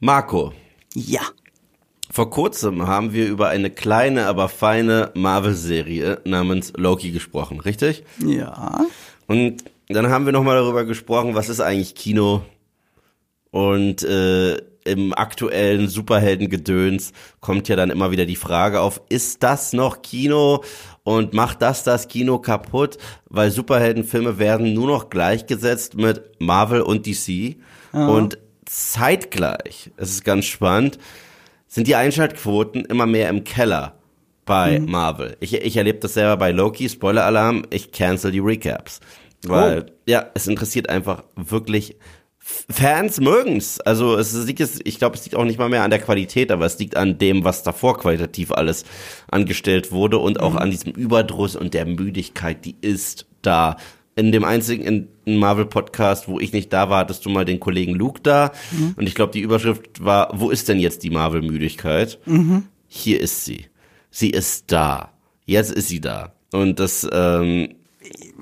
Marco, Ja. vor kurzem haben wir über eine kleine, aber feine Marvel-Serie namens Loki gesprochen, richtig? Ja. Und dann haben wir nochmal darüber gesprochen, was ist eigentlich Kino? Und äh, im aktuellen Superheldengedöns kommt ja dann immer wieder die Frage auf, ist das noch Kino? Und macht das das Kino kaputt? Weil Superheldenfilme werden nur noch gleichgesetzt mit Marvel und DC. Und zeitgleich, es ist ganz spannend, sind die Einschaltquoten immer mehr im Keller bei Marvel. Ich, ich erlebe das selber bei Loki, Spoiler-Alarm, ich cancel die Recaps. Weil, ja, es interessiert einfach wirklich Fans mögen's. Also es liegt jetzt, ich glaube, es liegt auch nicht mal mehr an der Qualität, aber es liegt an dem, was davor qualitativ alles angestellt wurde und auch an diesem Überdruss und der Müdigkeit, die ist da. In dem einzigen Marvel-Podcast, wo ich nicht da war, hattest du mal den Kollegen Luke da. Und ich glaube, die Überschrift war, wo ist denn jetzt die Marvel-Müdigkeit? Hier ist sie. Sie ist da. Jetzt ist sie da. Und das, ähm,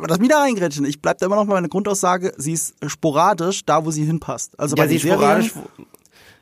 Lass mich da reingrätschen. Ich bleib da immer noch bei meiner Grundaussage, sie ist sporadisch da, wo sie hinpasst. Also ja, bei sie den ist sporadisch. Serien,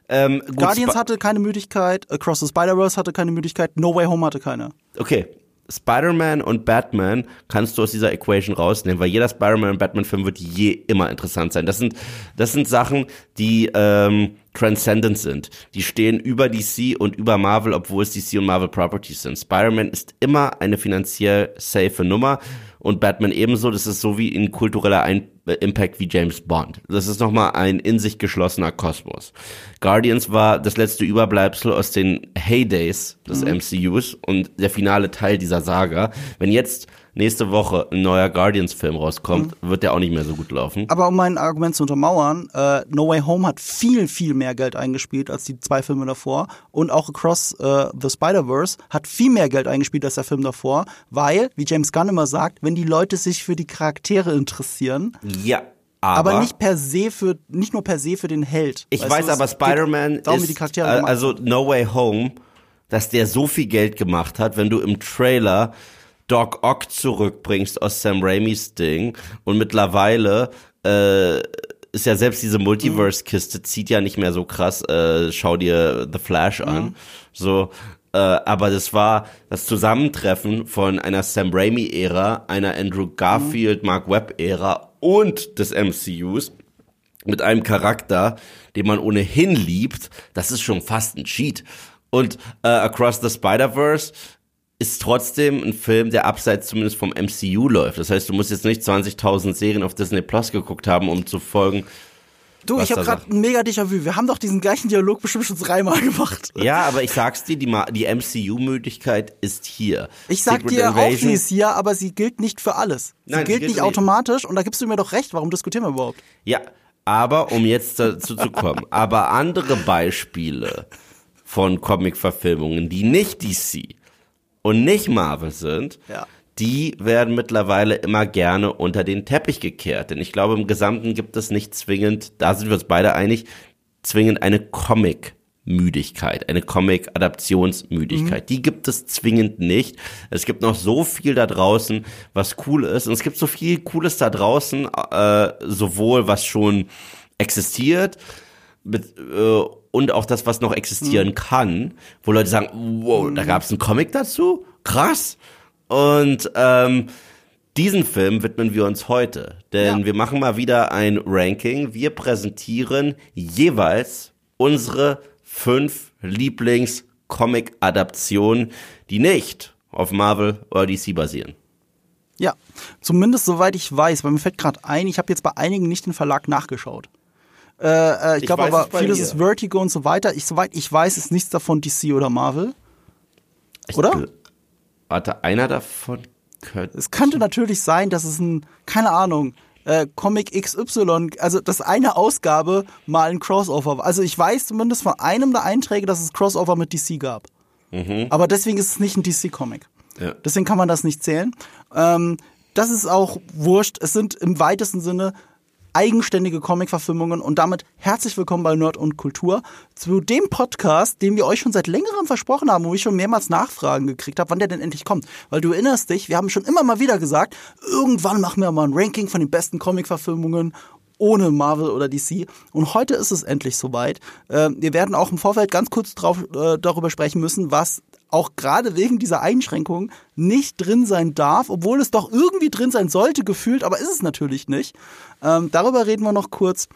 Ähm, gut, Guardians Sp- hatte keine Müdigkeit, Across the Spider-Verse hatte keine Müdigkeit, No Way Home hatte keine. okay, Spider-Man und Batman kannst du aus dieser Equation rausnehmen, weil jeder Spider-Man und Batman-Film wird je immer interessant sein. Das sind, das sind Sachen, die ähm, transcendent sind. Die stehen über DC und über Marvel, obwohl es DC und Marvel Properties sind. Spider-Man ist immer eine finanziell safe Nummer und Batman ebenso. Das ist so wie ein kultureller ein äh, Impact wie James Bond. Das ist nochmal ein in sich geschlossener Kosmos. Guardians war das letzte Überbleibsel aus den Heydays des MCUs und der finale Teil dieser Saga. Wenn jetzt nächste Woche ein neuer Guardians-Film rauskommt, wird der auch nicht mehr so gut laufen. Aber um mein Argument zu untermauern, äh, No Way Home hat viel, viel mehr Geld eingespielt als die zwei Filme davor. Und auch Across äh, the Spider-Verse hat viel mehr Geld eingespielt als der Film davor, weil, wie James Gunn immer sagt, wenn die Leute sich für die Charaktere interessieren, Ja, aber, aber, nicht per se für, nicht nur per se für den Held. Ich weiß du, aber, Spider-Man ist, die Charaktere äh, also. No Way Home, dass der so viel Geld gemacht hat, wenn du im Trailer Doc Ock zurückbringst aus Sam Raimis Ding und mittlerweile äh, ist ja selbst diese Multiverse-Kiste zieht ja nicht mehr so krass. Äh, schau dir The Flash an. So, äh, aber das war das Zusammentreffen von einer Sam Raimi-Ära, einer Andrew Garfield, Mark Webb-Ära und des MCUs mit einem Charakter, den man ohnehin liebt, das ist schon fast ein Cheat. Und äh, Across the Spider-Verse ist trotzdem ein Film, der abseits zumindest vom MCU läuft. Das heißt, du musst jetzt nicht 20.000 Serien auf Disney Plus geguckt haben, um zu folgen. Du, ich habe gerade ein mega Déjà-vu. Wir haben doch diesen gleichen Dialog bestimmt schon dreimal gemacht. Ja, aber ich sag's dir, die, Ma- die MCU-Müdigkeit ist hier. Ich sag Secret dir auch, Invasion- sie ist hier, aber sie gilt nicht für alles. Sie Nein, gilt gilt nicht. automatisch und da gibst du mir doch recht. Warum diskutieren wir überhaupt? Ja, aber um jetzt dazu zu kommen, aber andere Beispiele von Comic-Verfilmungen, die nicht DC und nicht Marvel sind, Ja. die werden mittlerweile immer gerne unter den Teppich gekehrt. Denn ich glaube, im Gesamten gibt es nicht zwingend, da sind wir uns beide einig, zwingend eine Comic-Müdigkeit, eine Comic-Adaptionsmüdigkeit. Die gibt es zwingend nicht. Es gibt noch so viel da draußen, was cool ist. Und es gibt so viel Cooles da draußen, äh, sowohl was schon existiert, mit, äh, und auch das, was noch existieren kann, wo Leute sagen, wow, da gab es einen Comic dazu? Krass. Und ähm, diesen Film widmen wir uns heute, denn Ja. wir machen mal wieder ein Ranking. Wir präsentieren jeweils unsere fünf Lieblings-Comic-Adaptionen, die nicht auf Marvel oder DC basieren. Ja, zumindest soweit ich weiß, weil mir fällt gerade ein, ich habe jetzt bei einigen nicht den Verlag nachgeschaut. Äh, äh, ich Ich glaube aber vieles ist Vertigo und so weiter. Ich, soweit ich weiß, ist nichts davon DC oder Marvel. Oder? gl- Warte, einer davon könnte. Es könnte natürlich sein, dass es ein, keine Ahnung, äh, Comic XY, also das eine Ausgabe mal ein Crossover. war. Also ich weiß zumindest von einem der Einträge, dass es Crossover mit DC gab. Aber deswegen ist es nicht ein DC-Comic. Ja. Deswegen kann man das nicht zählen. Ähm, das ist auch wurscht. Es sind im weitesten Sinne eigenständige Comic-Verfilmungen und damit herzlich willkommen bei Nerd und Kultur zu dem Podcast, den wir euch schon seit längerem versprochen haben, wo ich schon mehrmals Nachfragen gekriegt habe, wann der denn endlich kommt. Weil du erinnerst dich, wir haben schon immer mal wieder gesagt, irgendwann machen wir mal ein Ranking von den besten Comic-Verfilmungen ohne Marvel oder DC. Und heute ist es endlich soweit. Äh, wir werden auch im Vorfeld ganz kurz drauf, äh, darüber sprechen müssen, was auch gerade wegen dieser Einschränkung nicht drin sein darf, obwohl es doch irgendwie drin sein sollte, gefühlt, aber ist es natürlich nicht. Ähm, darüber reden wir noch kurz.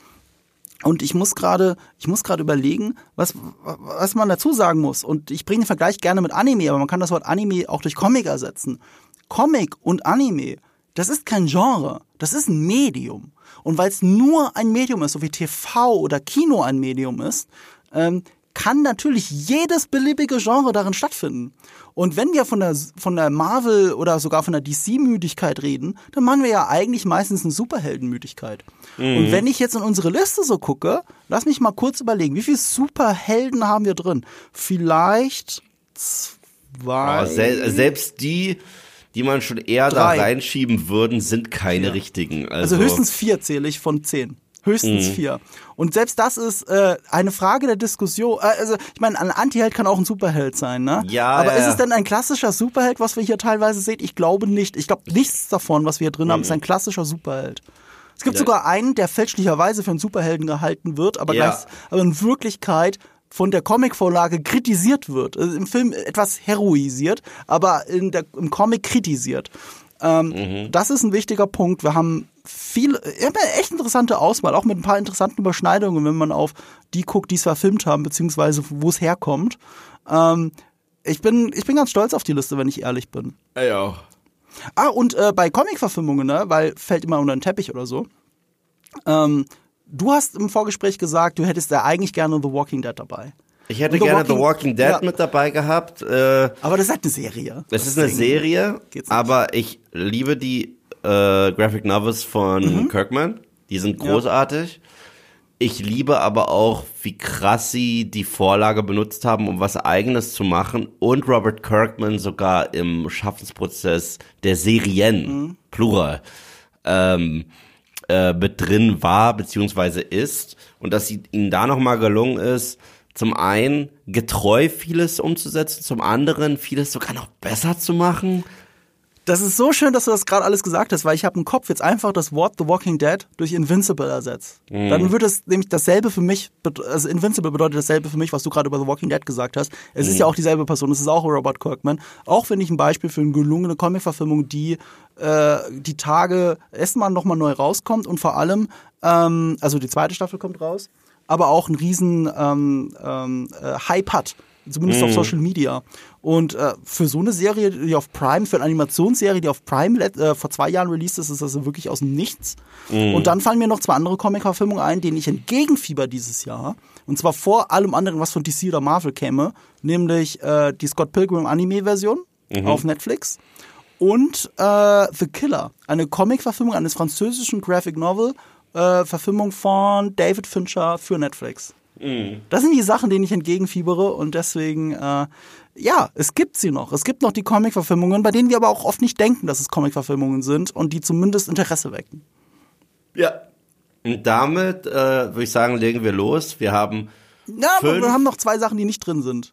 Und ich muss gerade, ich muss gerade überlegen, was, was man dazu sagen muss. Und ich bringe den Vergleich gerne mit Anime, aber man kann das Wort Anime auch durch Comic ersetzen. Comic und Anime, das ist kein Genre, das ist ein Medium. Und weil es nur ein Medium ist, so wie TV oder Kino ein Medium ist, ähm, kann natürlich jedes beliebige Genre darin stattfinden. Und wenn wir von der, von der Marvel oder sogar von der DC-Müdigkeit reden, dann meinen wir ja eigentlich meistens eine Superheldenmüdigkeit. Und wenn ich jetzt in unsere Liste so gucke, lass mich mal kurz überlegen, wie viele Superhelden haben wir drin? Vielleicht zwei. Aber sel selbst die, die man schon eher Drei. da reinschieben würden, sind keine richtigen. Also, Also höchstens vier zähle ich von zehn. Höchstens Mhm. vier. Und selbst das ist äh, eine Frage der Diskussion. Äh, also ich meine, ein Antiheld kann auch ein Superheld sein, ne? Ja, Aber ja, ist es denn ein klassischer Superheld, was wir hier teilweise sehen? Ich glaube nicht. Ich glaube, nichts davon, was wir hier drin haben, ist ein klassischer Superheld. Es gibt Mhm. Ja. sogar einen, der fälschlicherweise für einen Superhelden gehalten wird, aber, Ja. gleich, aber in Wirklichkeit von der Comicvorlage kritisiert wird. Also Im Film etwas heroisiert, aber in der, im Comic kritisiert. Ähm, Mhm. Das ist ein wichtiger Punkt. Wir haben viel, eine echt interessante Auswahl, auch mit ein paar interessanten Überschneidungen, wenn man auf die guckt, die es verfilmt haben, beziehungsweise wo es herkommt. Ähm, ich bin, ich bin ganz stolz auf die Liste, wenn ich ehrlich bin. ja. Ah, und äh, bei Comic-Verfilmungen, ne, weil fällt immer unter den Teppich oder so. Ähm, du hast im Vorgespräch gesagt, du hättest ja eigentlich gerne The Walking Dead dabei. Ich hätte gerne The Walking- Walking Dead Ja. mit dabei gehabt. Äh, Aber das ist halt eine Serie. es ist eine Serie, aber ich liebe die äh, Graphic Novels von Mhm. Kirkman. Die sind großartig. Ich liebe aber auch, wie krass sie die Vorlage benutzt haben, um was Eigenes zu machen. Und Robert Kirkman sogar im Schaffensprozess der Serien, Mhm. Plural, ähm, äh, mit drin war beziehungsweise ist. Und dass sie, ihnen da nochmal gelungen ist, zum einen getreu vieles umzusetzen, zum anderen vieles sogar noch besser zu machen. Das ist so schön, dass du das gerade alles gesagt hast, weil ich habe im Kopf jetzt einfach das Wort The Walking Dead durch Invincible ersetzt. Mhm. Dann würde es nämlich dasselbe für mich, also Invincible bedeutet dasselbe für mich, was du gerade über The Walking Dead gesagt hast. Es Mhm. ist ja auch dieselbe Person, es ist auch Robert Kirkman. Auch finde ich ein Beispiel für eine gelungene Comic-Verfilmung, die äh, die Tage erstmal nochmal neu rauskommt und vor allem, ähm, also die zweite Staffel kommt raus, aber auch einen riesen ähm, ähm, äh, Hype hat. Zumindest auf Social Media. Und äh, für so eine Serie, die auf Prime, für eine Animationsserie, die auf Prime äh, vor zwei Jahren released ist, ist das wirklich aus dem Nichts. Und dann fallen mir noch zwei andere Comic-Verfilmungen ein, denen ich entgegenfieber dieses Jahr. Und zwar vor allem anderen, was von DC oder Marvel käme. Nämlich äh, die Scott Pilgrim Anime-Version auf Netflix. Und äh, The Killer, eine Comic-Verfilmung eines französischen Graphic Novel, äh, Verfilmung von David Fincher für Netflix. Das sind die Sachen, denen ich entgegenfiebere und deswegen, äh, ja, es gibt sie noch. Es gibt noch die Comic-Verfilmungen, bei denen wir aber auch oft nicht denken, dass es Comic-Verfilmungen sind und die zumindest Interesse wecken. Ja. Und damit äh, würde ich sagen, legen wir los. Wir haben Ja, aber Fünf. wir haben noch zwei Sachen, die nicht drin sind.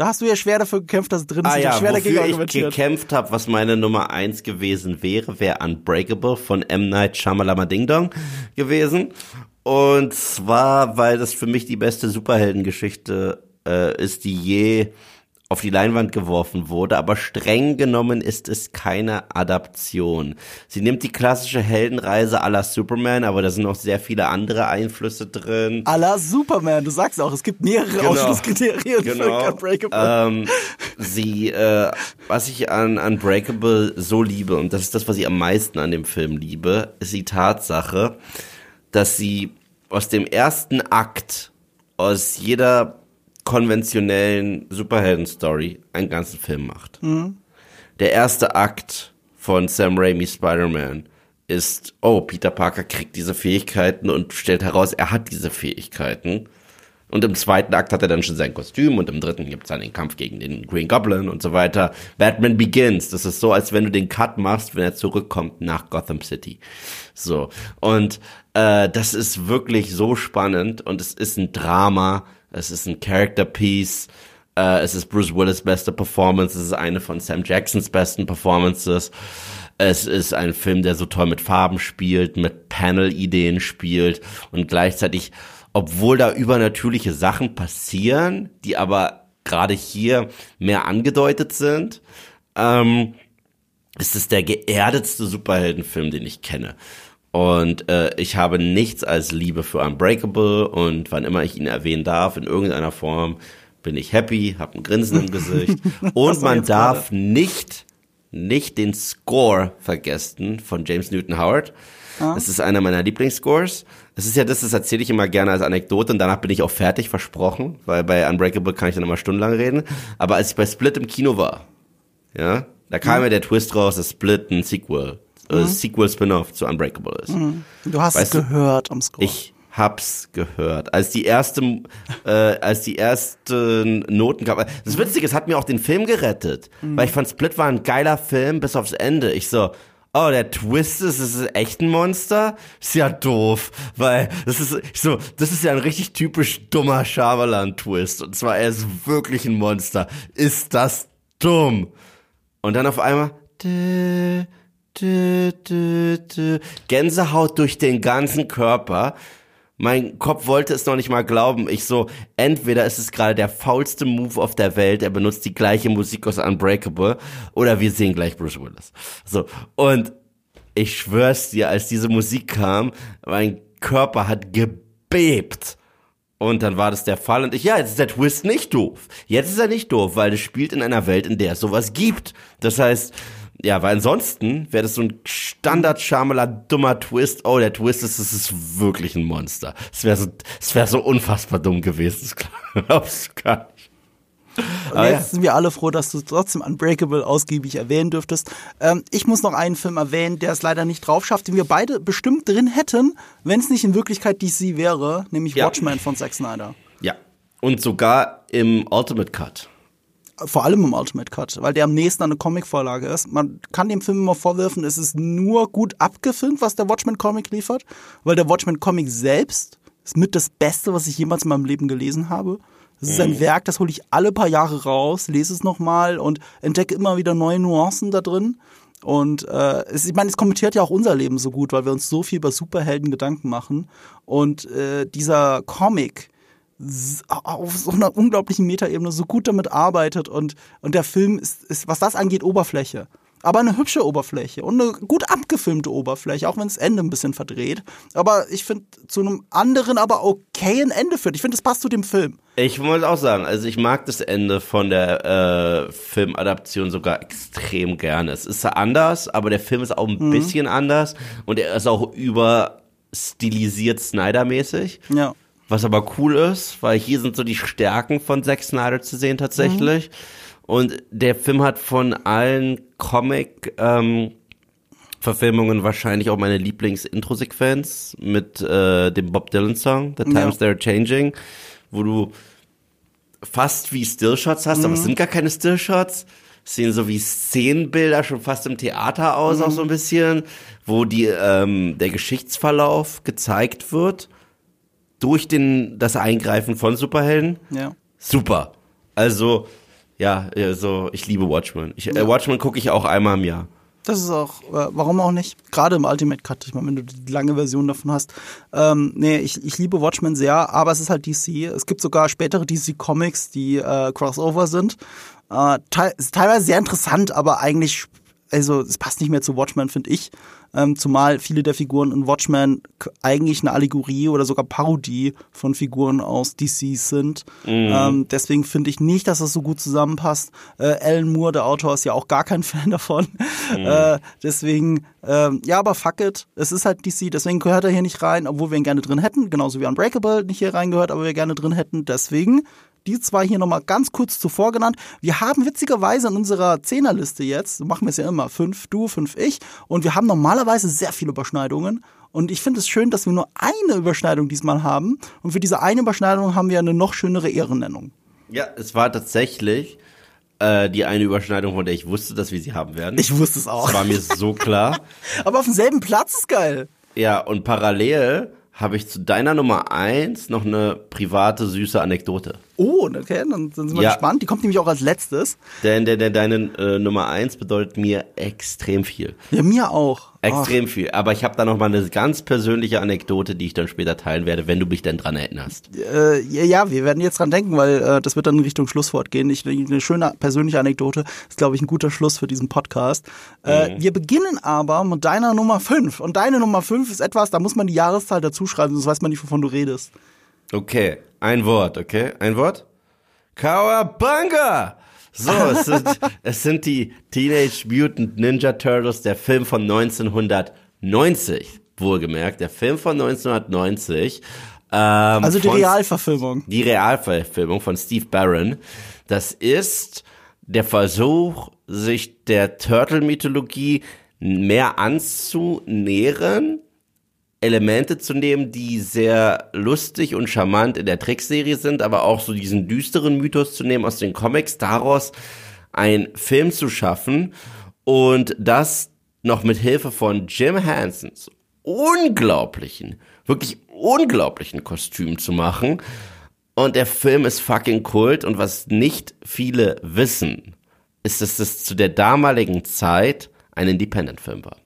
Da hast du ja schwer dafür gekämpft, dass es drin ist. Ah ja, schwer dagegen wofür ich gekämpft habe, was meine Nummer eins gewesen wäre, wäre Unbreakable von M. Night Shyamalama Ding Dong gewesen. Und zwar, weil das für mich die beste Superheldengeschichte äh, ist, die je auf die Leinwand geworfen wurde, aber streng genommen ist es keine Adaption. Sie nimmt die klassische Heldenreise à la Superman, aber da sind noch sehr viele andere Einflüsse drin. A la Superman, du sagst auch, es gibt mehrere Genau. Ausschlusskriterien Genau. für Unbreakable. Ähm, sie, äh, was ich an Unbreakable so liebe, und das ist das, was ich am meisten an dem Film liebe, ist die Tatsache, dass sie aus dem ersten Akt, aus jeder konventionellen Superhelden-Story einen ganzen Film macht. Der erste Akt von Sam Raimi Spider-Man ist, oh, Peter Parker kriegt diese Fähigkeiten und stellt heraus, er hat diese Fähigkeiten. Und im zweiten Akt hat er dann schon sein Kostüm und im dritten gibt es dann den Kampf gegen den Green Goblin und so weiter. Batman Begins. Das ist so, als wenn du den Cut machst, wenn er zurückkommt nach Gotham City. So. Und äh, das ist wirklich so spannend und es ist ein Drama, es ist ein Character Piece. Äh, es ist Bruce Willis' beste Performance, es ist eine von Sam Jacksons besten Performances. Es ist ein Film, der so toll mit Farben spielt, mit Panel-Ideen spielt und gleichzeitig, obwohl da übernatürliche Sachen passieren, die aber gerade hier mehr angedeutet sind, ähm, ist es der geerdetste Superheldenfilm, den ich kenne. Und äh, ich habe nichts als Liebe für Unbreakable und wann immer ich ihn erwähnen darf, in irgendeiner Form, bin ich happy, habe ein Grinsen im Gesicht. Und man darf grade? nicht, nicht den Score vergessen von James Newton Howard. Ah. Es ist einer meiner Lieblingsscores. Es ist ja das, das erzähle ich immer gerne als Anekdote und danach bin ich auch fertig, versprochen, weil bei Unbreakable kann ich dann immer stundenlang reden. Aber als ich bei Split im Kino war, ja, da kam mhm. mir der Twist raus, dass Split ein Sequel äh, Sequel-Spin-off zu Unbreakable ist. Mhm. Du hast weißt es gehört am Score. Ich hab's gehört. Als die erste, äh, als die ersten Noten gab. Das Witzige, es hat mir auch den Film gerettet, mhm. weil ich fand Split war ein geiler Film bis aufs Ende. Ich so, oh, der Twist ist, ist echt ein Monster? Ist ja doof, weil das ist so, das ist ja ein richtig typisch dummer Shyamalan-Twist. Und zwar, er ist wirklich ein Monster. Ist das dumm? Und dann auf einmal, dä. Gänsehaut durch den ganzen Körper. Mein Kopf wollte es noch nicht mal glauben. Ich so, entweder ist es gerade der faulste Move auf der Welt, er benutzt die gleiche Musik aus Unbreakable, oder wir sehen gleich Bruce Willis. So, und ich schwör's dir, als diese Musik kam, mein Körper hat gebebt. Und dann war das der Fall und ich, ja, jetzt ist der Twist nicht doof. Jetzt ist er nicht doof, weil es spielt in einer Welt, in der es sowas gibt. Das heißt, ja, weil ansonsten wäre das so ein standard schamela dummer Twist. Oh, der Twist ist, es ist wirklich ein Monster. Es wäre so, es wäre so unfassbar dumm gewesen. Das glaubst du gar nicht. Und jetzt ja. sind wir alle froh, dass du trotzdem Unbreakable ausgiebig erwähnen dürftest. Ähm, ich muss noch einen Film erwähnen, der es leider nicht drauf schafft, den wir beide bestimmt drin hätten, wenn es nicht in Wirklichkeit DC wäre, nämlich ja. Watchmen von Zack Snyder. Ja. Und sogar im Ultimate Cut vor allem im Ultimate Cut, weil der am nächsten an eine Comicvorlage ist. Man kann dem Film immer vorwerfen, es ist nur gut abgefilmt, was der Watchmen Comic liefert, weil der Watchmen Comic selbst ist mit das Beste, was ich jemals in meinem Leben gelesen habe. Es ist ein mhm. Werk, das hole ich alle paar Jahre raus, lese es nochmal und entdecke immer wieder neue Nuancen da drin. Und äh, es, ich meine, es kommentiert ja auch unser Leben so gut, weil wir uns so viel über Superhelden Gedanken machen. Und äh, dieser Comic, auf so einer unglaublichen Metaebene so gut damit arbeitet und, und der Film ist, ist, was das angeht, Oberfläche. Aber eine hübsche Oberfläche und eine gut abgefilmte Oberfläche, auch wenn das Ende ein bisschen verdreht. Aber ich finde, zu einem anderen, aber okayen Ende führt. Ich finde, es passt zu dem Film. Ich muss auch sagen, also ich mag das Ende von der äh, Filmadaption sogar extrem gerne. Es ist anders, aber der Film ist auch ein mhm. bisschen anders und er ist auch überstilisiert Snyder-mäßig. Ja. Was aber cool ist, weil hier sind so die Stärken von Zack Snyder zu sehen tatsächlich. Mhm. Und der Film hat von allen Comic ähm, Verfilmungen wahrscheinlich auch meine Lieblings-Intro-Sequenz mit äh, dem Bob Dylan-Song, The Times ja. They're Changing, wo du fast wie Stillshots hast, mhm. aber es sind gar keine Stillshots. Sehen so wie Szenenbilder schon fast im Theater aus, mhm. auch so ein bisschen, wo die ähm, der Geschichtsverlauf gezeigt wird durch den, das Eingreifen von Superhelden. Ja. Super. Also, ja, also ich liebe Watchmen. Ich, äh, Watchmen gucke ich auch einmal im Jahr. Das ist auch, äh, warum auch nicht? Gerade im Ultimate Cut, ich meine, wenn du die lange Version davon hast. Ähm, nee, ich, ich liebe Watchmen sehr, aber es ist halt DC. Es gibt sogar spätere DC Comics, die äh, Crossover sind. Äh, te ist teilweise sehr interessant, aber eigentlich, also es passt nicht mehr zu Watchmen, finde ich ähm, zumal viele der Figuren in Watchmen eigentlich eine Allegorie oder sogar Parodie von Figuren aus DC sind. Mhm. Ähm, deswegen finde ich nicht, dass das so gut zusammenpasst. Äh, Alan Moore, der Autor, ist ja auch gar kein Fan davon. Mhm. Äh, deswegen, äh, ja, aber fuck it. Es ist halt DC, deswegen gehört er hier nicht rein, obwohl wir ihn gerne drin hätten. Genauso wie Unbreakable nicht hier reingehört, aber wir gerne drin hätten. Deswegen die zwei hier nochmal ganz kurz zuvor genannt. Wir haben witzigerweise in unserer Zehnerliste jetzt, machen wir es ja immer, fünf du, fünf ich, und wir haben normalerweise sehr viele Überschneidungen. Und ich finde es schön, dass wir nur eine Überschneidung diesmal haben. Und für diese eine Überschneidung haben wir eine noch schönere Ehrennennung. Ja, es war tatsächlich äh, die eine Überschneidung, von der ich wusste, dass wir sie haben werden. Ich wusste es auch. Das war mir so klar. Aber auf demselben Platz ist geil. Ja, und parallel habe ich zu deiner Nummer eins noch eine private, süße Anekdote. Oh, okay, dann sind wir Ja. gespannt. Die kommt nämlich auch als letztes. Denn der, der, deine äh, Nummer eins bedeutet mir extrem viel. Ja, mir auch. Extrem viel. Aber ich habe da noch mal eine ganz persönliche Anekdote, die ich dann später teilen werde, wenn du mich denn dran erinnerst. Äh, ja, ja, wir werden jetzt dran denken, weil äh, das wird dann in Richtung Schlusswort gehen. Ich, eine schöne persönliche Anekdote ist, glaube ich, ein guter Schluss für diesen Podcast. Äh, Wir beginnen aber mit deiner Nummer 5. Und deine Nummer 5 ist etwas, da muss man die Jahreszahl dazu schreiben, sonst weiß man nicht, wovon du redest. Okay, ein Wort, okay? Ein Wort? Kawabanga! So, es sind, es sind die Teenage Mutant Ninja Turtles, der Film von 1990. Wohlgemerkt, der Film von 1990. Ähm, Also die von- Realverfilmung. Die Realverfilmung von Steve Barron. Das ist der Versuch, sich der Turtle-Mythologie mehr anzunähern, Elemente zu nehmen, die sehr lustig und charmant in der Trickserie sind, aber auch so diesen düsteren Mythos zu nehmen aus den Comics, daraus einen Film zu schaffen und das noch mit Hilfe von Jim Hansons unglaublichen, wirklich unglaublichen Kostüm zu machen. Und der Film ist fucking Kult und was nicht viele wissen, ist, dass das zu der damaligen Zeit ein Independent-Film war.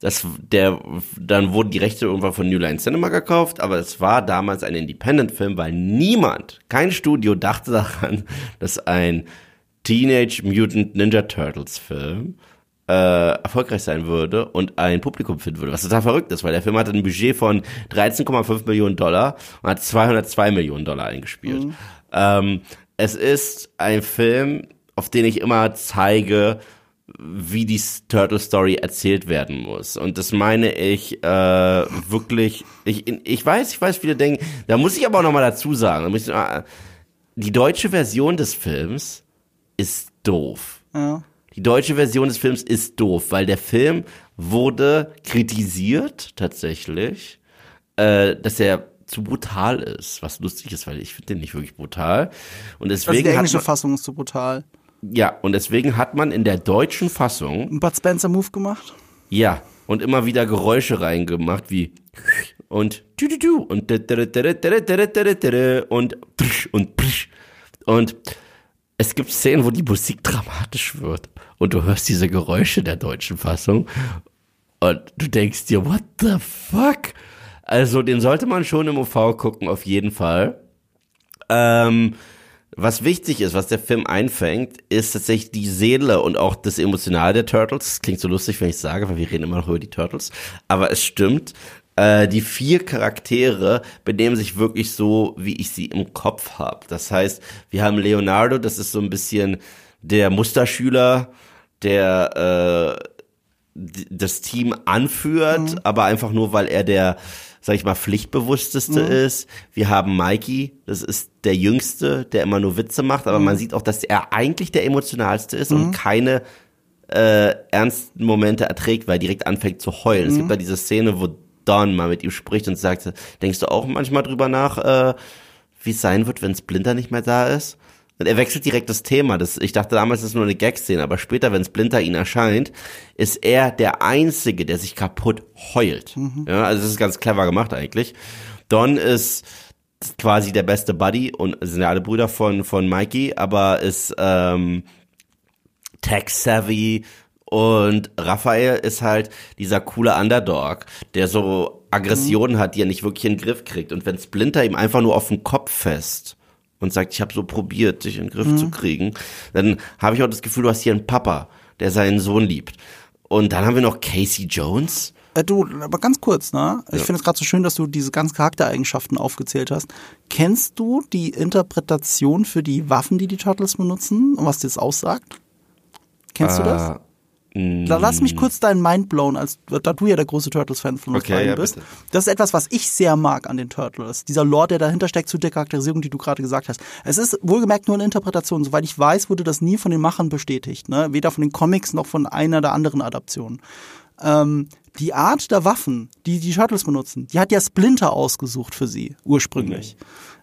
Das, der, dann wurden die Rechte irgendwann von New Line Cinema gekauft, aber es war damals ein Independent-Film, weil niemand, kein Studio dachte daran, dass ein Teenage Mutant Ninja Turtles Film äh, erfolgreich sein würde und ein Publikum finden würde. Was total verrückt ist, weil der Film hatte ein Budget von 13,5 Millionen Dollar und hat 202 Millionen Dollar eingespielt. Ähm, es ist ein Film, auf den ich immer zeige, wie die Turtle Story erzählt werden muss. Und das meine ich äh, wirklich. Ich, ich weiß, ich weiß, viele denken. Da muss ich aber auch noch mal dazu sagen. Da muss ich, die deutsche Version des Films ist doof. Ja. Die deutsche Version des Films ist doof, weil der Film wurde kritisiert tatsächlich, äh, dass er zu brutal ist, was lustig ist, weil ich finde den nicht wirklich brutal. Und Also deswegen die hat englische man, Fassung ist so brutal. Ja, und deswegen hat man in der deutschen Fassung Ein Bud Spencer Move gemacht? ja, und immer wieder Geräusche reingemacht, wie und du und und und und es gibt Szenen, wo die Musik dramatisch wird und du hörst diese Geräusche der deutschen Fassung und du denkst dir, what the fuck? Also den sollte man schon im OV gucken, auf jeden Fall. Ähm, was wichtig ist, was der Film einfängt, ist tatsächlich die Seele und auch das Emotionale der Turtles. Das klingt so lustig, wenn ich sage, weil wir reden immer noch über die Turtles. Aber es stimmt. Äh, die vier Charaktere benehmen sich wirklich so, wie ich sie im Kopf habe. Das heißt, wir haben Leonardo, das ist so ein bisschen der Musterschüler, der äh, das Team anführt, aber einfach nur, weil er der, sag ich mal, pflichtbewussteste ist. Wir haben Mikey, das ist der Jüngste, der immer nur Witze macht, aber man sieht auch, dass er eigentlich der emotionalste ist und keine äh, ernsten Momente erträgt, weil er direkt anfängt zu heulen. Es gibt da diese Szene, wo Don mal mit ihm spricht und sagt, denkst du auch manchmal drüber nach, äh, wie es sein wird, wenn Splinter nicht mehr da ist? Er wechselt direkt das Thema. Das, ich dachte damals, das ist nur eine Gag-Szene, aber später, wenn Splinter ihn erscheint, ist er der Einzige, der sich kaputt heult. Ja, also das ist ganz clever gemacht eigentlich. Don ist quasi der beste Buddy und sind ja alle Brüder von, von Mikey, aber ist ähm, tech-savvy und Raphael ist halt dieser coole Underdog, der so Aggressionen hat, die er nicht wirklich in den Griff kriegt. Und wenn Splinter ihm einfach nur auf den Kopf fest und sagt, ich habe so probiert, dich in den Griff zu kriegen, dann habe ich auch das Gefühl, du hast hier einen Papa, der seinen Sohn liebt. Und dann haben wir noch Casey Jones. Äh, du, aber ganz kurz, ne? Ich finde es gerade so schön, dass du diese ganzen Charaktereigenschaften aufgezählt hast. Kennst du die Interpretation für die Waffen, die die Turtles benutzen und was das aussagt? Kennst du das? Da lass mich kurz deinen Mind blown, als da du ja der große Turtles-Fan von uns Okay, beiden ja, bist. bitte. Das ist etwas, was ich sehr mag an den Turtles. Dieser Lore, der dahinter steckt zu der Charakterisierung, die du gerade gesagt hast. Es ist wohlgemerkt nur eine Interpretation. Soweit ich weiß, wurde das nie von den Machern bestätigt. Ne? Weder von den Comics noch von einer der anderen Adaptionen. Ähm, die Art der Waffen, die die Turtles benutzen, die hat ja Splinter ausgesucht für sie, ursprünglich.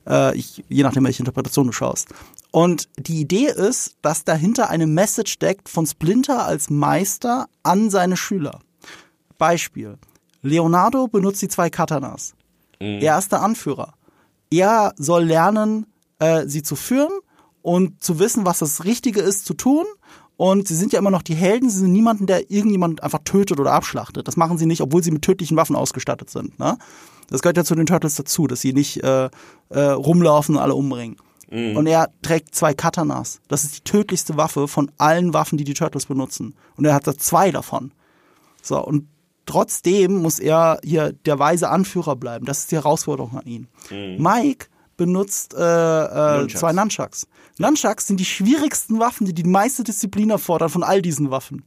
Äh, ich, je nachdem, welche Interpretation du schaust. Und die Idee ist, dass dahinter eine Message steckt von Splinter als Meister an seine Schüler. Beispiel. Leonardo benutzt die zwei Katanas. Er ist der Anführer. Er soll lernen, äh, sie zu führen und zu wissen, was das Richtige ist zu tun. Und sie sind ja immer noch die Helden. Sie sind niemanden, der irgendjemand einfach tötet oder abschlachtet. Das machen sie nicht, obwohl sie mit tödlichen Waffen ausgestattet sind. Ne? Das gehört ja zu den Turtles dazu, dass sie nicht äh, äh, rumlaufen und alle umbringen. Und er trägt zwei Katanas. Das ist die tödlichste Waffe von allen Waffen, die die Turtles benutzen. Und er hat da zwei davon. So, und trotzdem muss er hier der weise Anführer bleiben. Das ist die Herausforderung an ihn. Mike benutzt äh, äh, Nunchucks. zwei Nunchucks. Nunchucks sind die schwierigsten Waffen, die die meiste Disziplin erfordern von all diesen Waffen.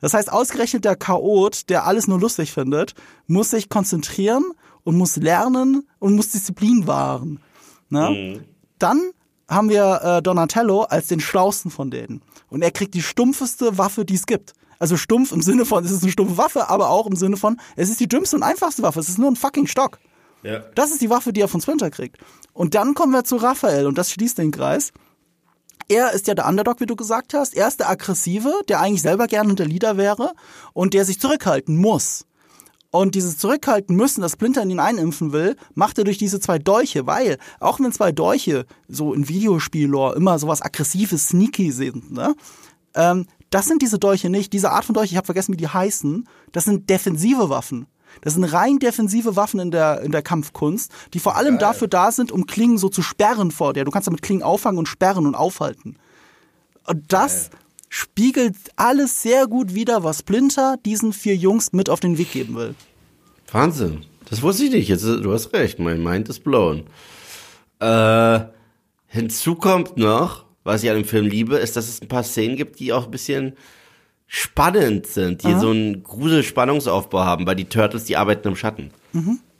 Das heißt, ausgerechnet der Chaot, der alles nur lustig findet, muss sich konzentrieren und muss lernen und muss Disziplin wahren. Ne? Dann haben wir äh, Donatello als den schlausten von denen. Und er kriegt die stumpfeste Waffe, die es gibt. Also stumpf im Sinne von, es ist eine stumpfe Waffe, aber auch im Sinne von, es ist die dümmste und einfachste Waffe. Es ist nur ein fucking Stock. Ja. Das ist die Waffe, die er von Splinter kriegt. Und dann kommen wir zu Raphael und das schließt den Kreis. Er ist ja der Underdog, wie du gesagt hast. Er ist der Aggressive, der eigentlich selber gerne der Leader wäre und der sich zurückhalten muss. Und dieses Zurückhalten müssen, das Splinter in ihn einimpfen will, macht er durch diese zwei Dolche, weil auch wenn zwei Dolche so in Videospiel-Lore immer sowas aggressives, sneaky sind, ne? Ähm, das sind diese Dolche nicht. Diese Art von Dolche, ich habe vergessen, wie die heißen, das sind defensive Waffen. Das sind rein defensive Waffen in der, in der Kampfkunst, die vor allem dafür da sind, um Klingen so zu sperren vor dir. Du kannst damit Klingen auffangen und sperren und aufhalten. Und das spiegelt alles sehr gut wider, was Splinter diesen vier Jungs mit auf den Weg geben will. Wahnsinn. Das wusste ich nicht. Jetzt, du hast recht. Mein Mind ist blown. Äh, hinzu kommt noch, was ich an dem Film liebe, ist, dass es ein paar Szenen gibt, die auch ein bisschen spannend sind, die so einen Grusel-Spannungsaufbau haben, weil die Turtles, die arbeiten im Schatten.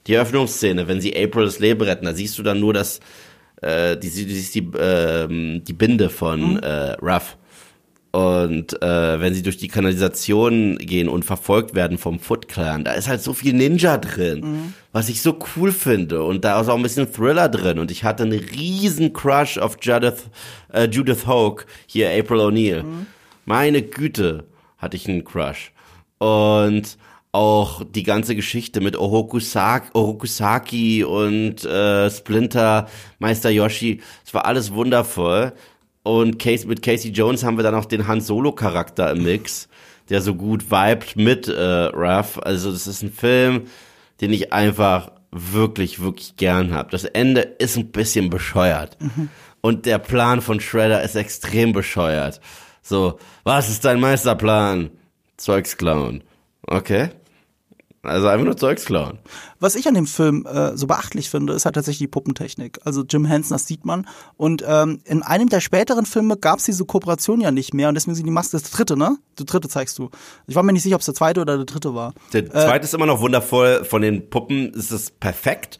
Die Eröffnungsszene, wenn sie April das Leben retten, da siehst du dann nur das, äh, die, die, die, ähm, die Binde von äh, Ruff. Und äh, wenn sie durch die Kanalisation gehen und verfolgt werden vom Foot Clan, da ist halt so viel Ninja drin, was ich so cool finde. Und da ist auch ein bisschen Thriller drin. Und ich hatte einen riesen Crush auf Judith, äh, Judith Hoke, hier April O'Neil. Meine Güte, hatte ich einen Crush. Und auch die ganze Geschichte mit Orokusaki und äh, Splinter, Meister Yoshi, es war alles wundervoll. Und Casey, mit Casey Jones haben wir dann auch den Han Solo-Charakter im Mix, der so gut vibet mit äh, Ruff. Also das ist ein Film, den ich einfach wirklich, wirklich gern hab. Das Ende ist ein bisschen bescheuert. Und der Plan von Shredder ist extrem bescheuert. So, was ist dein Meisterplan? Zeugs klauen. Okay. Also einfach nur Zeugs klauen. Was ich an dem Film äh, so beachtlich finde, ist halt tatsächlich die Puppentechnik. Also Jim Henson, das sieht man. Und ähm, in einem der späteren Filme gab es diese Kooperation ja nicht mehr und deswegen sind die Masken das dritte, ne? Der dritte zeigst du. Ich war mir nicht sicher, ob es der zweite oder der dritte war. Der zweite ist immer noch wundervoll. Von den Puppen ist es perfekt.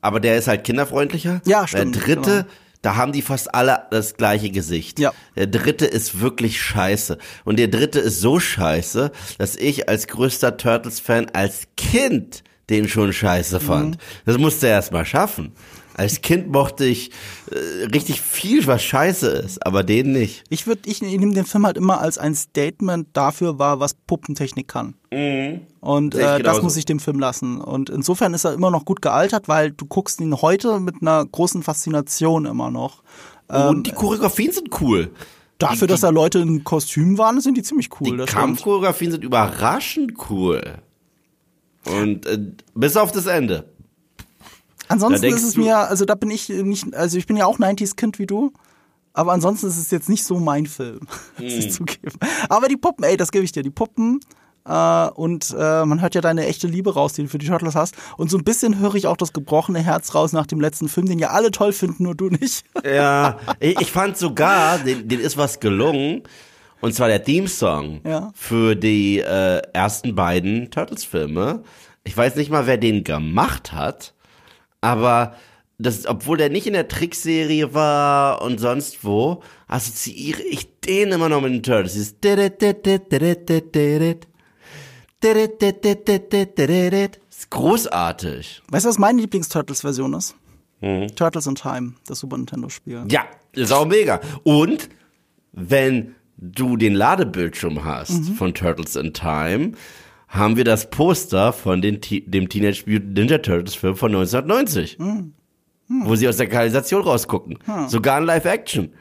Aber der ist halt kinderfreundlicher. Ja, stimmt, Der dritte, genau. Da haben die fast alle das gleiche Gesicht. Ja. Der dritte ist wirklich scheiße. Und der dritte ist so scheiße, dass ich als größter Turtles-Fan als Kind den schon scheiße fand. Das musste er erst mal schaffen. Als Kind mochte ich äh, richtig viel, was scheiße ist, aber den nicht. Ich würde, ich nehme den Film halt immer als ein Statement dafür wahr, was Puppentechnik kann. Und Sehe ich äh, das genauso. muss ich dem Film lassen. Und insofern ist er immer noch gut gealtert, weil du guckst ihn heute mit einer großen Faszination immer noch. Und die Choreografien sind cool. Dafür, dass da Leute in Kostümen waren, sind die ziemlich cool. Die. Kampfchoreografien sind überraschend cool. Und äh, bis auf das Ende. Ansonsten ist es mir, also da bin ich nicht, also ich bin ja auch 90s-Kind wie du. Aber ansonsten ist es jetzt nicht so mein Film, muss Hm. ich zugeben. Aber die Puppen, ey, das gebe ich dir. Die Puppen äh, und äh, man hört ja deine echte Liebe raus, die du für die Turtles hast. Und so ein bisschen höre ich auch das gebrochene Herz raus nach dem letzten Film, den ja alle toll finden, nur du nicht. Ja, ich, ich fand sogar, den, den ist was gelungen. Und zwar der Theme-Song Ja. für die äh, ersten beiden Turtles-Filme. Ich weiß nicht mal, wer den gemacht hat, aber das, obwohl der nicht in der Trickserie war und sonst wo, assoziiere ich den immer noch mit den Turtles. Dieses ist großartig. Weißt du, was meine Lieblings-Turtles-Version ist? Turtles in Time, das Super Nintendo-Spiel. Ja, ist auch mega. Und wenn du den Ladebildschirm hast von Turtles in Time, haben wir das Poster von den, dem Teenage Mutant Ninja Turtles Film von 1990. Wo sie aus der Kanalisation rausgucken. Sogar in Live-Action.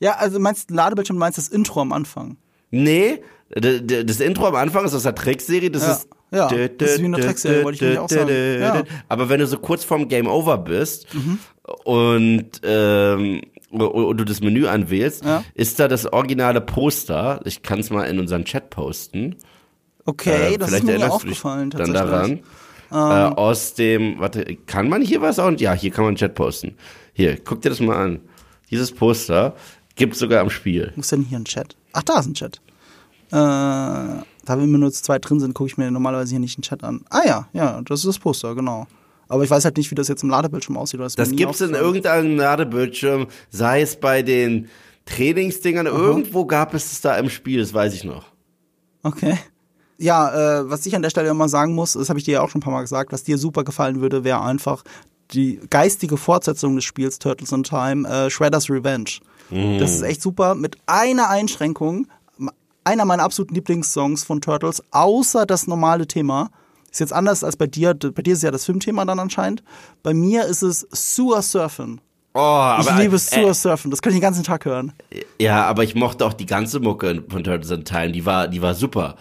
Ja, also meinst du Ladebildschirm, meinst das Intro am Anfang. Nee, das Intro am Anfang ist aus der Trickserie, das Ja, ist. ja, das ist wie eine Trickserie, wollte ich nämlich auch sagen. Ja. Aber wenn du so kurz vorm Game Over bist Mhm. und, ähm, und du das Menü anwählst, Ja. ist da das originale Poster. Ich kann es mal in unseren Chat posten. Okay, Äh, das ist mir aufgefallen dann tatsächlich. daran. Äh, aus dem, warte, kann man hier was auch? Ja, hier kann man einen Chat posten. Hier, guck dir das mal an. Dieses Poster gibt's sogar am Spiel. Wo ist denn hier ein Chat? Ach, da ist ein Chat. Äh, da wir nur zu zweit drin sind, gucke ich mir normalerweise hier nicht einen Chat an. Ah ja, ja, das ist das Poster, genau. Aber ich weiß halt nicht, wie das jetzt im Ladebildschirm aussieht. mir Das nie gibt's in irgendeinem Ladebildschirm, sei es bei den Trainingsdingern, irgendwo gab es es da im Spiel, das weiß ich noch. Okay. Ja, äh, was ich an der Stelle immer sagen muss, das habe ich dir ja auch schon ein paar Mal gesagt, was dir super gefallen würde, wäre einfach die geistige Fortsetzung des Spiels Turtles in Time, äh, Shredder's Revenge. Das ist echt super, mit einer Einschränkung, einer meiner absoluten Lieblingssongs von Turtles, außer das normale Thema. Ist jetzt anders als bei dir, bei dir ist ja das Filmthema dann anscheinend. Bei mir ist es Sewer Surfen. Oh, Ich liebe äh, Sewer Surfen, das kann ich den ganzen Tag hören. Ja, aber ich mochte auch die ganze Mucke von Turtles in Time, die war, die war super.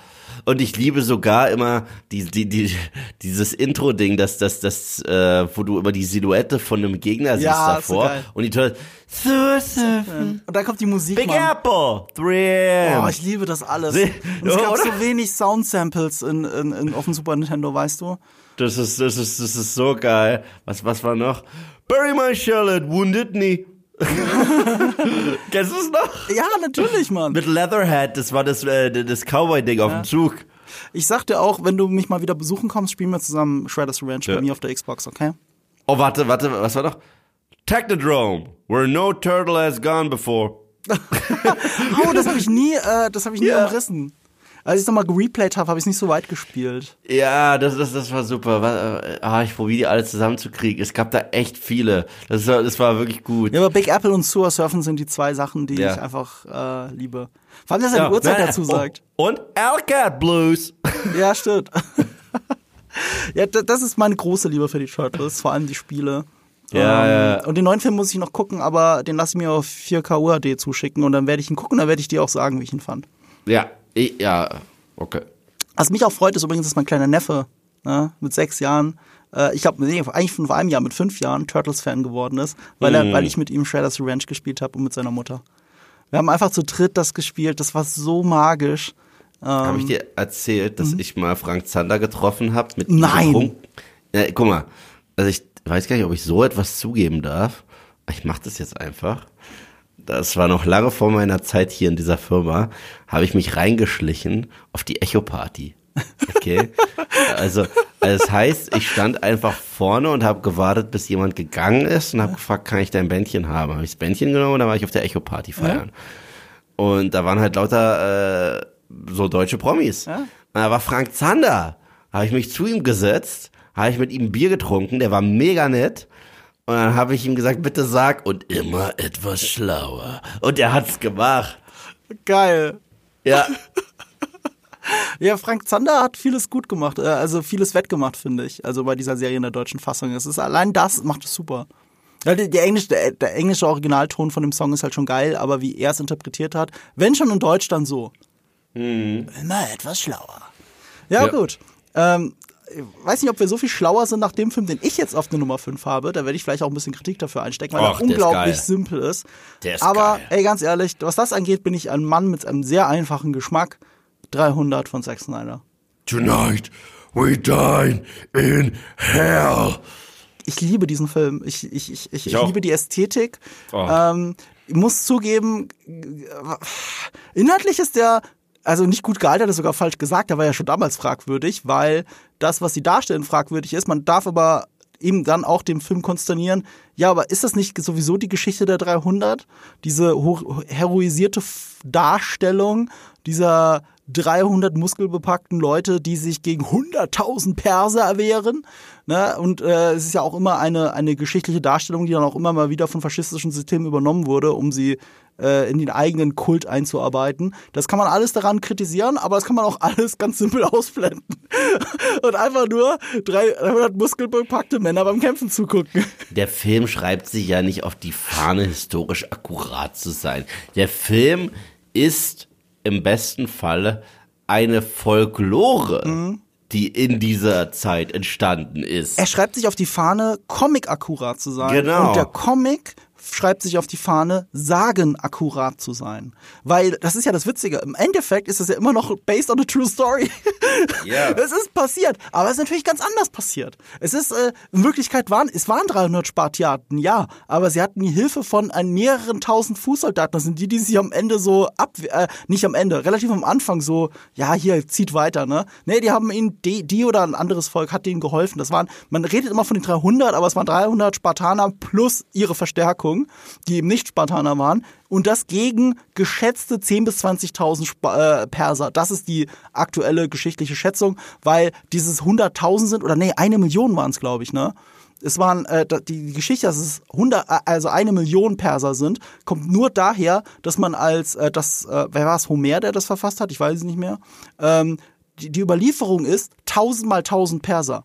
Und ich liebe sogar immer die, die, die, dieses Intro-Ding, das, das, das, äh, wo du immer die Silhouette von einem Gegner siehst Ja, so davor. geil. und die Surfen, Und dann kommt die Musik. Big Mann. Apple, 3M. Oh, ich liebe das alles. Und es gab oder? so wenig Soundsamples in, in, in, auf dem Super Nintendo, weißt du? Das ist, das ist, das ist so geil. Was, was war noch? Bury my shell at Wounded Knee. Kennst du es noch? Ja, natürlich, Mann. Mit Leatherhead, das war das, äh, das Cowboy-Ding auf dem Zug. Ich sag dir auch, wenn du mich mal wieder besuchen kommst, spielen wir zusammen Shredder's Revenge Ja. bei mir auf der Xbox, okay? Oh, warte, warte, was war noch? Technodrome, where no turtle has gone before. Oh, das habe ich nie, äh, das habe ich nie Ja. umrissen. Als ich es nochmal gereplayt habe, habe ich es nicht so weit gespielt. Ja, das, das, das war super. Äh, ah, ich probiere die alle zusammenzukriegen. Es gab da echt viele. Das war, das war wirklich gut. Ja, aber Big Apple und Sewer Surfen sind die zwei Sachen, die Ja. ich einfach äh, liebe. Vor allem, dass er die Uhrzeit dazu sagt. Und Alcat Blues. Ja, stimmt. ja, da- das ist meine große Liebe für die Turtles, vor allem die Spiele. Ja, ähm, ja. Und den neuen Film muss ich noch gucken, aber den lasse ich mir auf 4K UHD zuschicken und dann werde ich ihn gucken, dann werde ich dir auch sagen, wie ich ihn fand. Ja, ja, okay. Was mich auch freut, ist übrigens, dass mein kleiner Neffe ne, mit sechs Jahren, äh, ich glaube, nee, eigentlich von vor einem Jahr mit fünf Jahren Turtles-Fan geworden ist, weil, er, weil ich mit ihm Shredder's Revenge gespielt habe und mit seiner Mutter. Wir haben einfach zu dritt das gespielt, das war so magisch. Ähm, Habe ich dir erzählt, dass ich mal Frank Zander getroffen habe mit Nein. getrunken? Ja, guck mal, also ich weiß gar nicht, ob ich so etwas zugeben darf. Ich mache das jetzt einfach. Das war noch lange vor meiner Zeit hier in dieser Firma, habe ich mich reingeschlichen auf die Echo-Party. Okay? also, also das heißt, ich stand einfach vorne und habe gewartet, bis jemand gegangen ist und habe gefragt, kann ich dein Bändchen haben? Habe ich das Bändchen genommen und dann war ich auf der Echo-Party feiern. Und da waren halt lauter äh, so deutsche Promis. Ja. Und da war Frank Zander. Habe ich mich zu ihm gesetzt, habe ich mit ihm Bier getrunken, der war mega nett. Und dann habe ich ihm gesagt, bitte sag und immer etwas schlauer. Und er hat's gemacht. Geil. Ja, Ja, Frank Zander hat vieles gut gemacht, äh, also vieles wettgemacht, finde ich. Also bei dieser Serie in der deutschen Fassung. Es ist allein das macht es super. Ja, die, die Englisch, der, der englische Originalton von dem Song ist halt schon geil, aber wie er es interpretiert hat, wenn schon in Deutsch, dann so. Immer etwas schlauer. Ja, Ja. gut. Ähm, weiß nicht, ob wir so viel schlauer sind nach dem Film, den ich jetzt auf der Nummer 5 habe. Da werde ich vielleicht auch ein bisschen Kritik dafür einstecken, weil Och, er der ist unglaublich geil. simpel ist. Der ist Aber, geil. ey, ganz ehrlich, was das angeht, bin ich ein Mann mit einem sehr einfachen Geschmack. 300 von Zack Snyder. Tonight we dine in hell. Ich liebe diesen Film. Ich, ich, ich, ich, ich auch. liebe die Ästhetik. Oh. Ähm, ich muss zugeben, inhaltlich ist der also nicht gut gealtert, ist sogar falsch gesagt, der war ja schon damals fragwürdig, weil das, was sie darstellen, fragwürdig ist. Man darf aber ihm dann auch dem Film konsternieren, ja, aber ist das nicht sowieso die Geschichte der 300? Diese heroisierte Darstellung dieser 300 muskelbepackten Leute, die sich gegen 100.000 Perser erwehren. Ne? Und äh, es ist ja auch immer eine, eine geschichtliche Darstellung, die dann auch immer mal wieder von faschistischen Systemen übernommen wurde, um sie äh, in den eigenen Kult einzuarbeiten. Das kann man alles daran kritisieren, aber das kann man auch alles ganz simpel ausblenden. Und einfach nur 300 muskelbepackte Männer beim Kämpfen zugucken. Der Film schreibt sich ja nicht auf die Fahne, historisch akkurat zu sein. Der Film ist im besten Falle eine Folklore. Mhm die in dieser Zeit entstanden ist. Er schreibt sich auf die Fahne, Comic akkurat zu sein. Genau. Und der Comic schreibt sich auf die Fahne, sagen akkurat zu sein. Weil das ist ja das Witzige. Im Endeffekt ist das ja immer noch based on a true story. Ja. Es ist passiert, aber es ist natürlich ganz anders passiert. Es ist, äh, in Wirklichkeit waren, es waren 300 Spartiaten, ja, aber sie hatten die Hilfe von ein mehreren tausend Fußsoldaten. Das sind die, die sich am Ende so ab, äh, nicht am Ende, relativ am Anfang so, ja, hier, zieht weiter, ne? Nee, die haben ihnen, die, die oder ein anderes Volk hat denen geholfen. Das waren, man redet immer von den 300, aber es waren 300 Spartaner plus ihre Verstärkung. Verteidigung, die eben nicht Spartaner waren, und das gegen geschätzte 10.000 bis 20.000 äh, Perser. Das ist die aktuelle geschichtliche Schätzung, weil dieses 100.000 sind, oder nee, eine Million waren es, glaube ich, ne? Es waren äh, die Geschichte, dass es 100, äh, also eine Million Perser sind, kommt nur daher, dass man als äh, das, äh, wer war es, Homer, der das verfasst hat, ich weiß es nicht mehr. Ähm, die, die Überlieferung ist 1000 mal 1000 Perser.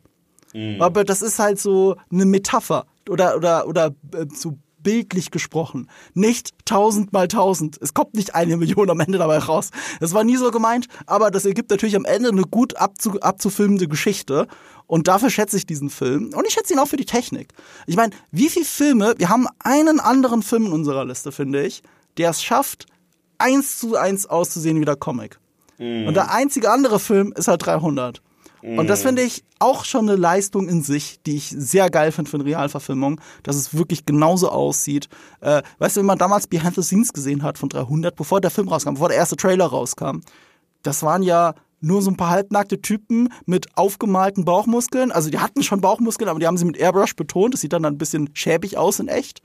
Mhm. Aber das ist halt so eine Metapher oder oder oder äh, so bildlich gesprochen. Nicht tausend mal tausend. Es kommt nicht eine Million am Ende dabei raus. Das war nie so gemeint, aber das ergibt natürlich am Ende eine gut abzu abzufilmende Geschichte. Und dafür schätze ich diesen Film. Und ich schätze ihn auch für die Technik. Ich meine, wie viele Filme, wir haben einen anderen Film in unserer Liste, finde ich, der es schafft, eins zu eins auszusehen wie der Comic. Mhm. Und der einzige andere Film ist halt 300. Und das finde ich auch schon eine Leistung in sich, die ich sehr geil finde für eine Realverfilmung, dass es wirklich genauso aussieht. Äh, weißt du, wenn man damals Behind the Scenes gesehen hat von 300, bevor der Film rauskam, bevor der erste Trailer rauskam, das waren ja nur so ein paar halbnackte Typen mit aufgemalten Bauchmuskeln. Also die hatten schon Bauchmuskeln, aber die haben sie mit Airbrush betont. Das sieht dann ein bisschen schäbig aus in echt.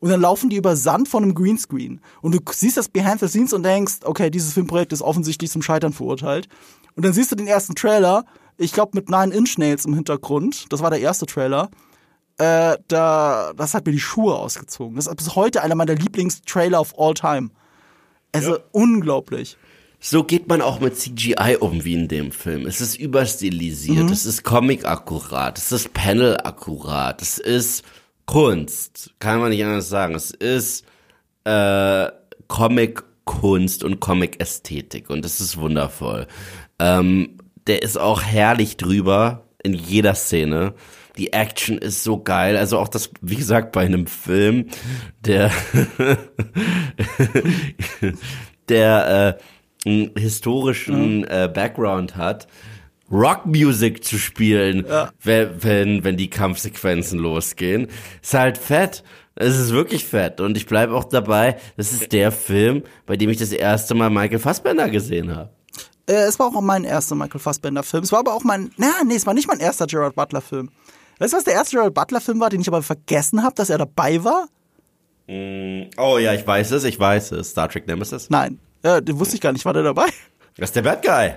Und dann laufen die über Sand von einem Greenscreen. Und du siehst das Behind the Scenes und denkst, okay, dieses Filmprojekt ist offensichtlich zum Scheitern verurteilt. Und dann siehst du den ersten Trailer ich glaube mit Nine Inch Nails im Hintergrund. Das war der erste Trailer. Äh, da, das hat mir die Schuhe ausgezogen. Das ist bis heute einer meiner Lieblingstrailer of all time. Also ja. unglaublich. So geht man auch mit CGI um wie in dem Film. Es ist überstilisiert, mhm. es ist Comic-akkurat, es ist Panel-akkurat, es ist Kunst. Kann man nicht anders sagen. Es ist äh, Comic-Kunst und Comic-Ästhetik und das ist wundervoll. Ähm, der ist auch herrlich drüber in jeder Szene. Die Action ist so geil. Also auch das, wie gesagt, bei einem Film, der, der äh, einen historischen äh, Background hat, Rockmusik zu spielen, ja. wenn, wenn, wenn die Kampfsequenzen losgehen. Ist halt fett. Es ist wirklich fett. Und ich bleibe auch dabei, das ist der Film, bei dem ich das erste Mal Michael Fassbender gesehen habe. Äh, es war auch mein erster Michael Fassbender-Film. Es war aber auch mein, na, nee, es war nicht mein erster Gerard Butler-Film. Weißt du, was der erste Gerard Butler-Film war, den ich aber vergessen habe, dass er dabei war? Mm, oh ja, ich weiß es, ich weiß es. Star Trek Nemesis? Nein, äh, den wusste ich gar nicht, war der dabei? Das ist der Bad Guy.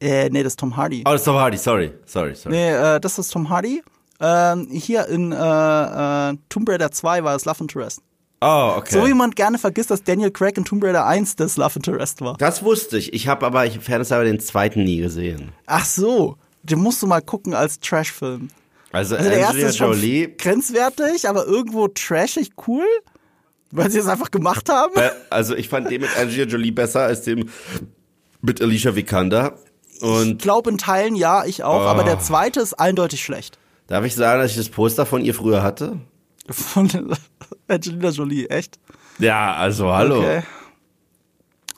Äh, nee, das ist Tom Hardy. Oh, das ist Tom Hardy, sorry, sorry, sorry. Nee, äh, das ist Tom Hardy. Ähm, hier in äh, äh, Tomb Raider 2 war es Love Interest. Oh, okay. So wie man gerne vergisst, dass Daniel Craig in Tomb Raider 1 das Love Interest war. Das wusste ich. Ich habe aber, ich Fairness aber den zweiten nie gesehen. Ach so. Den musst du mal gucken als Trashfilm. Also, also der erste ist schon Jolie. grenzwertig, aber irgendwo trashig cool, weil sie es einfach gemacht haben. Also ich fand den mit Angelina Jolie besser als den mit Alicia Vikander. Und ich glaube in Teilen ja, ich auch, oh. aber der zweite ist eindeutig schlecht. Darf ich sagen, dass ich das Poster von ihr früher hatte? Von Angelina Jolie, echt? Ja, also hallo. Okay.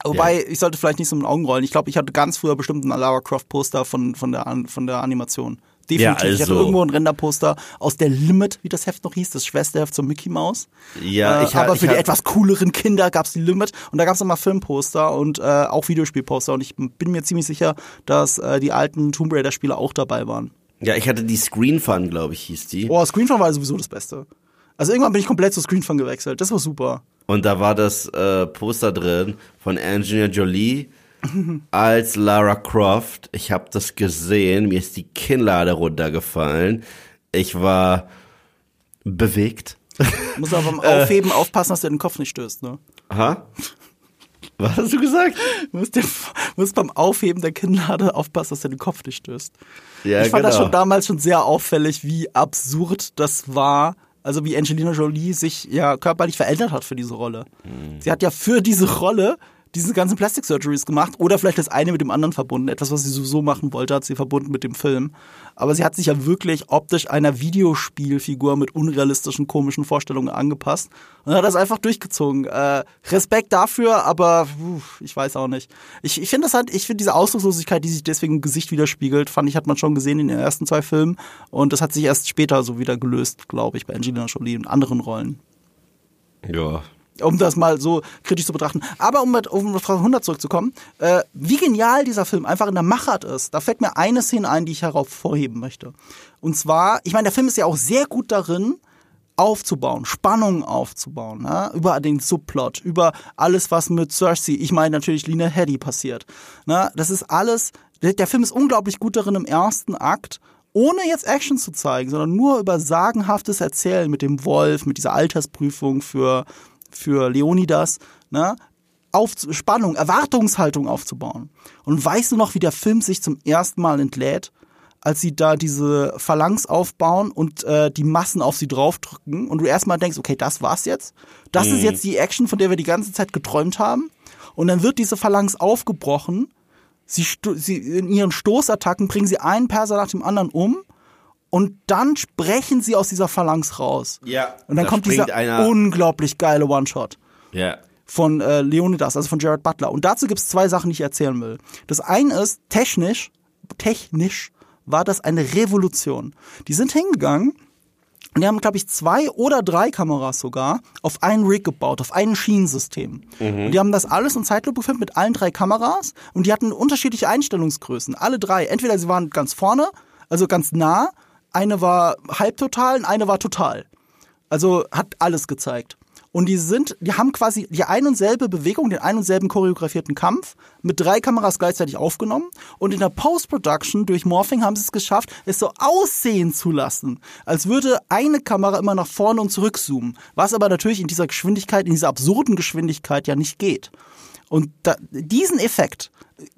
Wobei, ja. ich sollte vielleicht nicht so mit den Augen rollen. Ich glaube, ich hatte ganz früher bestimmt ein Lara Croft Poster von, von, der, von der Animation. Definitiv. Ja, Ich hatte also- irgendwo ein Renderposter aus der Limit, wie das Heft noch hieß, das Schwesterheft zum Mickey Mouse. Ja, äh, ich ha- aber ich für die etwas cooleren Kinder gab's die Limit und da gab's immer Filmposter und äh, auch Videospielposter und ich bin mir ziemlich sicher, dass äh, die alten Tomb Raider Spiele auch dabei waren. Ja, ich hatte die Screen Fun, glaube ich, hieß die. Boah, Screenfun war sowieso das Beste. Also irgendwann bin ich komplett zu Screenfun gewechselt. Das war super. Und da war das äh, Poster drin von Angelina Jolie als Lara Croft. Ich habe das gesehen, mir ist die Kinnlade runtergefallen. Ich war bewegt. Muss aber beim Äh. Aufheben aufpassen, dass du den Kopf nicht stößt, ne? Ha? Was hast du gesagt? Du musst, den, musst beim Aufheben der Kinnlade aufpassen, dass du den Kopf nicht stößt. Ja, ich fand das genau. schon damals schon sehr auffällig, wie absurd das war. Also wie Angelina Jolie sich ja körperlich verändert hat für diese Rolle. Mhm. Sie hat ja für diese Rolle diese ganzen Plastic Surgeries gemacht oder vielleicht das eine mit dem anderen verbunden. Etwas, was sie sowieso machen wollte, hat sie verbunden mit dem Film. Aber sie hat sich ja wirklich optisch einer Videospielfigur mit unrealistischen, komischen Vorstellungen angepasst und hat das einfach durchgezogen. Äh, Respekt dafür, aber uff, ich weiß auch nicht. Ich, ich finde das halt, ich finde diese Ausdruckslosigkeit, die sich deswegen im Gesicht widerspiegelt, fand ich, hat man schon gesehen in den ersten zwei Filmen. Und das hat sich erst später so wieder gelöst, glaube ich, bei Angelina Jolie und anderen Rollen Ja. Um das mal so kritisch zu betrachten. Aber um mit um auf Frage 100 zurückzukommen, äh, wie genial dieser Film einfach in der Machart ist, da fällt mir eine Szene ein, die ich hervorheben möchte. Und zwar, ich meine, der Film ist ja auch sehr gut darin, aufzubauen, Spannung aufzubauen, ja? über den Subplot, über alles, was mit Cersei, ich meine natürlich Lina Headey passiert. Ne? Das ist alles, der Film ist unglaublich gut darin im ersten Akt, ohne jetzt Action zu zeigen, sondern nur über sagenhaftes Erzählen mit dem Wolf, mit dieser Altersprüfung für, für Leonidas, ne? auf Spannung, Erwartungshaltung aufzubauen. Und weißt du noch, wie der Film sich zum ersten Mal entlädt? als sie da diese Phalanx aufbauen und äh, die Massen auf sie draufdrücken und du erstmal denkst, okay, das war's jetzt. Das ist jetzt die Action, von der wir die ganze Zeit geträumt haben. Und dann wird diese Phalanx aufgebrochen. Sie, sie in ihren Stoßattacken bringen sie einen Perser nach dem anderen um und dann sprechen sie aus dieser Phalanx raus. Ja, Und dann da kommt dieser einer- unglaublich geile One-Shot Ja. von äh, Leonidas, also von Jared Butler. Und dazu gibt's zwei Sachen, die ich erzählen will. Das eine ist, technisch, technisch war das eine Revolution. Die sind hingegangen und die haben, glaube ich, zwei oder drei Kameras sogar auf einen Rig gebaut, auf ein Schienensystem. Und die haben das alles in Zeitlupe gefilmt mit allen drei Kameras und die hatten unterschiedliche Einstellungsgrößen. Alle drei. Entweder sie waren ganz vorne, also ganz nah, eine war halbtotal und eine war total. Also hat alles gezeigt. Und die sind, die haben quasi die ein und selbe Bewegung, den ein und selben choreografierten Kampf mit drei Kameras gleichzeitig aufgenommen. Und in der Post-Production durch Morphing haben sie es geschafft, es so aussehen zu lassen, als würde eine Kamera immer nach vorne und zurück zoomen. Was aber natürlich in dieser Geschwindigkeit, in dieser absurden Geschwindigkeit ja nicht geht. Und da, diesen Effekt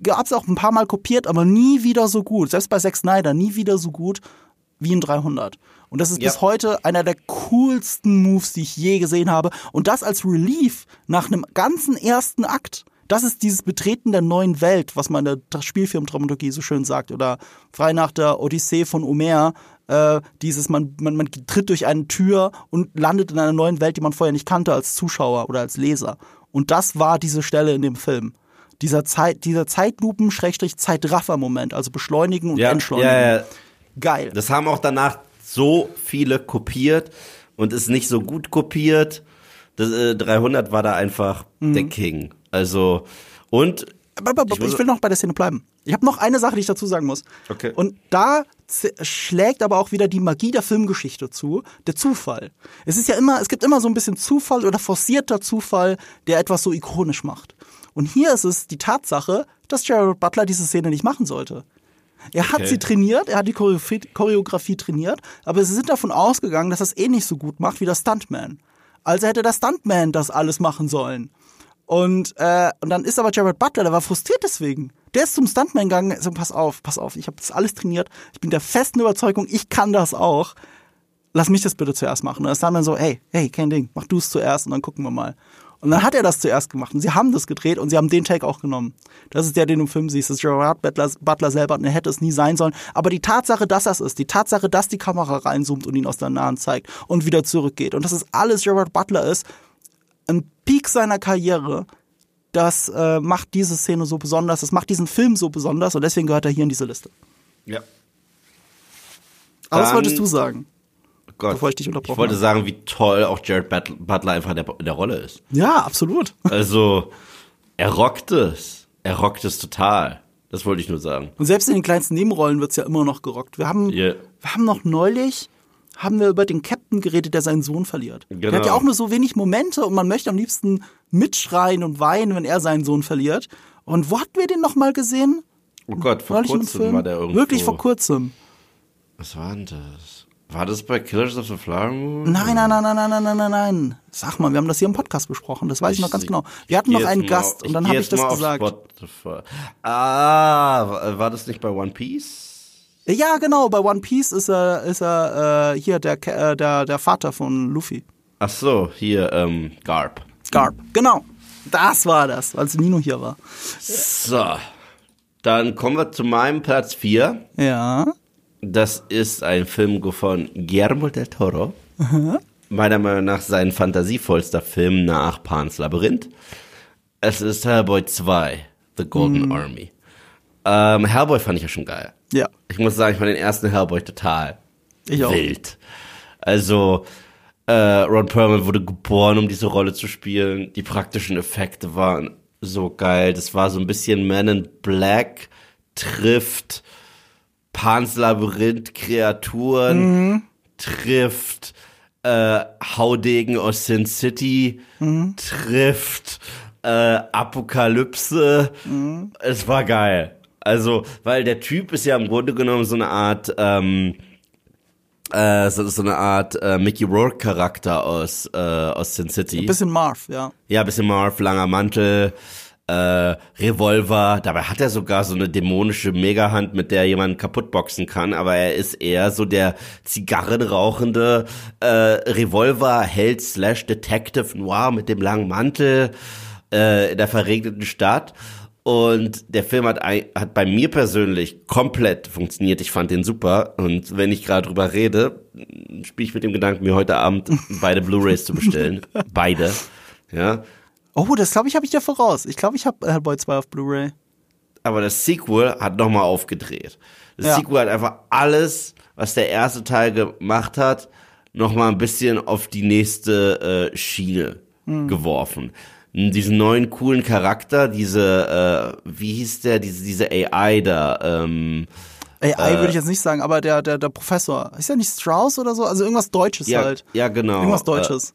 gab es auch ein paar Mal kopiert, aber nie wieder so gut. Selbst bei Zack Snyder nie wieder so gut wie in 300. Und das ist Ja. bis heute einer der coolsten Moves, die ich je gesehen habe. Und das als Relief nach einem ganzen ersten Akt. Das ist dieses Betreten der neuen Welt, was man in der Spielfilmdramaturgie so schön sagt. Oder frei nach der Odyssee von Homer, äh, dieses, man, man, man tritt durch eine Tür und landet in einer neuen Welt, die man vorher nicht kannte als Zuschauer oder als Leser. Und das war diese Stelle in dem Film. Dieser Zeit, dieser Zeitlupen-Zeitraffer-Moment, also beschleunigen und Ja, entschleunigen. ja, ja. Geil. Das haben auch danach so viele kopiert und ist nicht so gut kopiert. Das, äh, 300 war da einfach Mhm. der King. Also, und Aber, aber, aber, Ich ich, will noch bei der Szene bleiben. Ich habe noch eine Sache, die ich dazu sagen muss. Okay. Und da schlägt aber auch wieder die Magie der Filmgeschichte zu, der Zufall. Es ist ja immer, es gibt immer so ein bisschen Zufall oder forcierter Zufall, der etwas so ikonisch macht. Und hier ist es die Tatsache, dass Gerald Butler diese Szene nicht machen sollte. Er hat Okay. sie trainiert, er hat die Choreografie, Choreografie trainiert, aber sie sind davon ausgegangen, dass er es eh nicht so gut macht wie der Stuntman. Also hätte der Stuntman das alles machen sollen. Und, äh, und dann ist aber Jared Butler, der war frustriert deswegen. Der ist zum Stuntman gegangen, so pass auf, pass auf, ich habe das alles trainiert, ich bin der festen Überzeugung, ich kann das auch. Lass mich das bitte zuerst machen. Und der Stuntman so, hey, hey, kein Ding, mach du es zuerst und dann gucken wir mal. Und dann hat er das zuerst gemacht und sie haben das gedreht und sie haben den Take auch genommen. Das ist der, den du im Film siehst. Das ist Gerard Butler, Butler selber und er hätte es nie sein sollen. Aber die Tatsache, dass das ist, die Tatsache, dass die Kamera reinzoomt und ihn aus der Nahen zeigt und wieder zurückgeht und dass es alles Gerard Butler ist, ein Peak seiner Karriere, das äh, macht diese Szene so besonders, das macht diesen Film so besonders und deswegen gehört er hier in diese Liste. ja. Aber was wolltest du sagen? Gott, bevor ich dich unterbrochen wollte habe. sagen, wie toll auch Jared Butler einfach in der, in der Rolle ist. Ja, absolut. Also, er rockt es. Er rockt es total. Das wollte ich nur sagen. Und selbst in den kleinsten Nebenrollen wird's ja immer noch gerockt. Wir haben, Ja. wir haben noch neulich haben wir über den Captain geredet, der seinen Sohn verliert. Der hat Genau. ja auch nur so wenig Momente und man möchte am liebsten mitschreien und weinen, wenn er seinen Sohn verliert. Und wo hatten wir den noch mal gesehen? Oh Gott, vor Neulich kurzem war der irgendwo. Wirklich vor kurzem. Was war denn das? War das bei Killers of the Flower Moon? Nein, nein, nein, nein, nein, nein, nein, nein. nein. Sag mal, wir haben das hier im Podcast besprochen. Das weiß ich, ich noch ganz genau. Wir hatten noch einen mal, Gast und dann habe ich das gesagt. Spotify. Ah, war das nicht bei One Piece? Ja, genau. Bei One Piece ist er, ist er äh, hier der, äh, der, der Vater von Luffy. Ach so, hier ähm, Garb. Garb, genau. Das war das, als Nino hier war. So, dann kommen wir zu meinem Platz 4. Ja. Das ist ein Film von Guillermo del Toro. Meiner Meinung nach sein fantasievollster Film nach Pan's Labyrinth. Es ist Hellboy 2, The Golden Army. Ähm, Hellboy fand ich ja schon geil. Ja. Ich muss sagen, ich fand den ersten Hellboy total Ich auch. wild. Also, äh, Ron Perlman wurde geboren, um diese Rolle zu spielen. Die praktischen Effekte waren so geil. Das war so ein bisschen Man in Black trifft Pans Labyrinth Kreaturen trifft äh, Haudegen aus Sin City trifft äh, Apokalypse. Es war geil. Also, weil der Typ ist ja im Grunde genommen so eine Art ähm, äh, so, so eine Art äh, Mickey Rourke Charakter aus äh, aus Sin City. Ein bisschen Marv, ja. Ja, bisschen Marv, langer Mantel, äh, Revolver. Dabei hat er sogar so eine dämonische Megahand, mit der jemand kaputtboxen kann. Aber er ist eher so der zigarrenrauchende äh, Revolver-Held slash Detective Noir mit dem langen Mantel äh, in der verregneten Stadt. Und der Film hat, hat bei mir persönlich komplett funktioniert. Ich fand den super. Und wenn ich gerade drüber rede, spiele ich mit dem Gedanken, mir heute Abend beide Blu-rays zu bestellen. Beide. Ja. Oh, das glaube ich, habe ich dir voraus. Ich glaube, ich habe Hellboy 2 auf Blu-ray. Aber das Sequel hat nochmal aufgedreht. Das Ja. Sequel hat einfach alles, was der erste Teil gemacht hat, nochmal ein bisschen auf die nächste äh, Schiene Hm. geworfen. Diesen neuen coolen Charakter, diese, äh, wie hieß der, diese, diese AI da, ähm, AI würde ich jetzt nicht sagen, aber der, der, der Professor. Ist ja nicht Strauss oder so? Also irgendwas Deutsches ja, halt. ja genau. Irgendwas Deutsches.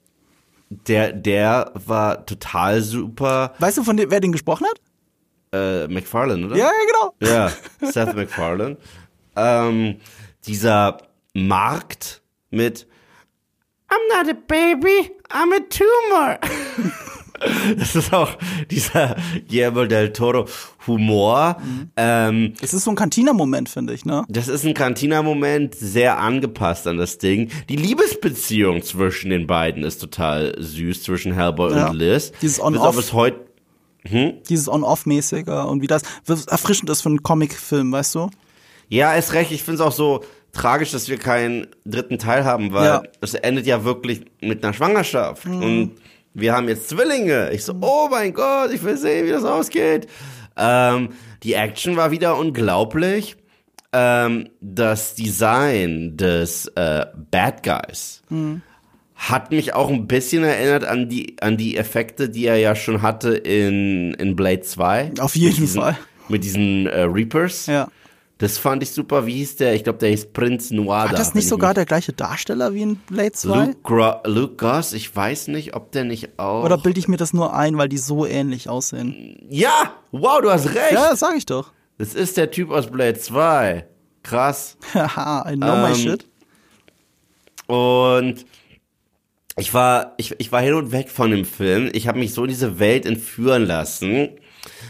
Der, der war total super. weißt du, von dem, wer den gesprochen hat? Äh, McFarlane, oder? Ja, ja, genau. Ja, Seth MacFarlane. Ähm, dieser Markt mit I'm not a baby, I'm a tumor. das ist auch dieser Guillermo del Toro Humor. Ähm, Es ist so ein Cantina-Moment, finde ich, ne? das ist ein Cantina-Moment, sehr angepasst an das Ding. Die Liebesbeziehung zwischen den beiden ist total süß, zwischen Hellboy Ja. und Liz. Dieses On-Off. heute Dieses On-Off-mäßige und wie das erfrischend ist für einen Comic-Film, weißt du? Ja, ist recht. Ich finde es auch so tragisch, dass wir keinen dritten Teil haben, weil Ja. es endet ja wirklich mit einer Schwangerschaft. Und wir haben jetzt Zwillinge. Ich so, oh mein Gott, ich will sehen, wie das ausgeht. Ähm, die Action war wieder unglaublich. Ähm, das Design des äh, Bad Guys hat mich auch ein bisschen erinnert an die, an die Effekte, die er ja schon hatte in, in Blade 2. Auf jeden Mit diesen- Fall. Mit diesen äh, Reapers. Ja. Das fand ich super. Wie hieß der? Ich glaube, der hieß Prinz Noir. Hat das nicht sogar der gleiche Darsteller wie in Blade 2? Luke, Gra Luke Goss? Ich weiß nicht, ob der nicht auch. Oder bilde ich mir das nur ein, weil die so ähnlich aussehen? ja! Wow, du hast recht! Ja, das sag ich doch. Das ist der Typ aus Blade 2. Krass. Haha, I know my Ähm, shit. Und ich war, ich, ich war hin und weg von dem Film. Ich habe mich so in diese Welt entführen lassen.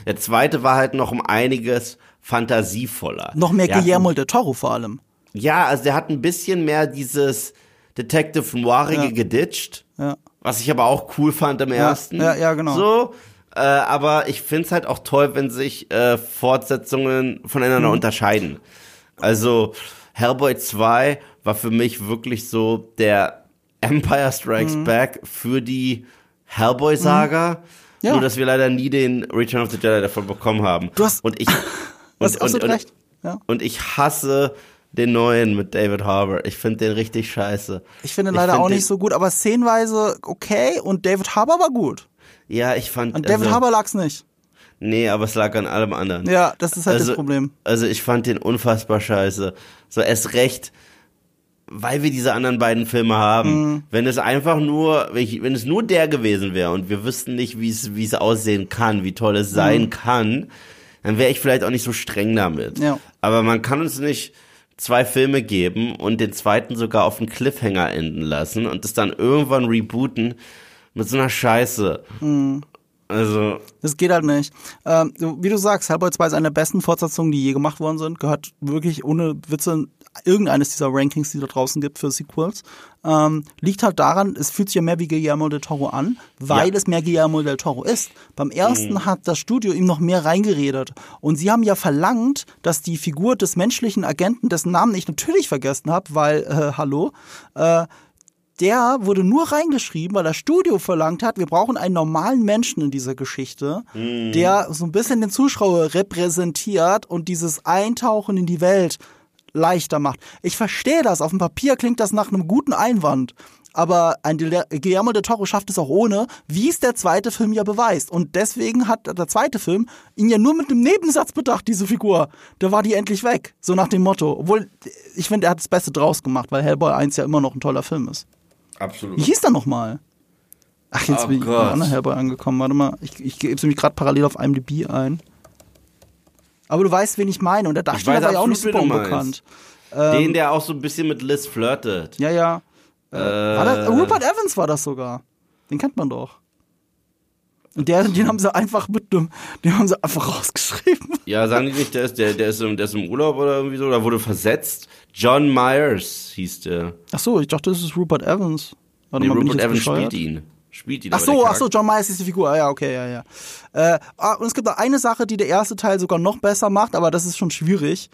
Der zweite war halt noch um einiges fantasievoller. Noch mehr Der Guillermo del Toro vor allem. Ja, also der hat ein bisschen mehr dieses Detective Noirige Ja. geditcht. Ja. Was ich aber auch cool fand im ersten. ja, ja, genau. So. Äh, aber ich find's halt auch toll, wenn sich äh, Fortsetzungen voneinander Mhm. unterscheiden. Also Hellboy 2 war für mich wirklich so der Empire Strikes Mhm. Back für die Hellboy-Saga. Ja. Nur, dass wir leider nie den Return of the Jedi davon bekommen haben. Du hast- und ich Du hast und, absolut und, recht. Ja. und ich hasse Den neuen mit David Harbour. Ich finde den richtig scheiße. Ich finde ihn leider find auch nicht so gut, aber szenenweise okay und David Harbour war gut. Ja, ich fand. An David also, Harbour lag's nicht. Nee, aber es lag an allem anderen. Ja, das ist halt also, das Problem. Also ich fand den unfassbar scheiße. So erst recht, weil wir diese anderen beiden Filme haben. Mhm. Wenn es einfach nur, wenn es nur der gewesen wäre und wir wüssten nicht, wie es, wie es aussehen kann, wie toll es sein Mhm. kann, dann wäre ich vielleicht auch nicht so streng damit. Ja. Aber man kann uns nicht zwei Filme geben und den zweiten sogar auf einen Cliffhanger enden lassen und es dann irgendwann rebooten mit so einer Scheiße. Mhm. Also, Das geht halt nicht. Ähm, wie du sagst, Hellboy 2 ist eine der besten Fortsetzungen, die je gemacht worden sind. Gehört wirklich ohne Witze irgendeines dieser Rankings, die da draußen gibt für Sequels. Ähm, liegt halt daran, es fühlt sich ja mehr wie Guillermo del Toro an, weil Ja. es mehr Guillermo del Toro ist. Beim ersten hat das Studio ihm noch mehr reingeredet. Und sie haben ja verlangt, dass die Figur des menschlichen Agenten, dessen Namen ich natürlich vergessen habe, weil, äh, hallo, äh, der wurde nur reingeschrieben, weil das Studio verlangt hat, wir brauchen einen normalen Menschen in dieser Geschichte, der so ein bisschen den Zuschauer repräsentiert und dieses Eintauchen in die Welt leichter macht. Ich verstehe das, auf dem Papier klingt das nach einem guten Einwand. Aber ein Guillermo del Toro schafft es auch ohne, wie es der zweite Film ja beweist. Und deswegen hat der zweite Film ihn ja nur mit einem Nebensatz bedacht, diese Figur. Da war die endlich weg. So nach dem Motto. Obwohl, ich finde, er hat das Beste draus gemacht, weil Hellboy 1 ja immer noch ein toller Film ist. absolut. Wie hieß der nochmal? Ach, jetzt Oh bin ich bei Hellboy angekommen. Warte mal, ich, ich gebe es nämlich gerade parallel auf IMDb ein. Aber du weißt, wen ich meine. Und der Darsteller war ja auch nicht super unbekannt. Den, der auch so ein bisschen mit Liz flirtet. Ja, ja. Äh, das, Rupert Evans war das sogar. Den kennt man doch. Und der, den haben sie einfach mit dem, den haben sie einfach rausgeschrieben. Ja, sagen die nicht, der ist, der, der, ist im, der ist im Urlaub oder irgendwie so, oder wurde versetzt. John Myers hieß der. Ach so, ich dachte, das ist Rupert Evans. Warte Nee, mal, Rupert Evans bescheuert? spielt ihn. Spielt ihn Ach so, ach so, John Myers ist die Figur. Ah, Ja, okay, ja, ja. Äh, ah, und es gibt noch eine Sache, die der erste Teil sogar noch besser macht, aber das ist schon schwierig.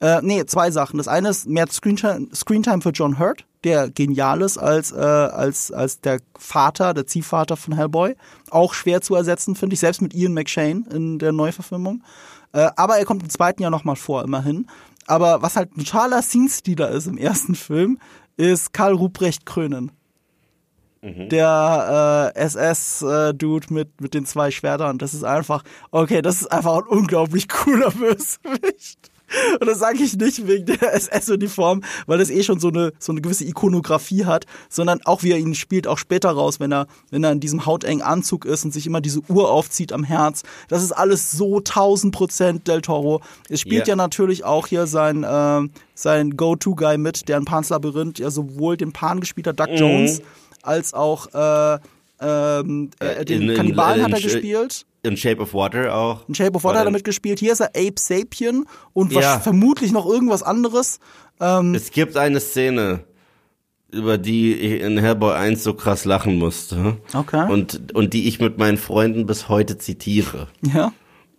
Äh, nee, zwei Sachen. Das eine ist mehr Screentime, Screentime für John Hurt, der genial ist als, äh, als, als der Vater, der Ziehvater von Hellboy. Auch schwer zu ersetzen, finde ich, selbst mit Ian McShane in der Neuverfilmung. Äh, aber er kommt im zweiten Jahr nochmal vor, immerhin. Aber was halt ein totaler Scene-Stealer ist im ersten Film, ist Karl Ruprecht Krönen der äh, SS-Dude mit, mit den zwei Schwertern. Das ist einfach, okay, das ist einfach ein unglaublich cooler Bösewicht. Und das sage ich nicht wegen der SS-Uniform, weil das eh schon so eine, so eine gewisse Ikonografie hat, sondern auch wie er ihn spielt, auch später raus, wenn er, wenn er in diesem hautengen Anzug ist und sich immer diese Uhr aufzieht am Herz. Das ist alles so 1000 Prozent Del Toro. Es spielt Ja. ja natürlich auch hier sein, äh, sein Go-To-Guy mit, der in Pans Labyrinth ja sowohl den Pan gespielt hat, Doug Jones, als auch äh, ähm, äh, den in- in- Kannibalen hat in- er gespielt. In Shape of Water auch. In Shape of Water hat er mitgespielt. Hier ist er Ape Sapien und Ja. vermutlich noch irgendwas anderes. Ähm, Es gibt eine Szene, über die ich in Hellboy 1 so krass lachen musste. Okay. Und, und die ich mit meinen Freunden bis heute zitiere. ja.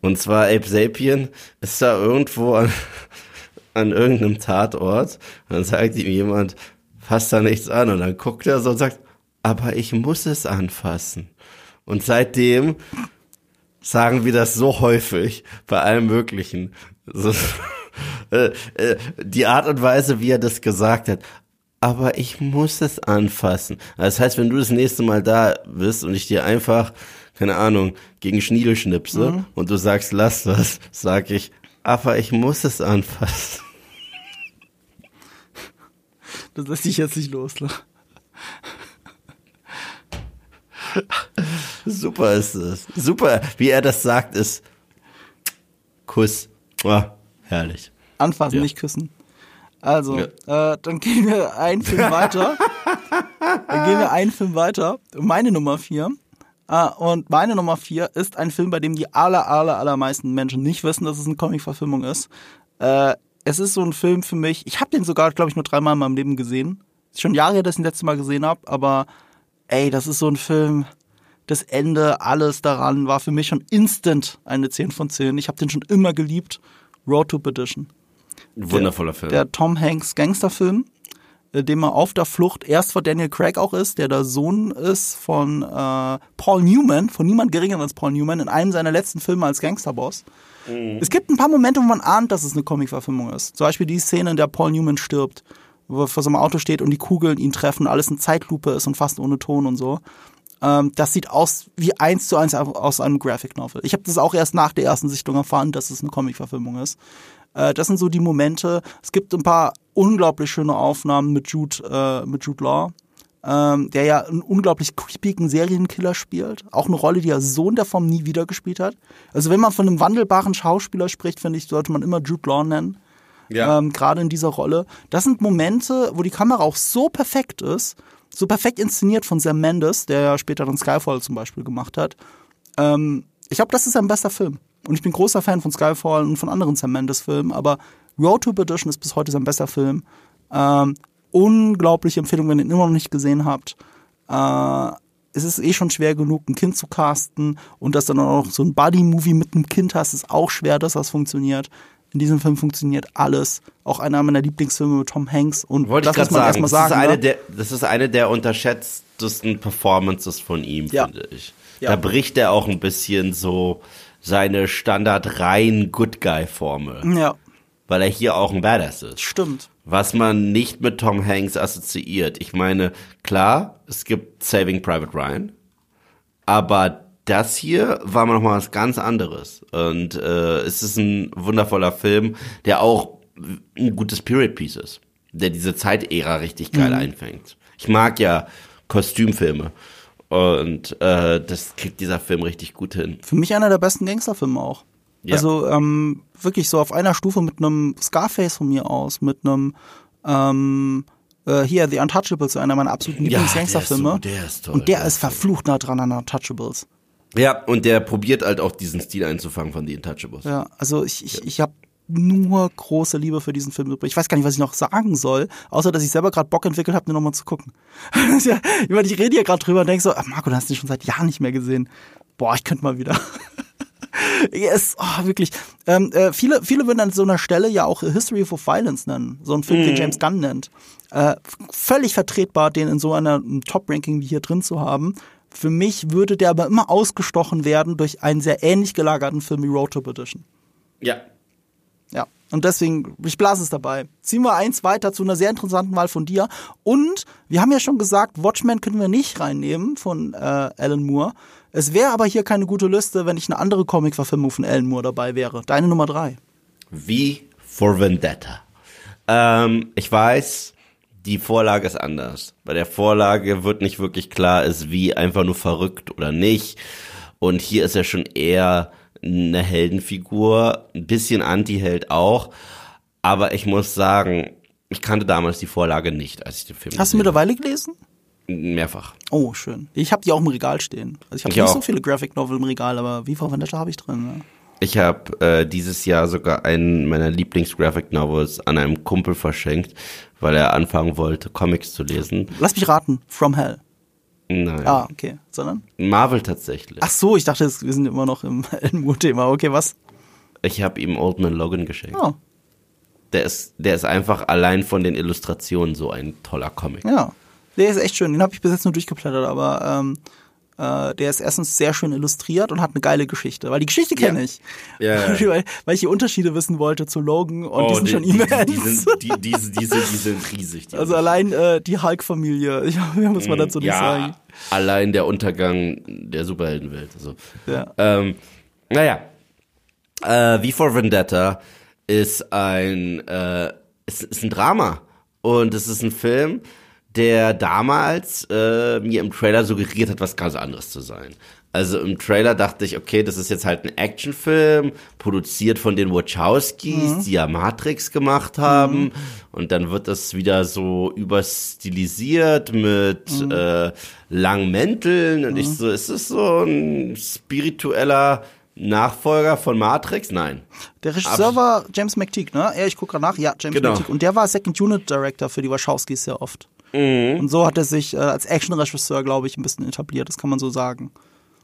Und zwar Ape Sapien ist da irgendwo an, an irgendeinem Tatort. Und dann sagt ihm jemand, fass da nichts an. Und dann guckt er so und sagt, aber ich muss es anfassen. Und seitdem sagen wir das so häufig bei allem Möglichen. So, äh, äh, die Art und Weise, wie er das gesagt hat. Aber ich muss es anfassen. Das heißt, wenn du das nächste Mal da bist und ich dir einfach, keine Ahnung, gegen Schniedel schnipse und du sagst, lass das, sag ich, aber ich muss es anfassen. Das lässt sich jetzt nicht los. Super ist es. Super, wie er das sagt, ist Kuss. Oh, herrlich. Anfassen, Ja. nicht küssen. Also, Ja. äh, dann gehen wir einen Film weiter. dann gehen wir einen Film weiter. Meine Nummer vier. Ah, und meine Nummer vier ist ein Film, bei dem die aller, aller, allermeisten Menschen nicht wissen, dass es eine Comic-Verfilmung ist. Äh, es ist so ein Film für mich. Ich habe den sogar, glaube ich, nur dreimal in meinem Leben gesehen. Ist schon Jahre dass ich den letzte Mal gesehen habe, aber ey, das ist so ein Film. Das Ende, alles daran war für mich schon instant eine 10 von 10. Ich habe den schon immer geliebt. Road to Perdition Ein wundervoller Film. der Tom Hanks Gangsterfilm, äh, dem er auf der Flucht erst vor Daniel Craig auch ist, der der Sohn ist von äh, Paul Newman, von niemand geringer als Paul Newman, in einem seiner letzten Filme als Gangsterboss. Es gibt ein paar Momente, wo man ahnt, dass es eine Comic-Verfilmung ist. Zum Beispiel die Szene, in der Paul Newman stirbt, wo er vor so einem Auto steht und die Kugeln ihn treffen, alles in Zeitlupe ist und fast ohne Ton und so. Ähm, das sieht aus wie eins zu eins aus einem Graphic Novel. Ich habe das auch erst nach der ersten Sichtung erfahren, dass es eine Comic-Verfilmung ist. Äh, das sind so die Momente. Es gibt ein paar unglaublich schöne Aufnahmen mit Jude, äh, mit Jude Law, ähm, der ja einen unglaublich creepigen Serienkiller spielt. Auch eine Rolle, die er so in der Form nie wieder gespielt hat. Also wenn man von einem wandelbaren Schauspieler spricht, finde ich, sollte man immer Jude Law nennen. Ja. Ähm, Gerade in dieser Rolle. Das sind Momente, wo die Kamera auch so perfekt ist, so perfekt inszeniert von Sam Mendes, der ja später dann Skyfall zum Beispiel gemacht hat. Ähm, ich glaube, das ist sein bester Film. Und ich bin großer Fan von Skyfall und von anderen Sam Mendes-Filmen, aber Road to Perdition ist bis heute sein bester Film. Ähm, unglaubliche Empfehlung, wenn ihr ihn immer noch nicht gesehen habt. Äh, es ist eh schon schwer genug, ein Kind zu casten und dass dann auch noch so ein Buddy-Movie mit einem Kind hast, ist auch schwer, dass das funktioniert. In diesem Film funktioniert alles. Auch einer meiner Lieblingsfilme mit Tom Hanks. Und Wollte das muss man sagen, erstmal das, sagen. ist eine ne? der, das ist eine der unterschätztesten Performances von ihm, Ja. finde ich. Ja. Da bricht er auch ein bisschen so seine Standard rein Good Guy Formel, ja, weil er hier auch ein Badass ist. stimmt. Was man nicht mit Tom Hanks assoziiert. Ich meine, klar, es gibt Saving Private Ryan, aber das hier war noch mal was ganz anderes. Und äh, es ist ein wundervoller Film, der auch ein gutes Period Piece ist, der diese Zeitära richtig geil einfängt. Ich mag ja Kostümfilme und äh, das kriegt dieser Film richtig gut hin. Für mich einer der besten Gangsterfilme auch. Ja. Also ähm, wirklich so auf einer Stufe mit einem Scarface von mir aus, mit einem ähm, äh, hier The Untouchables, einer meiner absoluten Ja, Lieblingsgangsterfilme. der ist so- der ist toll, Und der, der ist verflucht nah dran an Untouchables. Ja, und der probiert halt auch diesen Stil einzufangen von The Untouchables. Ja, also ich, ich, ich habe nur große Liebe für diesen Film übrig. Ich weiß gar nicht, was ich noch sagen soll, außer dass ich selber gerade Bock entwickelt habe, den nochmal zu gucken. ja, ich meine, ich rede hier gerade drüber und denke so, ach Marco, du hast den schon seit Jahren nicht mehr gesehen. Boah, ich könnte mal wieder. yes, oh, wirklich. Ähm, äh, viele, viele würden an so einer Stelle ja auch History of Violence nennen. So ein Film, den James Gunn nennt. Äh, völlig vertretbar, den in so einer einem Top-Ranking wie hier drin zu haben. Für mich würde der aber immer ausgestochen werden durch einen sehr ähnlich gelagerten Film wie Road to Perdition. Ja. Ja. Und deswegen, ich blase es dabei. Ziehen wir eins weiter zu einer sehr interessanten Wahl von dir. Und wir haben ja schon gesagt, Watchmen können wir nicht reinnehmen von äh, Alan Moore. Es wäre aber hier keine gute Liste, wenn nicht eine andere Comic-Verfilmung von Alan Moore dabei wäre. Deine Nummer drei. Wie for Vendetta. Ähm, ich weiß, die Vorlage ist anders. Bei der Vorlage wird nicht wirklich klar, ist wie einfach nur verrückt oder nicht. Und hier ist er schon eher eine Heldenfigur, ein bisschen Anti-Held auch. Aber ich muss sagen, ich kannte damals die Vorlage nicht, als ich den Film Hast du mittlerweile gelesen? Mehrfach. Oh, schön. Ich habe die auch im Regal stehen. Also ich habe Ich nicht auch. so viele Graphic Novel im Regal, aber wie vor Vendetta habe ich drin. Ne? Ich habe äh, dieses Jahr sogar einen meiner Lieblings-Graphic Novels an einem Kumpel verschenkt, weil er anfangen wollte, Comics zu lesen. Lass mich raten. From Hell. Nein. Ah, okay. Sondern? Marvel tatsächlich. Ach so, ich dachte, wir sind immer noch im Alan Moore-Thema. Okay, was? Ich habe ihm Old Man Logan geschenkt. Oh, Der ist, der ist einfach allein von den Illustrationen so ein toller Comic. Ja, der ist echt schön. Den habe ich bis jetzt nur durchgeblättert, aber ähm, äh, der ist erstens sehr schön illustriert und hat eine geile Geschichte. Weil die Geschichte kenne Ja. ich. Ja, ja. weil, weil ich die Unterschiede wissen wollte zu Logan und die sind schon die, immens. die, die, sind, die, die, die, sind, die sind riesig. Die also allein äh, die Hulk-Familie, muss man dazu nicht sagen. allein der Untergang der Superheldenwelt. Also. Ja. Ähm, naja, äh, V for Vendetta ist ein, äh, ist, ist ein Drama. Und es ist ein Film, der damals äh, mir im Trailer suggeriert hat, was ganz anderes zu sein. Also im Trailer dachte ich, okay, das ist jetzt halt ein Actionfilm, produziert von den Wachowskis, die ja Matrix gemacht haben. Und dann wird das wieder so überstilisiert mit äh, langen Mänteln. Und ich so, ist es so ein spiritueller Nachfolger von Matrix? Nein. Der Regisseur war James McTeague, ne? Ja, ich gucke gerade nach. Ja, James Genau. McTeague. Und der war Second Unit Director für die Wachowskis sehr oft. Mhm. Und so hat er sich äh, als Actionregisseur, glaube ich, ein bisschen etabliert. Das kann man so sagen.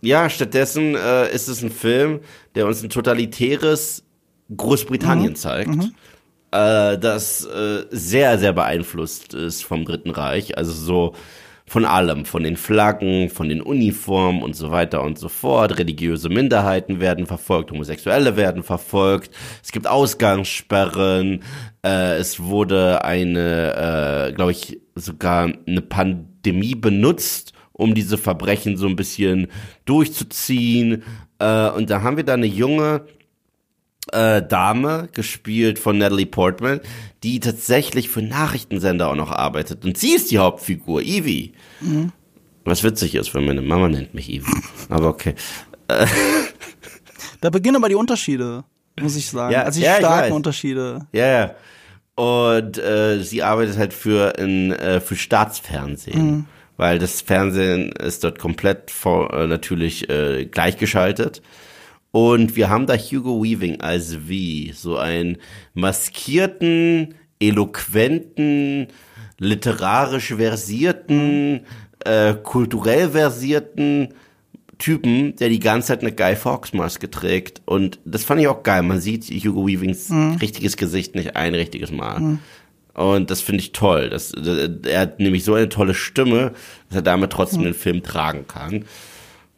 Ja, stattdessen äh, ist es ein Film, der uns ein totalitäres Großbritannien zeigt, äh, das äh, sehr, sehr beeinflusst ist vom Dritten Reich. Also so von allem, von den Flaggen, von den Uniformen und so weiter und so fort. Religiöse Minderheiten werden verfolgt, Homosexuelle werden verfolgt, es gibt Ausgangssperren, äh, es wurde eine, äh, glaube ich, sogar eine Pandemie benutzt, um diese Verbrechen so ein bisschen durchzuziehen. Äh, und da haben wir da eine junge äh, Dame, gespielt von Natalie Portman, die tatsächlich für Nachrichtensender auch noch arbeitet. Und sie ist die Hauptfigur, Evie. Mhm. Was witzig ist, wenn meine Mama nennt mich Evie. Aber okay. Da beginnen aber die Unterschiede, muss ich sagen. Ja, also die ja, starken Unterschiede. Ja, ja. Und äh, sie arbeitet halt für, in, äh, für Staatsfernsehen. Mhm. Weil das Fernsehen ist dort komplett vor, äh, natürlich äh, gleichgeschaltet. Und wir haben da Hugo Weaving als wie so einen maskierten, eloquenten, literarisch versierten, äh, kulturell versierten Typen, der die ganze Zeit eine Guy Fawkes Maske trägt. Und das fand ich auch geil. Man sieht Hugo Weavings mhm. richtiges Gesicht nicht ein richtiges Mal. Mhm. Und das finde ich toll. Das, er hat nämlich so eine tolle Stimme, dass er damit trotzdem mhm. den Film tragen kann.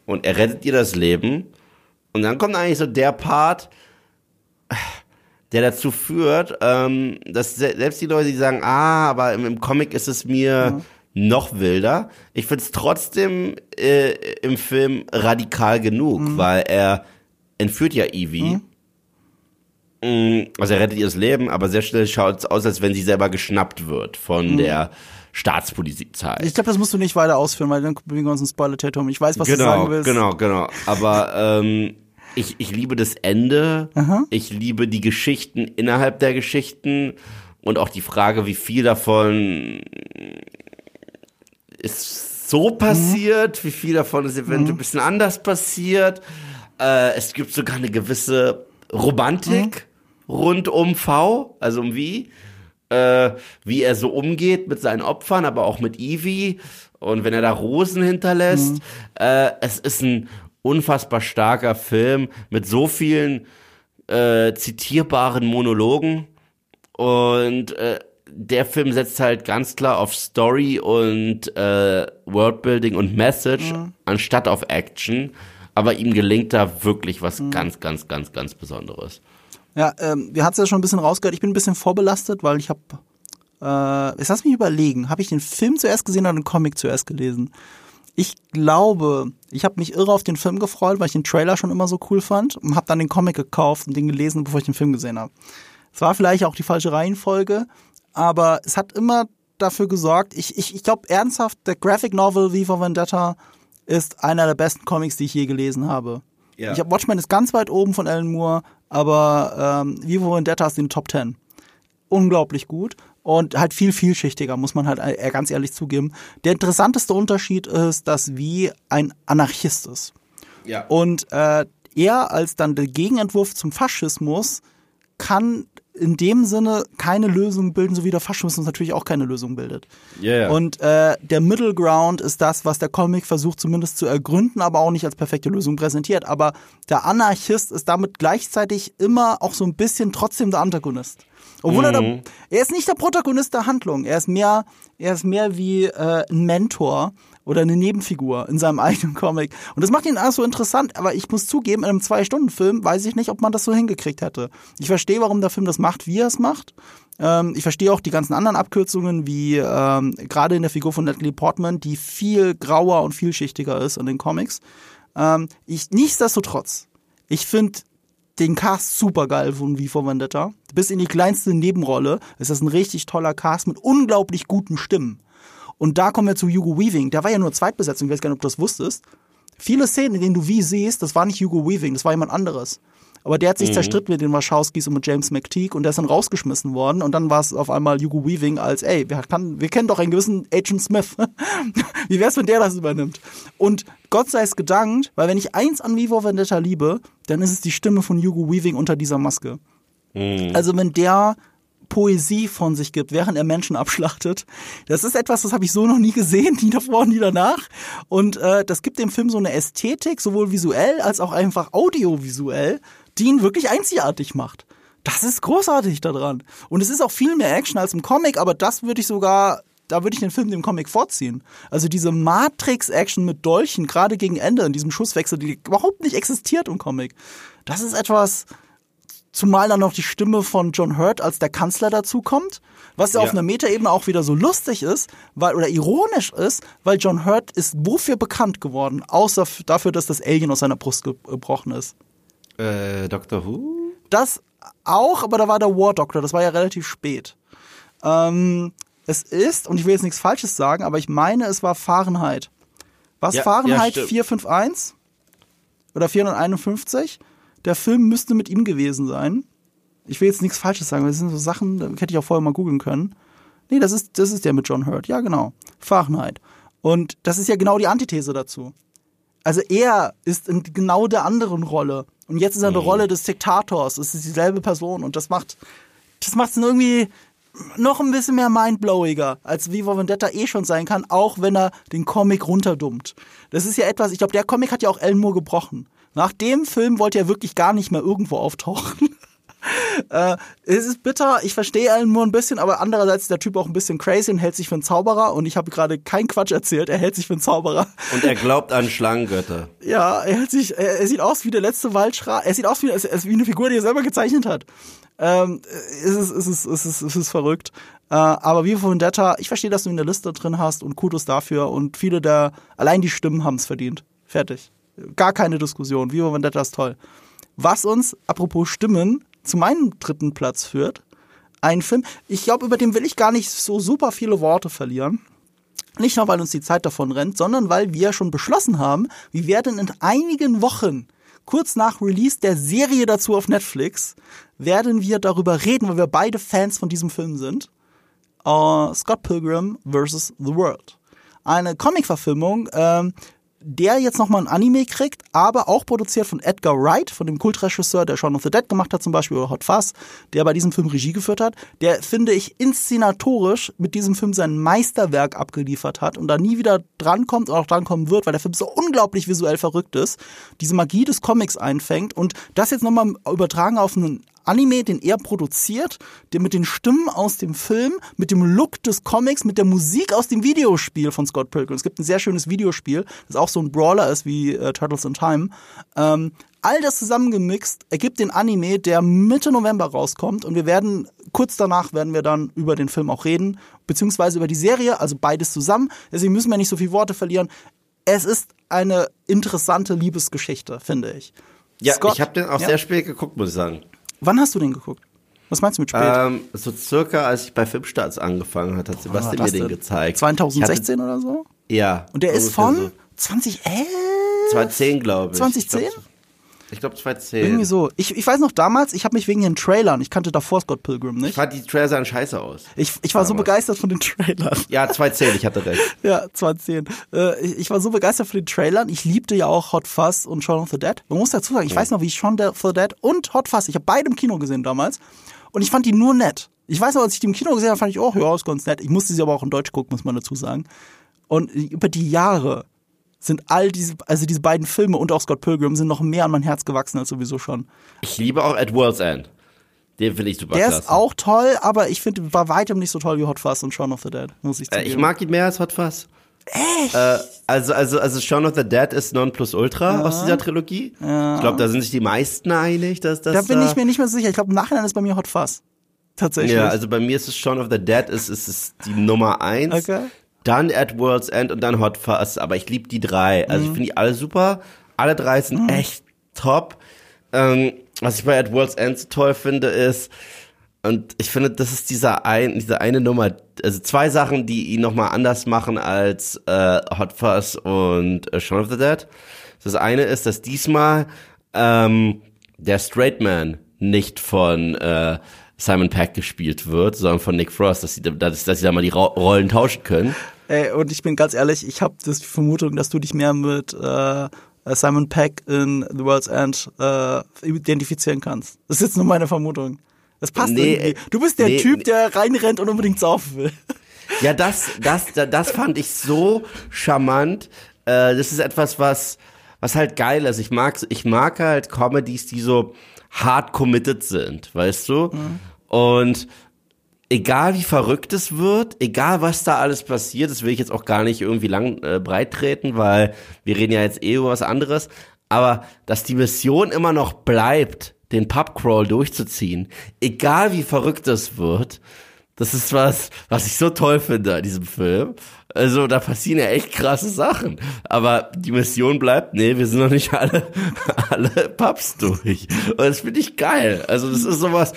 Und er rettet ihr das Leben. Und dann kommt eigentlich so der Part, der dazu führt, ähm, dass selbst die Leute, die sagen, ah, aber im, im Comic ist es mir mhm. noch wilder. Ich finde es trotzdem äh, im Film radikal genug, mhm. weil er entführt ja Evie. Mhm. Mm, also er rettet ihr das Leben, aber sehr schnell schaut es aus, als wenn sie selber geschnappt wird von mhm. der Staatspolizei. Ich glaube, das musst du nicht weiter ausführen, weil dann bewegen wir uns ein Spoiler-Tatum. Ich weiß, was genau, du sagen willst. Genau, genau. Aber ähm, ich, ich liebe das Ende. Aha. Ich liebe die Geschichten innerhalb der Geschichten und auch die Frage, wie viel davon ist so passiert, mhm. wie viel davon ist eventuell mhm. ein bisschen anders passiert. Äh, es gibt sogar eine gewisse Romantik mhm. rund um V, also um wie äh, wie er so umgeht mit seinen Opfern, aber auch mit Evie und wenn er da Rosen hinterlässt. Mhm. Äh, es ist ein unfassbar starker Film mit so vielen äh, zitierbaren Monologen und äh, der Film setzt halt ganz klar auf Story und äh, Worldbuilding und Message mhm. anstatt auf Action. Aber ihm gelingt da wirklich was mhm. ganz, ganz, ganz, ganz Besonderes. Ja, ähm, wir hatten es ja schon ein bisschen rausgehört. Ich bin ein bisschen vorbelastet, weil ich habe, äh, jetzt lass mich überlegen, habe ich den Film zuerst gesehen oder den Comic zuerst gelesen? Ich glaube, ich habe mich irre auf den Film gefreut, weil ich den Trailer schon immer so cool fand und habe dann den Comic gekauft und den gelesen, bevor ich den Film gesehen habe. Es war vielleicht auch die falsche Reihenfolge, aber es hat immer dafür gesorgt, ich, ich, ich glaube ernsthaft, der Graphic Novel Viva Vendetta ist einer der besten Comics, die ich je gelesen habe. Ja. Ich habe Watchmen ist ganz weit oben von Alan Moore, aber ähm, Vivo Vendetta ist in den Top 10. Unglaublich gut und halt viel vielschichtiger, muss man halt äh, ganz ehrlich zugeben. Der interessanteste Unterschied ist, dass wie ein Anarchist ist. Ja. Und äh, er als dann der Gegenentwurf zum Faschismus kann in dem Sinne keine Lösung bilden, so wie der Faschismus natürlich auch keine Lösung bildet. Yeah. Und äh, der Middle Ground ist das, was der Comic versucht zumindest zu ergründen, aber auch nicht als perfekte Lösung präsentiert. Aber der Anarchist ist damit gleichzeitig immer auch so ein bisschen trotzdem der Antagonist. Obwohl mhm. er, der, er ist nicht der Protagonist der Handlung. Er ist mehr, er ist mehr wie äh, ein Mentor oder eine Nebenfigur in seinem eigenen Comic. Und das macht ihn alles so interessant, aber ich muss zugeben, in einem Zwei-Stunden-Film weiß ich nicht, ob man das so hingekriegt hätte. Ich verstehe, warum der Film das macht, wie er es macht. Ähm, ich verstehe auch die ganzen anderen Abkürzungen, wie ähm, gerade in der Figur von Natalie Portman, die viel grauer und vielschichtiger ist in den Comics. Ähm, ich, nichtsdestotrotz, ich finde den Cast super geil von V for Vendetta. Bis in die kleinste Nebenrolle ist das ein richtig toller Cast mit unglaublich guten Stimmen. Und da kommen wir zu Hugo Weaving. Der war ja nur Zweitbesetzung, ich weiß gar nicht, ob du das wusstest. Viele Szenen, in denen du wie siehst, das war nicht Hugo Weaving, das war jemand anderes. Aber der hat sich mhm. zerstritten mit den Wachowskis und mit James McTeague und der ist dann rausgeschmissen worden und dann war es auf einmal Hugo Weaving als, ey, wir, kann, wir kennen doch einen gewissen Agent Smith. Wie wär's, wenn der das übernimmt? Und Gott sei es gedankt, weil wenn ich eins an Vivo Vendetta liebe, dann ist es die Stimme von Hugo Weaving unter dieser Maske. Mhm. Also wenn der Poesie von sich gibt, während er Menschen abschlachtet. Das ist etwas, das habe ich so noch nie gesehen, nie davor, nie danach. Und äh, das gibt dem Film so eine Ästhetik, sowohl visuell als auch einfach audiovisuell, die ihn wirklich einzigartig macht. Das ist großartig daran. Und es ist auch viel mehr Action als im Comic, aber das würde ich sogar da würde ich den Film dem Comic vorziehen. Also diese Matrix-Action mit Dolchen, gerade gegen Ende, in diesem Schusswechsel, die überhaupt nicht existiert im Comic. Das ist etwas, zumal dann noch die Stimme von John Hurt als der Kanzler dazu kommt, was ja, Ja. auf einer Metaebene auch wieder so lustig ist, weil oder ironisch ist, weil John Hurt ist wofür bekannt geworden, außer dafür, dass das Alien aus seiner Brust ge- gebrochen ist. Äh, Doctor Who? Das auch, aber da war der War Doctor, das war ja relativ spät. Ähm, es ist, und ich will jetzt nichts Falsches sagen, aber ich meine, es war Fahrenheit. Was Ja, Fahrenheit ja, stimmt. 451 oder 451? Der Film müsste mit ihm gewesen sein. Ich will jetzt nichts Falsches sagen, weil das sind so Sachen, da hätte ich auch vorher mal googeln können. Nee, das ist, das ist der mit John Hurt. Ja, genau. Fahrenheit. Und das ist ja genau die Antithese dazu. Also er ist in genau der anderen Rolle. Und jetzt ist er in der Rolle des Diktators. Es ist dieselbe Person. Und das macht, das macht es irgendwie noch ein bisschen mehr mindblowiger, als Viva Vendetta eh schon sein kann, auch wenn er den Comic runterdummt. Das ist ja etwas, ich glaube, der Comic hat ja auch Moore gebrochen. Nach dem Film wollte er wirklich gar nicht mehr irgendwo auftauchen. Äh, es ist bitter, ich verstehe Alan Moore ein bisschen, aber andererseits ist der Typ auch ein bisschen crazy und hält sich für einen Zauberer und ich habe gerade keinen Quatsch erzählt, er hält sich für einen Zauberer. Und er glaubt an Schlangengötter. Ja, er hält sich, er, er sieht aus wie der letzte Waldschra, er sieht aus wie, wie eine Figur, die er selber gezeichnet hat. Ähm, es ist, es ist, es ist, es ist verrückt. Äh, aber wie Vendetta, ich verstehe, dass du ihn in der Liste drin hast und Kudos dafür und viele der, allein die Stimmen haben es verdient. Fertig. Gar keine Diskussion. Viva Vendetta ist toll. Was uns, apropos Stimmen, zu meinem dritten Platz führt. Ein Film, ich glaube, über den will ich gar nicht so super viele Worte verlieren. Nicht nur, weil uns die Zeit davon rennt, sondern weil wir schon beschlossen haben, wir werden in einigen Wochen, kurz nach Release der Serie dazu auf Netflix, werden wir darüber reden, weil wir beide Fans von diesem Film sind. Äh, Scott Pilgrim vs. The World. Eine Comic-Verfilmung, ähm, der jetzt nochmal ein Anime kriegt, aber auch produziert von Edgar Wright, von dem Kultregisseur, der Shaun of the Dead gemacht hat zum Beispiel, oder Hot Fuzz, der bei diesem Film Regie geführt hat, der, finde ich, inszenatorisch mit diesem Film sein Meisterwerk abgeliefert hat und da nie wieder drankommt und auch drankommen wird, weil der Film so unglaublich visuell verrückt ist, diese Magie des Comics einfängt und das jetzt nochmal übertragen auf einen Anime, den er produziert, der mit den Stimmen aus dem Film, mit dem Look des Comics, mit der Musik aus dem Videospiel von Scott Pilgrim. Es gibt ein sehr schönes Videospiel, das auch so ein Brawler ist wie äh, Turtles in Time. Ähm, all das zusammengemixt ergibt den Anime, der Mitte November rauskommt und wir werden kurz danach werden wir dann über den Film auch reden, beziehungsweise über die Serie, also beides zusammen. Deswegen müssen wir nicht so viele Worte verlieren. Es ist eine interessante Liebesgeschichte, finde ich. Ja, Scott- ich habe den auch Ja. sehr spät geguckt, muss ich sagen. Wann hast du den geguckt? Was meinst du mit spät? Ähm, so circa, als ich bei Filmstarts angefangen hat, hat Sebastian war mir den denn? gezeigt. 2016 oder so? Hatte, ja. Und der ist von so. 2011? 2010, glaube ich. 2010? Ich glaube, ich glaub, 2010. Irgendwie so. Ich, ich weiß noch damals, ich habe mich wegen den Trailern, ich kannte davor Scott Pilgrim Ich nicht. fand die Trailer sahen scheiße aus. Ich, ich war so Damals. begeistert von den Trailern. Ja, 2010, ich hatte recht. Ja, 2010. Äh, ich, ich war so begeistert von den Trailern. Ich liebte ja auch Hot Fuzz und Shaun of the Dead. Man muss dazu sagen, ich weiß noch, wie ich Shaun of the Dead und Hot Fuzz, ich habe beide im Kino gesehen damals. Und ich fand die nur nett. Ich weiß noch, als ich die im Kino gesehen habe, fand ich, oh ja, ist ganz nett. Ich musste sie aber auch in Deutsch gucken, muss man dazu sagen. Und über die Jahre sind all diese, also diese beiden Filme und auch Scott Pilgrim sind noch mehr an mein Herz gewachsen als sowieso schon. Ich liebe auch At World's End. Den finde ich super Der klasse. ist auch toll, aber ich finde, war weitem nicht so toll wie Hot Fuzz und Shaun of the Dead, muss ich äh, zugeben. ich mag ihn mehr als Hot Fuzz. Echt? Äh, also, also, also Shaun of the Dead ist Nonplusultra aus dieser Trilogie. Ich glaube, da sind sich die meisten einig, dass das da bin ich mir nicht mehr sicher. Ich glaube, im Nachhinein ist bei mir Hot Fuzz. Tatsächlich. Ja, also bei mir ist es Shaun of the Dead, ist, ist, ist die Nummer eins. Okay. Dann At World's End und dann Hot Fuzz. Aber ich liebe die drei. Also Mhm. ich finde die alle super. Alle drei sind echt top. Ähm, was ich bei At World's End so toll finde, ist, und ich finde, das ist dieser ein, diese eine Nummer, also zwei Sachen, die ihn nochmal anders machen als äh, Hot Fuzz und äh, Shaun of the Dead. Das eine ist, dass diesmal ähm, der Straight Man nicht von äh, Simon Peck gespielt wird, sondern von Nick Frost, dass sie, da- dass, dass sie da mal die Ro Rollen tauschen können. Ey, und ich bin ganz ehrlich, ich habe die Vermutung, dass du dich mehr mit äh, Simon Peck in The World's End äh, identifizieren kannst. Das ist jetzt nur meine Vermutung. Das passt Nee, irgendwie. Du bist der nee, Typ, der reinrennt und unbedingt saufen will. Ja, das, das, das fand ich so charmant. Äh, das ist etwas, was, was halt geil ist. Ich mag, ich mag halt Comedies, die so hart committed sind, weißt du? Und egal wie verrückt es wird, egal was da alles passiert, das will ich jetzt auch gar nicht irgendwie lang äh, breit treten, weil wir reden ja jetzt eh über was anderes, aber dass die Mission immer noch bleibt, den Pubcrawl durchzuziehen, egal wie verrückt es wird, das ist was, was ich so toll finde an diesem Film. Also da passieren ja echt krasse Sachen. Aber die Mission bleibt, nee, wir sind noch nicht alle, alle Pubs durch. Und das finde ich geil. Also das ist sowas,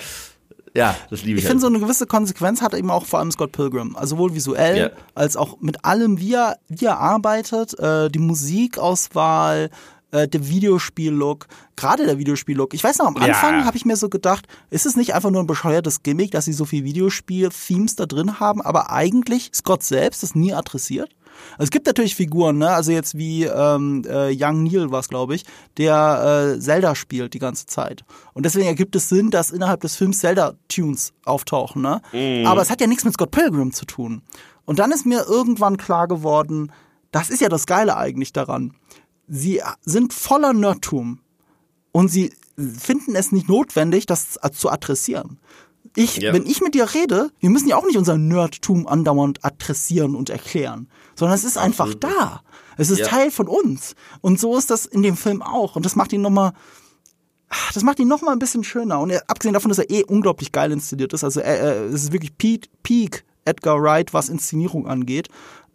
ja, das liebe ich. Ich finde, so eine gewisse Konsequenz hat eben auch vor allem Scott Pilgrim. Also sowohl visuell Ja. als auch mit allem, wie er, wie er arbeitet, äh, die Musikauswahl, äh, der Videospiel-Look, gerade der Videospiel-Look. Ich weiß noch, am Ja. Anfang habe ich mir so gedacht, ist es nicht einfach nur ein bescheuertes Gimmick, dass sie so viel Videospiel-Themes da drin haben, aber eigentlich Scott selbst das nie adressiert? Also es gibt natürlich Figuren, ne? also jetzt wie ähm, äh, Young Neil war es, glaube ich, der äh, Zelda spielt die ganze Zeit. Und deswegen ergibt es Sinn, dass innerhalb des Films Zelda-Tunes auftauchen. Ne? Aber es hat ja nichts mit Scott Pilgrim zu tun. Und dann ist mir irgendwann klar geworden, das ist ja das Geile eigentlich daran. Sie sind voller Nerdtum und sie finden es nicht notwendig, das zu adressieren. Ich, Ja. wenn ich mit dir rede, wir müssen ja auch nicht unser Nerdtum andauernd adressieren und erklären, sondern es ist einfach da. Es ist Ja. Teil von uns. Und so ist das in dem Film auch. Und das macht ihn nochmal, das macht ihn nochmal ein bisschen schöner. Und er, abgesehen davon, dass er eh unglaublich geil inszeniert ist, also äh, äh, es ist wirklich Peak, Peak Edgar Wright, was Inszenierung angeht.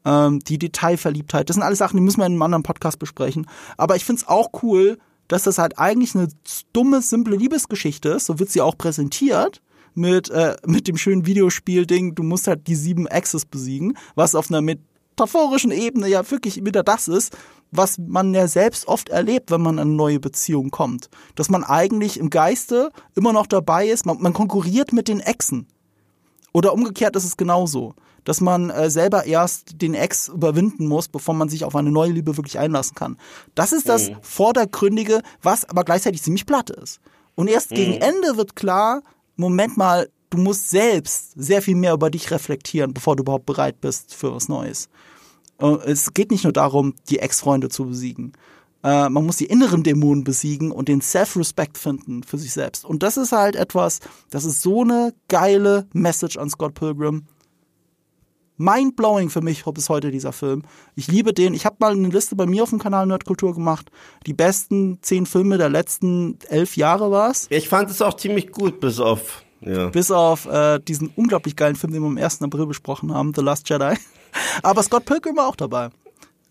Ähm, die Detailverliebtheit, das sind alles Sachen, die müssen wir in einem anderen Podcast besprechen. Aber ich finde es auch cool, dass das halt eigentlich eine dumme, simple Liebesgeschichte ist. So wird sie auch präsentiert mit, äh, mit dem schönen Videospiel-Ding, du musst halt die sieben Axes besiegen, was auf einer metaphorischen Ebene ja wirklich wieder das ist, was man ja selbst oft erlebt, wenn man in eine neue Beziehung kommt. Dass man eigentlich im Geiste immer noch dabei ist, man, man konkurriert mit den Exen. Oder umgekehrt ist es genauso, dass man äh, selber erst den Ex überwinden muss, bevor man sich auf eine neue Liebe wirklich einlassen kann. Das ist das Vordergründige, was aber gleichzeitig ziemlich platt ist. Und erst gegen Ende wird klar, Moment mal, du musst selbst sehr viel mehr über dich reflektieren, bevor du überhaupt bereit bist für was Neues. Es geht nicht nur darum, die Ex-Freunde zu besiegen. Äh, man muss die inneren Dämonen besiegen und den Self-Respect finden für sich selbst. Und das ist halt etwas, das ist so eine geile Message an Scott Pilgrim. Mindblowing für mich bis heute dieser Film. Ich liebe den. Ich habe mal eine Liste bei mir auf dem Kanal Nerdkultur gemacht. Die besten zehn Filme der letzten elf Jahre war's. Ich fand es auch ziemlich gut, bis auf, ja. Bis auf äh, diesen unglaublich geilen Film, den wir am 1. April besprochen haben, The Last Jedi. Aber Scott Pilgrim war auch dabei.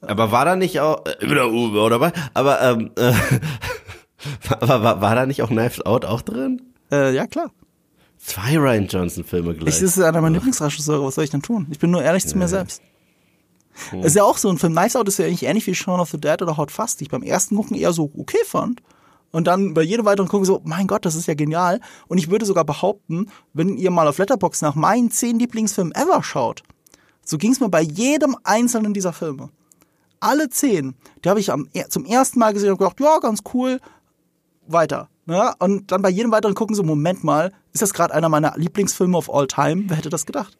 Aber war da nicht auch, wieder Uwe war dabei, aber, ähm, äh, war, war, war da nicht auch Knives Out auch drin? Äh, ja, klar. Zwei Ryan Johnson Filme Ich, gleich. das ist einer meiner Lieblingsregisseure, was soll ich denn tun? Ich bin nur ehrlich zu mir selbst. Ist ja auch so ein Film. Knives Out ist ja eigentlich ähnlich wie Shaun of the Dead oder Hot Fast, die ich beim ersten Gucken eher so okay fand. Und dann bei jedem weiteren Gucken so, mein Gott, das ist ja genial. Und ich würde sogar behaupten, wenn ihr mal auf Letterboxd nach meinen zehn Lieblingsfilmen ever schaut, so ging es mir bei jedem einzelnen dieser Filme. Alle zehn, die habe ich am, zum ersten Mal gesehen und gedacht, ja, ganz cool, weiter. Ne? Und dann bei jedem weiteren gucken so, Moment mal, ist das gerade einer meiner Lieblingsfilme of all time? Wer hätte das gedacht?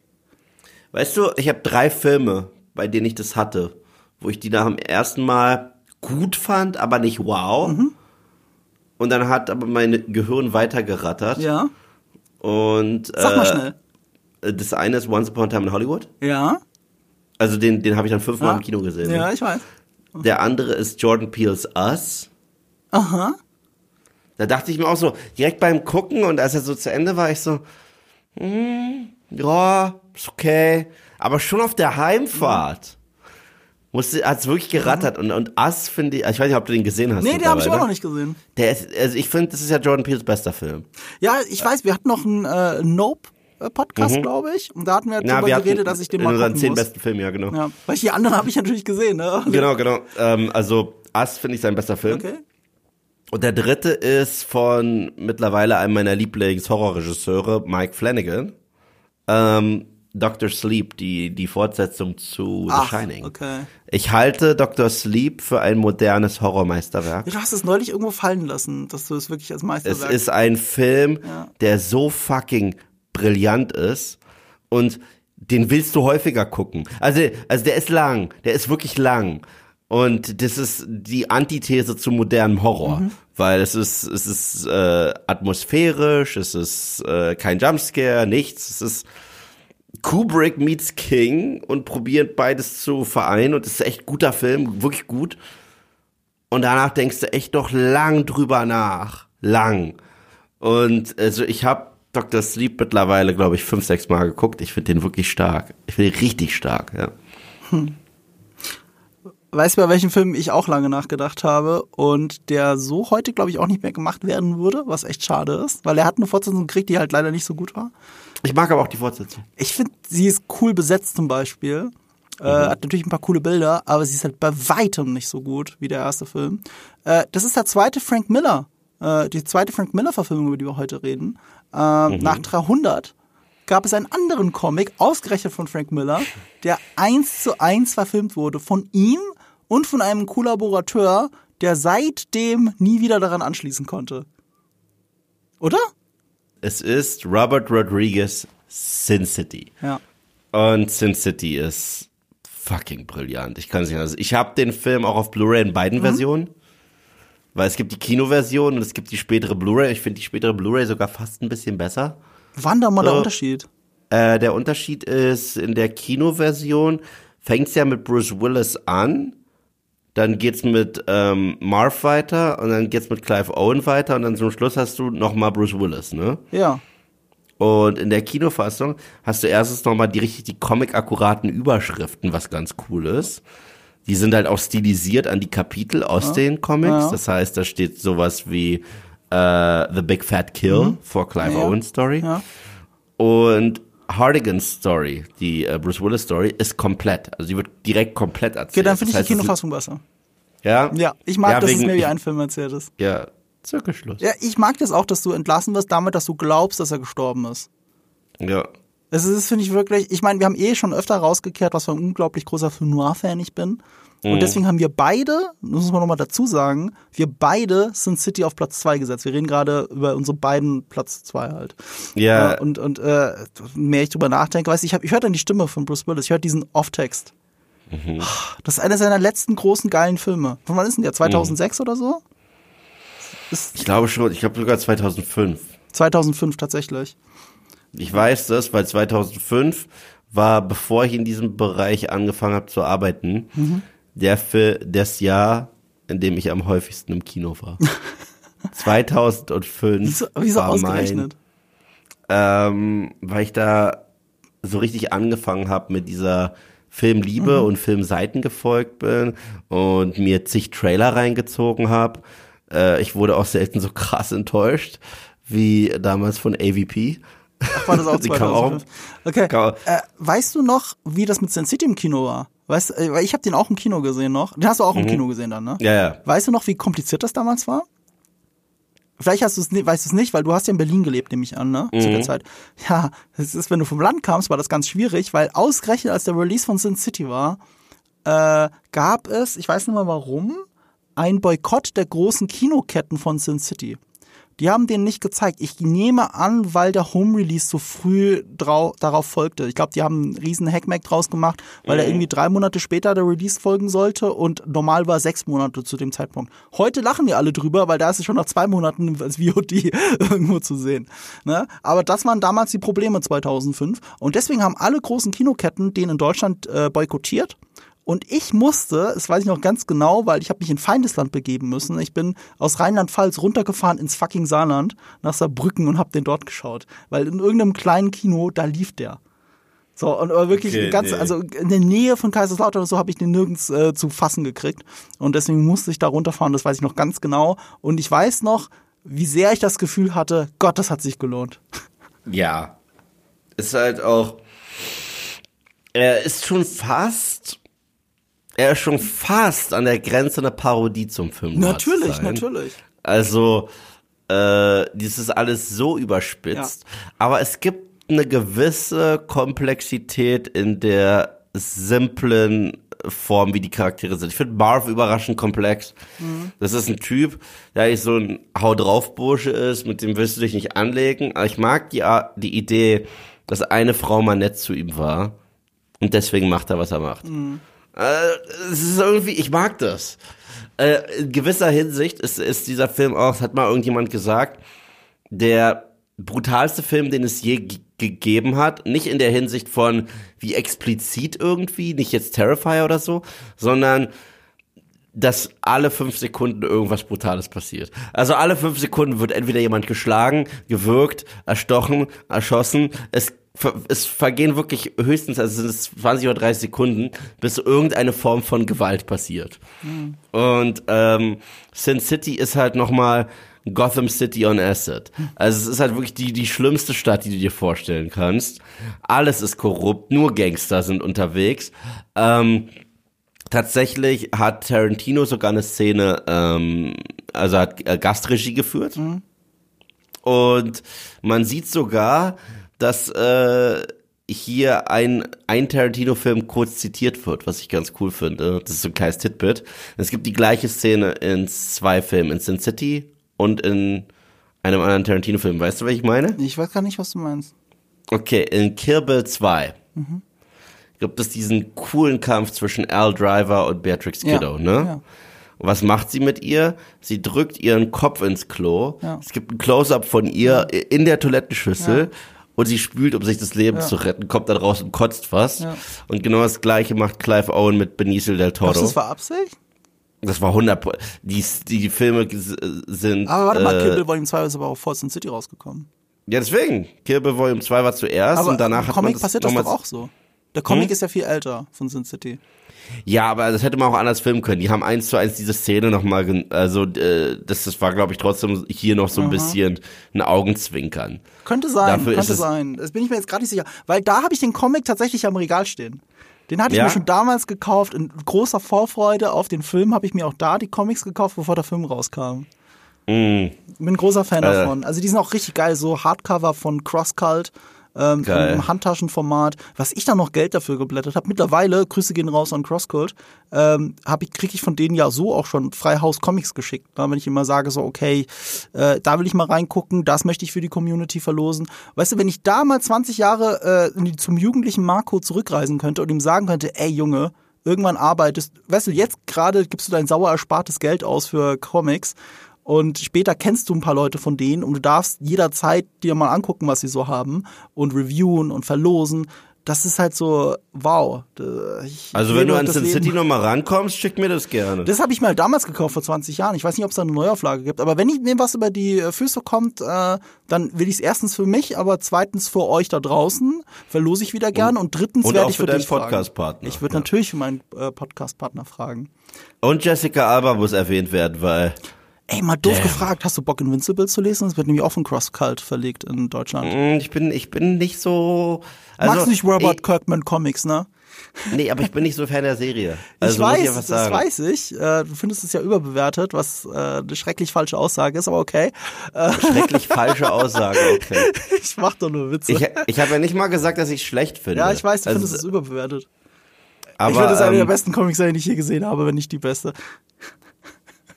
Weißt du, ich habe drei Filme, bei denen ich das hatte, wo ich die nach dem ersten Mal gut fand, aber nicht wow. Mhm. Und dann hat aber mein Gehirn weitergerattert. Ja. Und Sag mal äh, schnell. das eine ist Once Upon a Time in Hollywood. Ja. Also den, den habe ich dann fünfmal Ja. im Kino gesehen. Ja, ich weiß. Der andere ist Jordan Peele's Us. Aha. Da dachte ich mir auch so, direkt beim Gucken und als er so zu Ende war, ich so, hm, ja, ist okay. Aber schon auf der Heimfahrt musste, hat's wirklich gerattert. Und, und Us finde ich, ich weiß nicht, ob du den gesehen hast. Nee, den habe ich auch noch nicht gesehen. Der ist, also ich finde, das ist ja Jordan Peele's bester Film. Ja, ich weiß, wir hatten noch einen äh, Nope-Podcast, glaube ich. Und da hatten wir Mhm. Na, darüber wir hatten geredet, dass ich den mal gucken zehn muss. besten Filmen, ja genau. Ja, weil die anderen habe ich natürlich gesehen, ne? Genau, genau. Ähm, also Us finde ich sein bester Film. Okay. Und der dritte ist von mittlerweile einem meiner Lieblings-Horrorregisseure, Mike Flanagan. Ähm, Dr. Sleep, die, die Fortsetzung zu The Ach, Shining. okay. Ich halte Dr. Sleep für ein modernes Horrormeisterwerk. Du hast es neulich irgendwo fallen lassen, dass du es wirklich als Es Meisterwerk ist ein Film, Ja. der so fucking brillant ist und den willst du häufiger gucken. Also, also der ist lang, der ist wirklich lang. Und das ist die Antithese zu modernem Horror, Mhm. weil es ist es ist äh, atmosphärisch, es ist äh, kein Jumpscare, nichts. Es ist Kubrick meets King und probiert beides zu vereinen und es ist echt guter Film, wirklich gut. Und danach denkst du echt noch lang drüber nach. Lang. Und also ich habe Dr. Sleep mittlerweile, glaube ich, fünf, sechs Mal geguckt. Ich finde den wirklich stark. Ich finde den richtig stark, ja. Weißt du, bei welchem Film ich auch lange nachgedacht habe und der so heute, glaube ich, auch nicht mehr gemacht werden würde, was echt schade ist, weil er hat eine Fortsetzung gekriegt, die halt leider nicht so gut war. Ich mag aber auch die Fortsetzung. Ich finde, sie ist cool besetzt zum Beispiel. Äh, hat natürlich ein paar coole Bilder, aber sie ist halt bei weitem nicht so gut wie der erste Film. Äh, das ist der zweite Frank Miller, äh, die zweite Frank Miller-Verfilmung, über die wir heute reden. Äh, Nach 300 gab es einen anderen Comic, ausgerechnet von Frank Miller, der eins zu eins verfilmt wurde von ihm und von einem Kollaborateur, der seitdem nie wieder daran anschließen konnte. Oder? Es ist Robert Rodriguez Sin City. Ja. Und Sin City ist fucking brillant. Ich kann es nicht anders. Ich habe den Film auch auf Blu-ray in beiden Versionen. Weil es gibt die Kinoversion und es gibt die spätere Blu-ray. Ich finde die spätere Blu-ray sogar fast ein bisschen besser. Wann da mal der So. Unterschied? Äh, der Unterschied ist, in der Kinoversion fängt's ja mit Bruce Willis an, dann geht's mit ähm, Marv weiter und dann geht's mit Clive Owen weiter und dann zum Schluss hast du nochmal Bruce Willis, ne? Ja. Und in der Kinofassung hast du erstens nochmal die richtig die comic-akkuraten Überschriften, was ganz cool ist. Die sind halt auch stilisiert an die Kapitel aus den Comics. Ja. Das heißt, da steht sowas wie äh, The Big Fat Kill for Clive Mhm. Ja. Owen Story. Ja. Und Hardigans Story, die äh, Bruce Willis Story, ist komplett. Also die wird direkt komplett erzählt. Okay, dann finde ich die Kinofassung besser. Ja? Ja, ich mag, ja, dass wegen, es mir wie ein Film erzählt ist. Ja, Zirkelschluss. Ja, ich mag das auch, dass du entlassen wirst damit, dass du glaubst, dass er gestorben ist. ja. Es ist, finde ich wirklich, ich meine, wir haben eh schon öfter rausgekehrt, was für ein unglaublich großer Film Noir-Fan ich bin. Mhm. Und deswegen haben wir beide, das muss man nochmal dazu sagen, wir beide sind City auf Platz zwei gesetzt. Wir reden gerade über unsere beiden Platz zwei halt. Ja. Äh, und und äh, mehr ich drüber nachdenke, weißt du, ich, hab- ich höre dann die Stimme von Bruce Willis, ich höre diesen Off-Text. Mhm. Das ist einer seiner letzten großen geilen Filme. Von wann ist denn der? 2006 oder so? Ich glaube schon, ich glaube sogar 2005. 2005 tatsächlich. Ich weiß das, weil 2005 war, bevor ich in diesem Bereich angefangen habe zu arbeiten, Mhm. Der für das Jahr, in dem ich am häufigsten im Kino war. 2005 Wieso, wieso war ausgerechnet? mein, ähm, weil ich da so richtig angefangen habe mit dieser Filmliebe Mhm. und Filmseiten gefolgt bin und mir zig Trailer reingezogen habe. Äh, ich wurde auch selten so krass enttäuscht wie damals von AVP. Ach, war das auch Die kam auch- 2005? Okay. Äh, weißt du noch, wie das mit Sin City im Kino war? Weißt, äh, weil ich habe den auch im Kino gesehen noch. Den hast du auch im Kino gesehen dann, ne? Mhm. Ja, ja. Weißt du noch, wie kompliziert das damals war? Vielleicht hast du es, weißt du es nicht, weil du hast ja in Berlin gelebt, nehme ich an, ne? Zu Mhm. der Zeit. Ja, es ist, wenn du vom Land kamst, war das ganz schwierig, weil ausgerechnet als der Release von Sin City war, äh, gab es, ich weiß nicht mal warum, ein Boykott der großen Kinoketten von Sin City. Die haben den nicht gezeigt. Ich nehme an, weil der Home Release so früh drau darauf folgte. Ich glaube, die haben einen riesen Hackmack draus gemacht, weil er irgendwie drei Monate später der Release folgen sollte und normal war sechs Monate zu dem Zeitpunkt. Heute lachen wir alle drüber, weil da ist es schon nach zwei Monaten als VOD irgendwo zu sehen. Ne? Aber das waren damals die Probleme 2005 und deswegen haben alle großen Kinoketten den in Deutschland äh, boykottiert. Und ich musste, das weiß ich noch ganz genau, weil ich habe mich in Feindesland begeben müssen. Ich bin aus Rheinland-Pfalz runtergefahren ins fucking Saarland nach Saarbrücken und habe den dort geschaut, weil in irgendeinem kleinen Kino da lief der. So und aber wirklich Okay, ganz, nee. also in der Nähe von Kaiserslautern oder so habe ich den nirgends äh, zu fassen gekriegt und deswegen musste ich da runterfahren. Das weiß ich noch ganz genau und ich weiß noch, wie sehr ich das Gefühl hatte, Gott, das hat sich gelohnt. Ja. Ist halt auch. Er ist schon fast. Er ist schon fast an der Grenze einer Parodie zum Film. Natürlich, sein. natürlich. Also, äh, das ist alles so überspitzt. Aber es gibt eine gewisse Komplexität in der simplen Form, wie die Charaktere sind. Ich finde Marv überraschend komplex. Das ist ein Typ, der eigentlich so ein Hau drauf Bursche ist, mit dem willst du dich nicht anlegen. Aber ich mag die, die Idee, dass eine Frau mal nett zu ihm war. Und deswegen macht er, was er macht. Äh, es ist irgendwie, ich mag das. Äh, in gewisser Hinsicht ist, ist dieser Film auch, hat mal irgendjemand gesagt, der brutalste Film, den es je gegeben hat. Nicht in der Hinsicht von wie explizit irgendwie, nicht jetzt Terrifier oder so, sondern dass alle fünf Sekunden irgendwas Brutales passiert. Also alle fünf Sekunden wird entweder jemand geschlagen, gewürgt, erstochen, erschossen. Es, es vergehen wirklich höchstens, also sind es 20 oder 30 Sekunden, bis irgendeine Form von Gewalt passiert. Und ähm, Sin City ist halt nochmal Gotham City on Acid. Also es ist halt wirklich die, die schlimmste Stadt, die du dir vorstellen kannst. Alles ist korrupt, nur Gangster sind unterwegs. Ähm, tatsächlich hat Tarantino sogar eine Szene, ähm, also hat äh, Gastregie geführt. Und man sieht sogar, dass äh, hier ein, ein Tarantino-Film kurz zitiert wird, was ich ganz cool finde. Das ist so ein kleines Titbit. Es gibt die gleiche Szene in zwei Filmen, in Sin City und in einem anderen Tarantino-Film. Weißt du, was ich meine? Ich weiß gar nicht, was du meinst. Okay, in Kill Bill 2 gibt es diesen coolen Kampf zwischen Al Driver und Beatrix Ja, Kiddo, ne? ja. Was macht sie mit ihr? Sie drückt ihren Kopf ins Klo. Ja. Es gibt ein Close-up von ihr in der Toilettenschüssel. Und sie spült, um sich das Leben Ja. zu retten, kommt dann raus und kotzt fast. Ja. Und genau das gleiche macht Clive Owen mit Benicio del Toro. Glaubst das war Absicht? das war 100 Pro- die, die Filme sind Aber warte mal, äh, Kill Bill Volume 2 ist aber auch vor Sin City rausgekommen. Ja, deswegen. Kill Bill Volume 2 war zuerst Aber und danach im hat Comic man das passiert das doch auch so. Der Comic Hm? ist ja viel älter von Sin City. Ja, aber das hätte man auch anders filmen können. Die haben eins zu eins diese Szene nochmal, also äh, das, das war, glaube ich, trotzdem hier noch so ein bisschen ein Augenzwinkern. Könnte sein, Dafür könnte es- sein. Das bin ich mir jetzt gerade nicht sicher. Weil da habe ich den Comic tatsächlich am Regal stehen. Den hatte ich Ja? mir schon damals gekauft. In großer Vorfreude auf den Film habe ich mir auch da die Comics gekauft, bevor der Film rauskam. Mm, Bin ein großer Fan Äh. davon. Also die sind auch richtig geil, so Hardcover von Crosscult. Ähm, Geil. Im Handtaschenformat, was ich da noch Geld dafür geblättert habe. Mittlerweile, Grüße gehen raus an Crosscult, ähm, hab ich, kriege ich von denen ja so auch schon Freihaus Comics geschickt. Ne? Wenn ich immer sage, so, okay, äh, da will ich mal reingucken, das möchte ich für die Community verlosen. Weißt du, wenn ich da mal 20 Jahre äh, zum jugendlichen Marco zurückreisen könnte und ihm sagen könnte, ey Junge, irgendwann arbeitest, weißt du, jetzt gerade gibst du dein sauer erspartes Geld aus für Comics und später kennst du ein paar Leute von denen und du darfst jederzeit dir mal angucken, was sie so haben und reviewen und verlosen. Das ist halt so, wow. Also wenn du an das Sin. City nochmal rankommst, schick mir das gerne. Das habe ich mal damals gekauft, vor 20 Jahren. Ich weiß nicht, ob es da eine Neuauflage gibt. Aber wenn ich- mir was über die äh, Füße kommt, äh, dann will ich es erstens für mich, aber zweitens für euch da draußen. Verlose ich wieder gern. Und, drittens und werde auch ich für für dich fragen. Podcast-Partner. Ich würde Ja. natürlich für meinen äh, Podcast-Partner fragen. Und Jessica Alba muss erwähnt werden, weil Ey, mal doof Damn. gefragt, hast du Bock Invincible zu lesen? Das wird nämlich auch von CrossCult verlegt in Deutschland. mm, ich bin, ich bin nicht so. Also, Magst du nicht Robert ich, Kirkman Comics, ne? Nee, aber ich bin nicht so Fan der Serie. Also ich weiß, ich das weiß ich. Äh, du findest es ja überbewertet, was äh, eine schrecklich falsche Aussage ist, aber okay. Äh, Schrecklich falsche Aussage, okay. ich mach doch nur Witze. Ich, ich habe ja nicht mal gesagt, dass ich schlecht finde. ja, ich weiß, du Also, findest es überbewertet. aber, ich finde es eine der ähm, besten Comics-Serien, die ich je gesehen habe, wenn nicht die beste.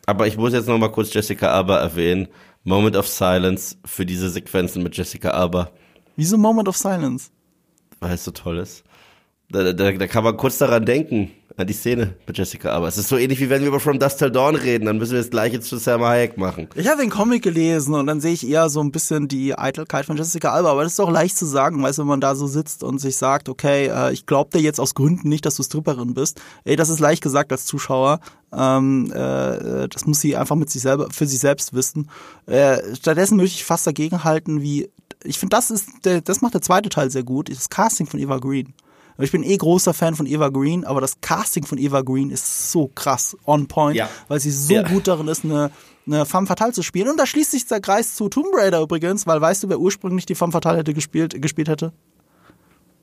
Aber ich muss jetzt noch mal kurz Jessica Alba erwähnen. Moment of Silence für diese Sequenzen mit Jessica Alba, Wieso Moment of Silence? weil es so toll ist. Da, da, da kann man kurz daran denken, an die Szene mit Jessica Alba. Es ist so ähnlich wie wenn wir über From Dust Till Dawn reden, dann müssen wir das gleiche zu Selma Hayek machen. Ich habe den Comic gelesen und dann sehe ich eher so ein bisschen die Eitelkeit von Jessica Alba, aber das ist auch leicht zu sagen, weißt du, wenn man da so sitzt und sich sagt, okay, äh, ich glaube dir jetzt aus Gründen nicht, dass du Stripperin bist. Ey, das ist leicht gesagt als Zuschauer. Ähm, äh, das muss sie einfach mit sich selber, für sich selbst wissen. Äh, stattdessen möchte ich fast dagegen halten, wie ich finde, das ist der, das macht der zweite Teil sehr gut, das Casting von Eva Green. Ich bin eh großer Fan von Eva Green, aber das Casting von Eva Green ist so krass on point, Ja. weil sie so Ja. gut darin ist, eine, eine Femme Fatale zu spielen. Und da schließt sich der Kreis zu Tomb Raider übrigens, weil weißt du, wer ursprünglich die Femme Fatale hätte gespielt, gespielt hätte?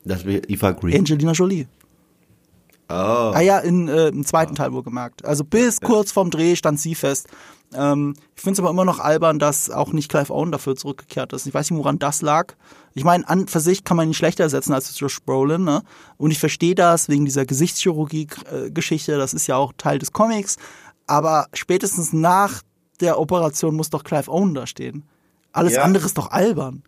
Das wäre Eva Green. Angelina Jolie. Oh. Ah ja, in, äh, im zweiten Teil wohlgemerkt. Also bis kurz vorm Dreh stand sie fest. Ähm, ich finde es aber immer noch albern, dass auch nicht Clive Owen dafür zurückgekehrt ist. Ich weiß nicht, woran das lag. Ich meine, an für sich kann man ihn schlechter ersetzen als Josh Brolin. Ne? Und ich verstehe das wegen dieser Gesichtschirurgie-Geschichte. Das ist ja auch Teil des Comics. Aber spätestens nach der Operation muss doch Clive Owen da stehen. Alles Ja. andere ist doch albern.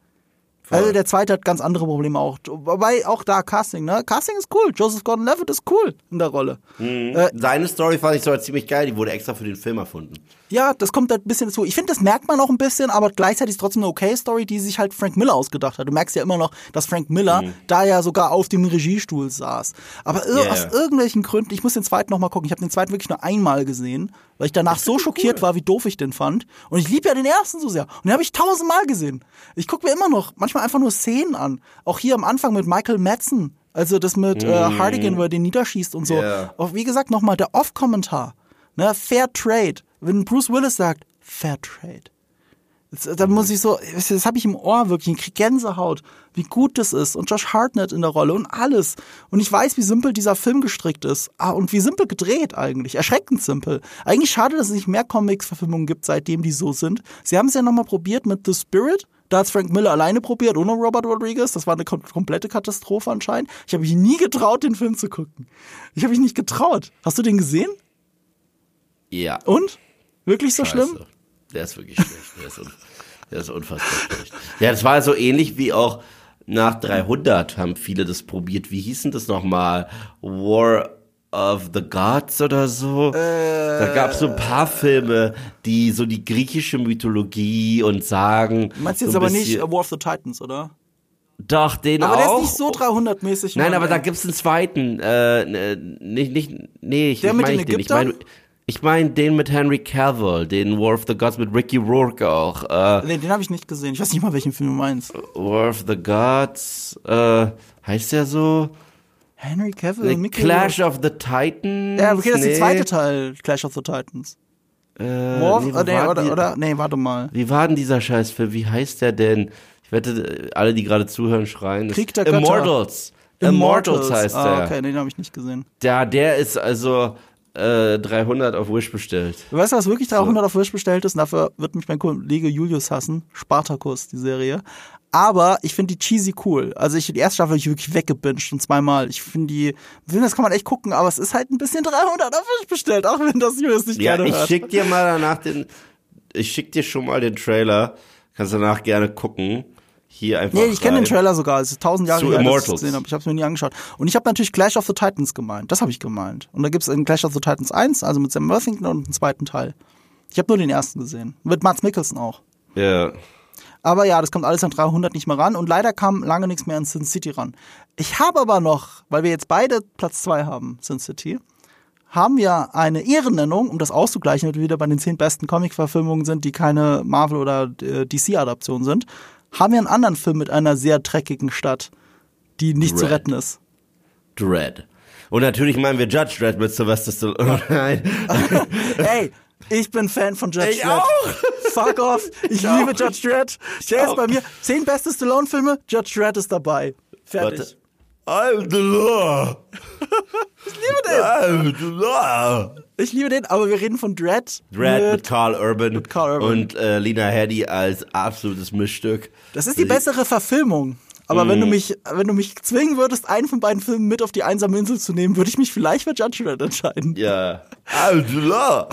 Also der zweite hat ganz andere Probleme auch. Wobei auch da Casting, ne? Casting ist cool. Joseph Gordon-Levitt ist cool in der Rolle. Äh, Seine Story fand ich sogar ziemlich geil, die wurde extra für den Film erfunden. Ja, das kommt halt ein bisschen dazu. Ich finde, das merkt man auch ein bisschen, aber gleichzeitig ist trotzdem eine okay Story, die sich halt Frank Miller ausgedacht hat. Du merkst ja immer noch, dass Frank Miller da ja sogar auf dem Regiestuhl saß. Aber Yeah. aus irgendwelchen Gründen, ich muss den zweiten nochmal gucken. Ich habe den zweiten wirklich nur einmal gesehen, weil ich danach so schockiert war, wie doof ich den fand. Und ich liebe ja den ersten so sehr. Und den habe ich tausendmal gesehen. Ich gucke mir immer noch manchmal einfach nur Szenen an. Auch hier am Anfang mit Michael Madsen. Also das mit äh, Hardigan, wo er den niederschießt und so. Ja. Auch wie gesagt nochmal der Off-Kommentar. Ne, Fair Trade. Wenn Bruce Willis sagt, Fair Trade. Jetzt, äh, dann muss ich so, das habe ich im Ohr wirklich, ich krieg Gänsehaut, wie gut das ist und Josh Hartnett in der Rolle und alles. Und ich weiß, wie simpel dieser Film gestrickt ist. Ah, und wie simpel gedreht eigentlich. Erschreckend simpel. Eigentlich schade, dass es nicht mehr Comics-Verfilmungen gibt, seitdem die so sind. Sie haben es ja nochmal probiert mit The Spirit. Da hat Frank Miller alleine probiert, ohne Robert Rodriguez. Das war eine kom komplette Katastrophe anscheinend. Ich habe mich nie getraut, den Film zu gucken. Ich habe mich nicht getraut. Hast du den gesehen? Ja. Und? Wirklich so schlimm? Scheiße. Der ist wirklich schlecht. Der ist, un der ist unfassbar schlecht. Ja, das war so ähnlich wie auch nach 300 haben viele das probiert. Wie hießen das nochmal? War of the Gods oder so? da gab es so ein paar Filme, die so die griechische Mythologie und sagen. Du meinst so jetzt ein aber nicht äh, War of the Titans, oder? Doch, den Aber auch. der ist nicht so 300-mäßig. Nein, aber da ey. gibt's einen zweiten. Äh, ne, nicht, nicht, nee, ich, Der ich mit meine den nicht den. Ich meine, ich mein den mit Henry Cavill, den War of the Gods mit Ricky Rourke auch. Äh, Nee, den habe ich nicht gesehen. Ich weiß nicht mal, welchen Film du meinst. War of the Gods, äh, heißt der so? Henry Cavill The Mickey Clash Rourke. of the Titans? Ja, okay, das ist nee. der zweite Teil, Clash of the Titans. Äh, War of, nee, äh, nee, oder, die- oder, nee, warte mal. Wie war denn dieser Scheißfilm? Wie heißt der denn? Ich wette, alle, die gerade zuhören, schreien. Krieg der Götter. Immortals. Immortals heißt ah, der. okay, den habe ich nicht gesehen. Ja, der ist also äh, 300 auf Wish bestellt. Du weißt, was wirklich 300 auf Wish bestellt ist? Und dafür wird mich mein Kollege Julius hassen. Spartacus, die Serie. Aber ich finde die cheesy cool. Also ich, die erste Staffel habe ich wirklich weggebinged und zweimal. Ich finde die, finde, das kann man echt gucken, aber es ist halt ein bisschen 300 auf Wish bestellt, auch wenn das Julius nicht Ja, gerne ich hört. schick dir mal danach den, ich schick dir schon mal den Trailer. Kannst danach gerne gucken. Hier einfach. Nee, ich kenne den. Trailer sogar. Es ist tausend Jahre her, dass ich gesehen habe. Ich habe es mir nie angeschaut. Und ich habe natürlich Clash of the Titans gemeint. Das habe ich gemeint. Und da gibt es in Clash of the Titans 1, also mit Sam Worthington und einen zweiten Teil. Ich habe nur den ersten gesehen. Mit Mats Mikkelsen auch. Ja. Aber ja, das kommt alles an 300 nicht mehr ran. Und leider kam lange nichts mehr an Sin City ran. Ich habe aber noch, weil wir jetzt beide Platz zwei haben, Sin City, haben wir eine Ehrennennung, um das auszugleichen, damit wir wieder bei den zehn besten Comic-Verfilmungen sind, die keine Marvel- oder äh, DC-Adaption sind, haben wir einen anderen Film mit einer sehr dreckigen Stadt, die nicht zu Dread. retten ist. Dread. Und natürlich meinen wir Judge Dread mit Sylvester Stallone. Nein. Ey, ich bin Fan von Judge Ich Dredd. auch. Fuck off. Ich, auch. liebe Judge Dredd. Der ist auch. bei mir. Zehn beste Stallone-Filme, Judge Dredd ist dabei. Fertig. Warte. I'm the law. Ich liebe den. I'm the law. Ich liebe den, aber wir reden von Dread. Dread mit Carl Urban, Carl Urban. und äh, Lina Headey als absolutes Mischstück. Das ist die bessere Verfilmung. Aber wenn du mich, wenn du mich zwingen würdest, einen von beiden Filmen mit auf die einsame Insel zu nehmen, würde ich mich vielleicht für Judge Dredd entscheiden. Ja. I'm the law.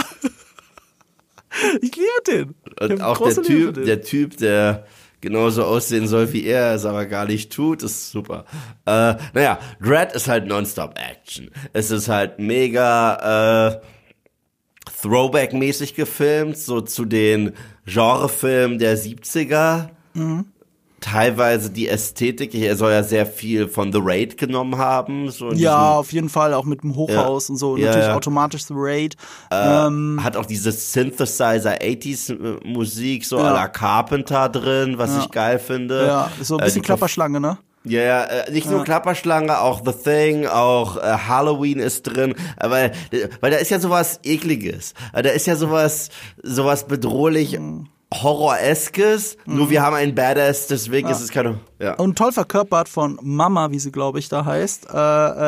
Ich liebe den. Ich Und auch der Typ, der Typ, der genauso aussehen soll wie er, es aber gar nicht tut, ist super. Äh, naja, Dread ist halt Nonstop-Action. Es ist halt mega äh, Throwback-mäßig gefilmt, so zu den Genrefilmen der 70er. Mhm. Teilweise die Ästhetik, er soll ja sehr viel von The Raid genommen haben. So Ja, auf jeden Fall, auch mit dem Hochhaus und so. Und Ja, natürlich ja. automatisch The Raid. diesem, hat auch diese Synthesizer 80s äh, Musik so à la Carpenter drin, was ich geil finde. ja, so ein Äh, bisschen die Klapperschlange, ne? Ja, ja, äh, nicht nur Klapperschlange, auch The Thing, auch äh, Halloween ist drin, äh, weil, äh, weil da ist ja sowas ekliges, äh, da ist ja sowas, sowas bedrohlich Horroreskes, nur wir haben einen Badass, deswegen ist es keine, ja. Und toll verkörpert von Mama, wie sie, glaube ich, da heißt, äh,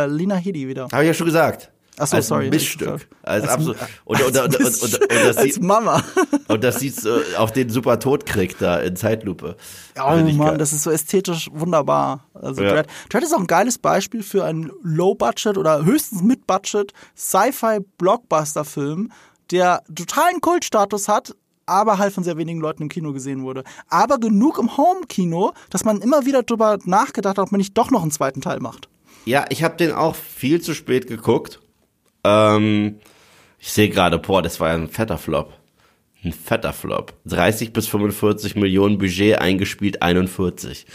äh, Lina Headey wieder. Habe ich ja schon gesagt. Ach so, als sorry. Mischstück. Als, Als- absolut. Und, und, und, und, und, das Als sieht, Mama. und das sieht so auf den super Todkrieg da in Zeitlupe. Oh ich Mann, geil. das ist so ästhetisch wunderbar. Also Ja. Dread. Dread ist auch ein geiles Beispiel für einen Low-Budget oder höchstens Mid-Budget Sci-Fi-Blockbuster-Film, der totalen Kultstatus hat, aber halt von sehr wenigen Leuten im Kino gesehen wurde. Aber genug im Home-Kino, dass man immer wieder drüber nachgedacht hat, ob man nicht doch noch einen zweiten Teil macht. Ja, ich habe den auch viel zu spät geguckt. Ähm, ich sehe gerade, boah, das war ja ein fetter Flop. Ein fetter Flop. 30 bis 45 Millionen Budget eingespielt, 41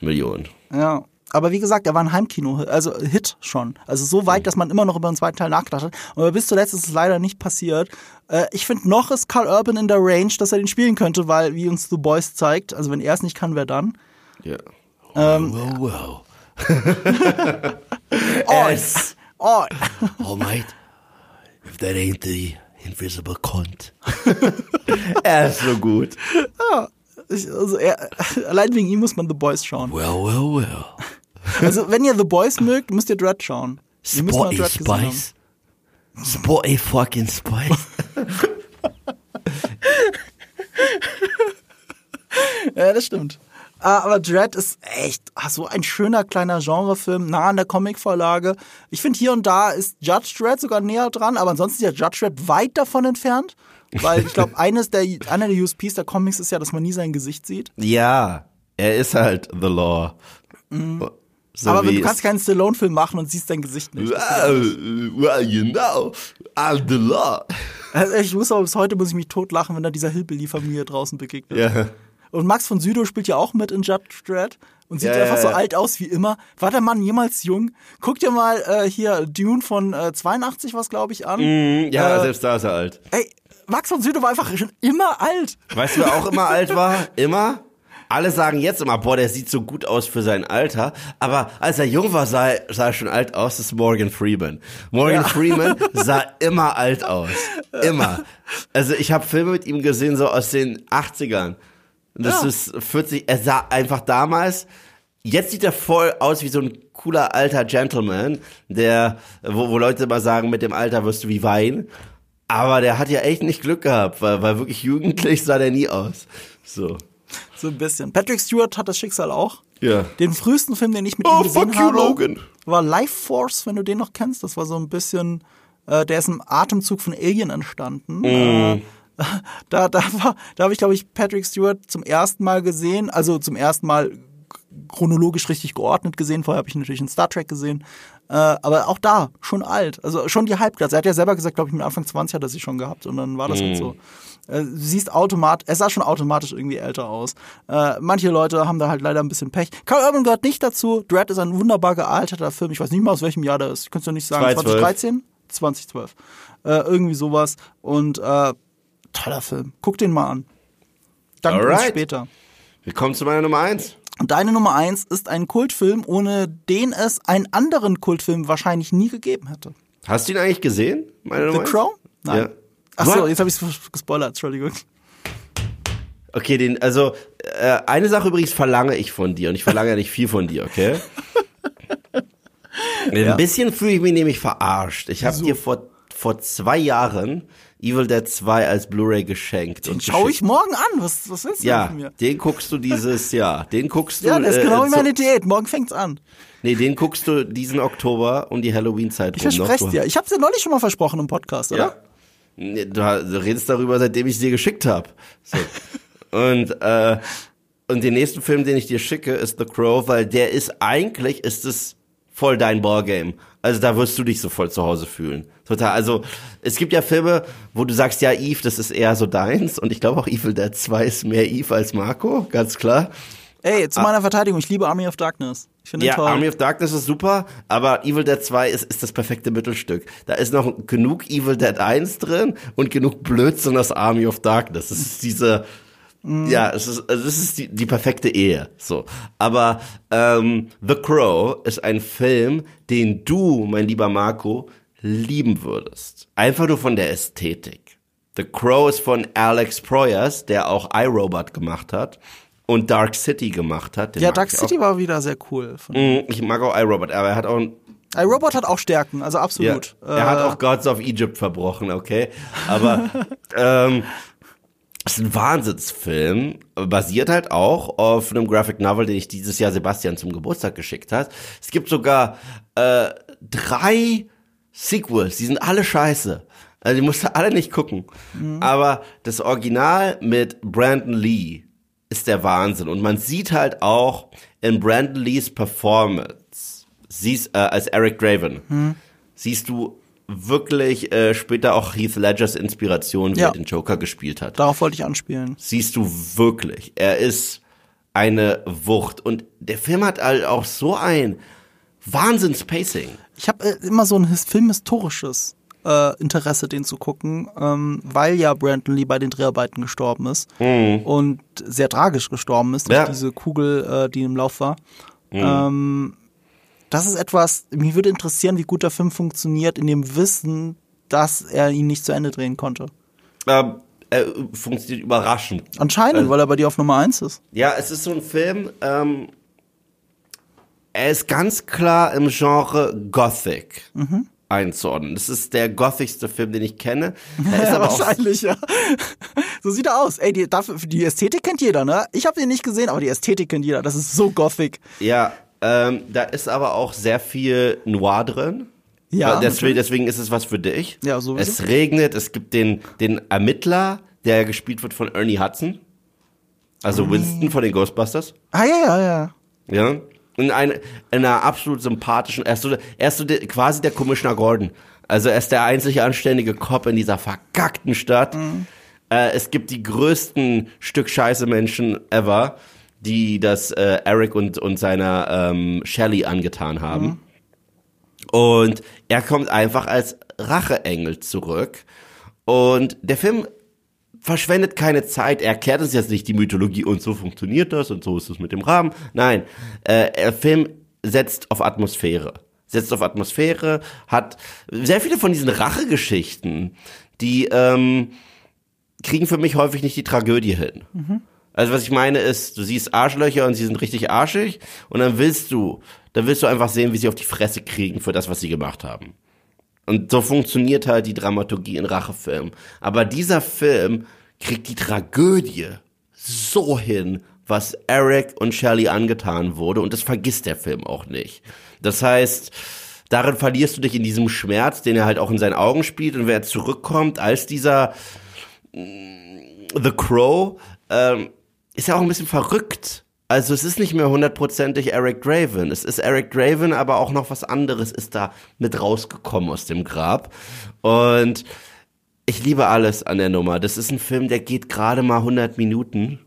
Millionen. Ja. Aber wie gesagt, er war ein Heimkino, also Hit schon. Also so weit, dass man immer noch über einen zweiten Teil nachgedacht hat. Aber bis zuletzt ist es leider nicht passiert. Äh, ich finde, noch ist Carl Urban in der Range, dass er den spielen könnte, weil, wie uns The Boys zeigt, also wenn er es nicht kann, wer dann? Ja. Ähm, wow, wow. Oh, Es. oh, Oh, mate. If that ain't the invisible cunt. er ist so gut. ich, also er, allein wegen ihm muss man The Boys schauen. Well, well, well. Also wenn ihr The Boys mögt, müsst ihr Dread schauen. Spotty Dread. Spice. Spotty fucking Spice. Ja, das stimmt. Ah, Aber Dread ist echt ah, so ein schöner kleiner Genrefilm, nah an der Comicvorlage. Ich finde, hier und da ist Judge Dredd sogar näher dran, aber ansonsten ist ja Judge Dredd weit davon entfernt. Weil ich glaube, eines der, einer der USPs der Comics ist ja, dass man nie sein Gesicht sieht. ja, er ist halt the law. So aber du kannst keinen Stallone-Film machen und siehst dein Gesicht nicht. Well, well, you know, I'm the law. Also ich muss aber bis heute muss ich mich totlachen, wenn da dieser Hillbilly-Familie draußen begegnet. Ja. Und Max von Südow spielt ja auch mit in Judge Dredd und sieht Ja, einfach so ja. alt aus wie immer. War der Mann jemals jung? Guck dir mal äh, hier Dune von äh, 82 was glaube ich an. Ja, Äh, selbst da ist er alt. Ey, Max von Südow war einfach schon immer alt. Weißt du, wer auch immer alt war? Immer? Alle sagen jetzt immer, boah, der sieht so gut aus für sein Alter. Aber als er jung war, sah, er- sah er schon alt aus. Das ist Morgan Freeman. Morgan Freeman sah immer alt aus. Immer. Also ich habe Filme mit ihm gesehen, so aus den 80ern. Und Das Ja. ist 40. Er sah einfach damals. Jetzt sieht er voll aus wie so ein cooler alter Gentleman, der, wo, wo Leute immer sagen, mit dem Alter wirst du wie Wein. Aber der hat ja echt nicht Glück gehabt, weil, weil wirklich jugendlich sah der nie aus. So. So ein bisschen. Patrick Stewart hat das Schicksal auch. Ja. Den frühesten Film, den ich mit Oh, ihm gesehen fuck you, habe, Logan. war Life Force, wenn du den noch kennst. Das war so ein bisschen, äh, der ist im Atemzug von Alien entstanden. Mm. Äh, da da, war, da habe ich, glaube ich, Patrick Stewart zum ersten Mal gesehen, also zum ersten Mal chronologisch richtig geordnet gesehen. Vorher habe ich natürlich in Star Trek gesehen. Äh, aber auch da, schon alt. Also schon die Halbklasse. Er hat ja selber gesagt, glaube ich, mit Anfang 20 hat er sie schon gehabt und dann war das mhm. halt so. Mhm. Äh, siehst automatisch, es sah schon automatisch irgendwie älter aus. Äh, manche Leute haben da halt leider ein bisschen Pech. Carl Urban gehört nicht dazu. Dread ist ein wunderbar gealterter Film. Ich weiß nicht mal, aus welchem Jahr der ist. Ich könnte es nicht sagen. 2013? 2012. Äh, irgendwie sowas. Und äh, toller Film. Guck den mal an. Danke Alright. später. Wir kommen zu meiner Nummer 1 deine Nummer eins ist ein Kultfilm, ohne den es einen anderen Kultfilm wahrscheinlich nie gegeben hätte. Hast du ihn eigentlich gesehen? Meine The Nummer? Crow? Nein. Ja. Achso, jetzt habe ich es gespoilert, Entschuldigung. Okay, den, also, äh, eine Sache übrigens verlange ich von dir und ich verlange ja nicht viel von dir, okay? Ein bisschen fühle ich mich nämlich verarscht. Ich habe dir vor, vor zwei Jahren Evil Dead 2 als Blu-ray geschenkt. Den und schaue ich morgen an. Was, was willst du Ja, von mir? den guckst du dieses Jahr. Den guckst du. Ja, das ist äh, genau wie zu- meine Diät. Morgen fängt's an. Nee, den guckst du diesen Oktober um die Halloween-Zeit Ich rum verspreche dir. Ich habe dir neulich schon mal versprochen im Podcast, oder? Ja. Nee, Du, du redest darüber, seitdem ich es dir geschickt habe. So. und, äh, und den nächsten Film, den ich dir schicke, ist The Crow, weil der ist eigentlich, ist es voll dein Ballgame. Also da wirst du dich so voll zu Hause fühlen. Total. Also es gibt ja Filme, wo du sagst, ja, Eve, das ist eher so deins. Und ich glaube auch Evil Dead 2 ist mehr Eve als Marco, ganz klar. Ey, zu meiner Verteidigung, ich liebe Army of Darkness. Ich finde Ah. Ja, toll. Army of Darkness ist super, aber Evil Dead 2 ist, ist das perfekte Mittelstück. Da ist noch genug Evil Dead 1 drin und genug Blödsinn aus Army of Darkness. Das ist diese, ja, es ist, also das ist die, die perfekte Ehe. So. Aber ähm, The Crow ist ein Film, den du, mein lieber Marco, lieben würdest. Einfach nur von der Ästhetik. The Crow ist von Alex Proyas, der auch iRobot gemacht hat und Dark City gemacht hat. Den ja, Dark City auch. war wieder sehr cool. Mm, Ich mag auch iRobot, aber er hat auch ein, iRobot hat auch Stärken, also ja, absolut. er hat Äh, auch Gods of Egypt verbrochen, okay? Aber ähm, es ist ein Wahnsinnsfilm, basiert halt auch auf einem Graphic Novel, den ich dieses Jahr Sebastian zum Geburtstag geschickt hat. Es gibt sogar äh, drei Sequels, die sind alle scheiße. Also die musst du alle nicht gucken. Aber das Original mit Brandon Lee ist der Wahnsinn. Und man sieht halt auch in Brandon Lees Performance, siehst, äh, als Eric Draven, siehst du wirklich äh, später auch Heath Ledgers Inspiration, wie Ja. er den Joker gespielt hat Darauf wollte ich anspielen. siehst du wirklich. Er ist eine Wucht. Und der Film hat halt auch so ein Wahnsinns-Pacing. Ich habe äh, immer so ein his filmhistorisches äh, Interesse, den zu gucken, ähm, weil ja Brandon Lee bei den Dreharbeiten gestorben ist und sehr tragisch gestorben ist durch Ja. diese Kugel, äh, die im Lauf war. Ähm, das ist etwas, mich würde interessieren, wie gut der Film funktioniert, in dem Wissen, dass er ihn nicht zu Ende drehen konnte. Ähm, er funktioniert überraschend. Anscheinend, weil er bei dir auf Nummer eins ist. Ja, es ist so ein Film, ähm, er ist ganz klar im Genre Gothic einzuordnen. Das ist der gothigste Film, den ich kenne. Auch Wahrscheinlich, ja. So sieht er aus. Ey, die, dafür, die Ästhetik kennt jeder, ne? Ich habe den nicht gesehen, aber die Ästhetik kennt jeder. Das ist so gothic. Ja, ähm, da ist aber auch sehr viel Noir drin. Ja, deswegen, deswegen ist es was für dich. Ja, sowieso. Es regnet, es gibt den, den Ermittler, der gespielt wird von Ernie Hudson. Also Winston von den Ghostbusters. Ah, ja, ja, ja. Ja. In, ein, in einer absolut sympathischen, er ist so, er ist so der, quasi der Commissioner Gordon. Also er ist der einzig anständige Cop in dieser verkackten Stadt. Äh, es gibt die größten Stück Scheiße Menschen ever, die das äh, Eric und, und seiner ähm, Shelley angetan haben. Und er kommt einfach als Racheengel zurück. Und der Film verschwendet keine Zeit. Er erklärt uns jetzt nicht die Mythologie und so funktioniert das und so ist es mit dem Rahmen. Nein, äh, der Film setzt auf Atmosphäre. Setzt auf Atmosphäre, hat sehr viele von diesen Rachegeschichten, die ähm, kriegen für mich häufig nicht die Tragödie hin. Also was ich meine ist, du siehst Arschlöcher und sie sind richtig arschig und dann willst du, dann willst du einfach sehen, wie sie auf die Fresse kriegen für das, was sie gemacht haben. Und so funktioniert halt die Dramaturgie in Rachefilmen. Aber dieser Film kriegt die Tragödie so hin, was Eric und Shelley angetan wurde. Und das vergisst der Film auch nicht. Das heißt, darin verlierst du dich in diesem Schmerz, den er halt auch in seinen Augen spielt. Und wenn er zurückkommt als dieser mm, The Crow, ähm, ist er auch ein bisschen verrückt. Also es ist nicht mehr hundertprozentig Eric Draven. Es ist Eric Draven, aber auch noch was anderes ist da mit rausgekommen aus dem Grab. Und ich liebe alles an der Nummer. Das ist ein Film, der geht gerade mal 100 Minuten.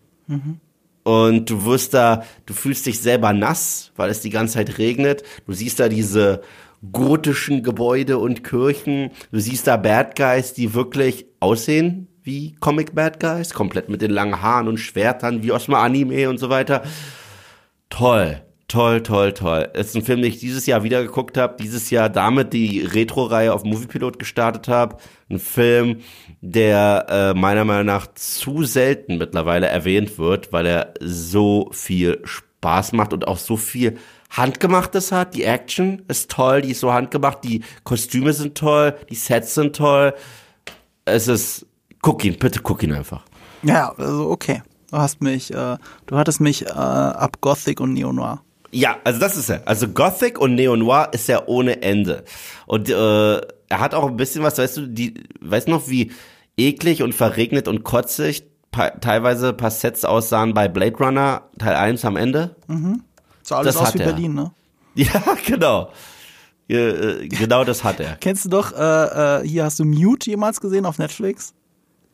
Und du wirst da, du fühlst dich selber nass, weil es die ganze Zeit regnet. Du siehst da diese gotischen Gebäude und Kirchen. Du siehst da Bad Guys, die wirklich aussehen wie Comic Bad Guys, komplett mit den langen Haaren und Schwertern, wie aus Anime und so weiter. Toll, toll, toll, toll. Es ist ein Film, den ich dieses Jahr wieder geguckt habe, dieses Jahr damit die Retro-Reihe auf Moviepilot gestartet habe. Ein Film, der äh, meiner Meinung nach zu selten mittlerweile erwähnt wird, weil er so viel Spaß macht und auch so viel Handgemachtes hat. Die Action ist toll, die ist so handgemacht, die Kostüme sind toll, die Sets sind toll. Es ist, guck ihn, bitte guck ihn einfach. Ja, also okay. Du hast mich, äh, du hattest mich äh, ab Gothic und Neo-Noir. Ja, also das ist er. Also Gothic und Neo-Noir ist er ohne Ende. Und äh, er hat auch ein bisschen was, weißt du, die, weißt noch, wie eklig und verregnet und kotzig pa teilweise ein paar Sets aussahen bei Blade Runner Teil 1 am Ende? So alles Das aus wie er. Berlin, ne? Ja, genau. Äh, genau das hat er. Kennst du doch, äh, äh, hier hast du Mute jemals gesehen auf Netflix?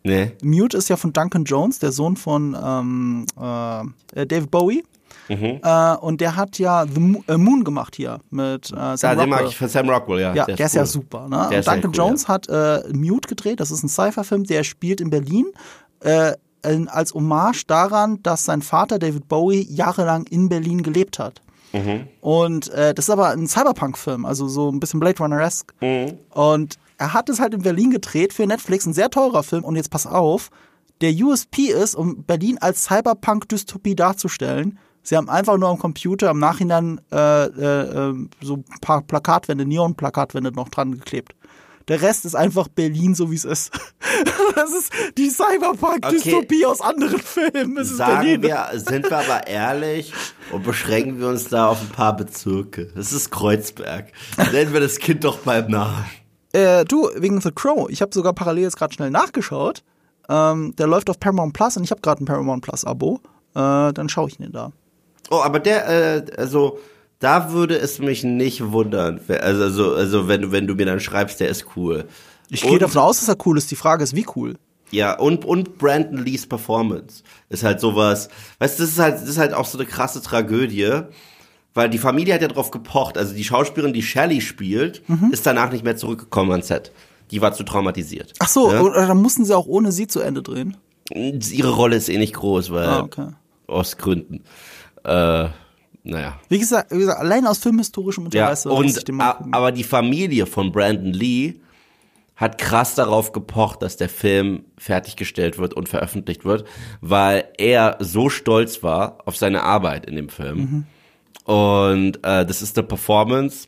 Nee. Mute ist ja von Duncan Jones, der Sohn von ähm, äh, Dave Bowie. Äh, und der hat ja The Mo äh, Moon gemacht hier mit äh, Ja, Sam den mag Rockwell. ich von Sam Rockwell, ja. Ja, der, ist, ja cool. super. Ne? Der Und Duncan cool, Jones ja. hat äh, Mute gedreht. Das ist ein Sci-Fi-Film, der spielt in Berlin. Äh, als Hommage daran, dass sein Vater David Bowie jahrelang in Berlin gelebt hat. Mhm. Und äh, das ist aber ein Cyberpunk-Film, also so ein bisschen Blade Runner-esque. Mhm. Und er hat es halt in Berlin gedreht für Netflix, ein sehr teurer Film. Und jetzt pass auf, der USP ist, um Berlin als Cyberpunk-Dystopie darzustellen. Sie haben einfach nur am Computer im Nachhinein äh, äh, äh, so ein paar Plakatwände, Neon-Plakatwände noch dran geklebt. Der Rest ist einfach Berlin, so wie es ist. Das ist die Cyberpunk-Dystopie aus anderen Filmen. Es Sagen wir, sind wir aber ehrlich und beschränken wir uns da auf ein paar Bezirke. Das ist Kreuzberg. Nennen wir das Kind doch beim Namen. Äh, du, wegen The Crow. Ich habe sogar parallel jetzt gerade schnell nachgeschaut. Ähm, der läuft auf Paramount Plus und ich habe gerade ein Paramount Plus Abo. Äh, dann schaue ich ihn da. Oh, aber der, äh, also, da würde es mich nicht wundern. Also, also, also wenn, wenn du mir dann schreibst, der ist cool. Ich gehe davon aus, dass er cool ist. Die Frage ist, wie cool. Ja, und, und Brandon Lees Performance ist halt sowas, weißt du, das ist halt, das ist halt auch so eine krasse Tragödie, weil die Familie hat ja drauf gepocht, also die Schauspielerin, die Shelley spielt, Mhm. ist danach nicht mehr zurückgekommen ans Set. Die war zu traumatisiert. Ach so, Ja? oder dann mussten sie auch ohne sie zu Ende drehen. Ihre Rolle ist eh nicht groß, weil, Ah, okay. aus Gründen. Äh, naja. Wie gesagt, wie gesagt allein aus filmhistorischem Ja, Interesse. ich und, aber die Familie von Brandon Lee hat krass darauf gepocht, dass der Film fertiggestellt wird und veröffentlicht wird, weil er so stolz war auf seine Arbeit in dem Film. Mhm. Und äh, das ist eine Performance,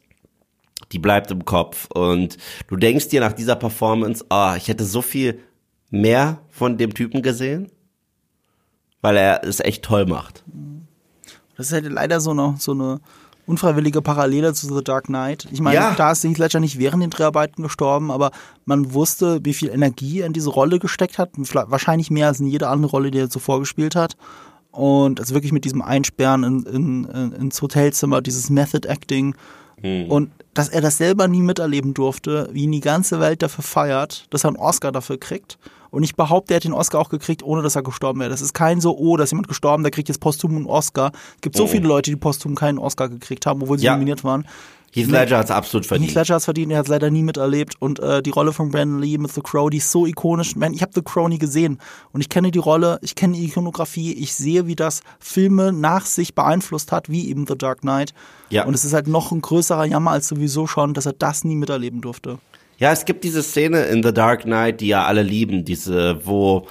die bleibt im Kopf. Und du denkst dir nach dieser Performance, ah, ich hätte so viel mehr von dem Typen gesehen, weil er es echt toll macht. Das ist halt leider so eine, so eine unfreiwillige Parallele zu The Dark Knight. Ich meine, Ja. da ist Heath Ledger nicht während den Dreharbeiten gestorben, aber man wusste, wie viel Energie er in diese Rolle gesteckt hat. Wahrscheinlich mehr als in jede andere Rolle, die er zuvor gespielt hat. Und also wirklich mit diesem Einsperren in, in, in, ins Hotelzimmer, dieses Method Acting. Und dass er das selber nie miterleben durfte, wie ihn die ganze Welt dafür feiert, dass er einen Oscar dafür kriegt. Und ich behaupte, er hat den Oscar auch gekriegt, ohne dass er gestorben wäre. Das ist kein so, oh, da ist jemand gestorben, der kriegt jetzt posthum einen Oscar. Es gibt so viele Leute, die posthum keinen Oscar gekriegt haben, obwohl sie Ja. nominiert waren. Heath Ledger hat es absolut verdient. Heath Ledger hat verdient, er hat es leider nie miterlebt. Und äh, die Rolle von Brandon Lee mit The Crow, die ist so ikonisch. Man, ich habe The Crow nie gesehen. Und ich kenne die Rolle, ich kenne die Ikonografie, ich sehe, wie das Filme nach sich beeinflusst hat, wie eben The Dark Knight. Ja. Und es ist halt noch ein größerer Jammer als sowieso schon, dass er das nie miterleben durfte. Ja, es gibt diese Szene in The Dark Knight, die ja alle lieben, diese, wo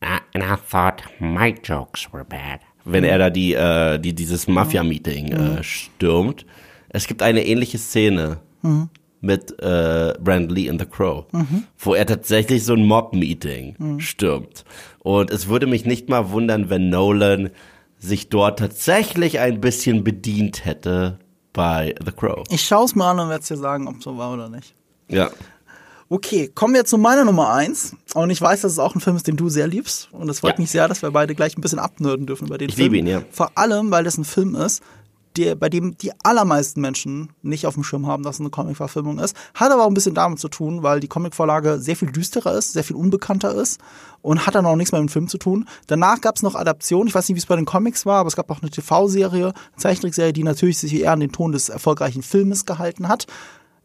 "Ah, and I thought my jokes were bad. Wenn er da die, äh, die dieses Mafia-Meeting äh, stürmt. Es gibt eine ähnliche Szene mit äh, Brandon Lee in The Crow, wo er tatsächlich so ein Mob-Meeting stürmt. Und es würde mich nicht mal wundern, wenn Nolan sich dort tatsächlich ein bisschen bedient hätte bei The Crow. Ich schaue es mir an und werde es dir sagen, ob es so war oder nicht. Ja. Okay, kommen wir zu meiner Nummer eins. Und ich weiß, dass es auch ein Film ist, den du sehr liebst. Und es freut Ja. mich sehr, dass wir beide gleich ein bisschen abnörden dürfen bei den Ich Film. liebe ihn, ja. Vor allem, weil das ein Film ist, der, bei dem die allermeisten Menschen nicht auf dem Schirm haben, dass es eine Comic-Verfilmung ist. Hat aber auch ein bisschen damit zu tun, weil die Comicvorlage sehr viel düsterer ist, sehr viel unbekannter ist und hat dann auch nichts mehr mit dem Film zu tun. Danach gab es noch Adaptionen. Ich weiß nicht, wie es bei den Comics war, aber es gab auch eine TV-Serie, eine Zeichentrickserie, die natürlich sich eher an den Ton des erfolgreichen Filmes gehalten hat.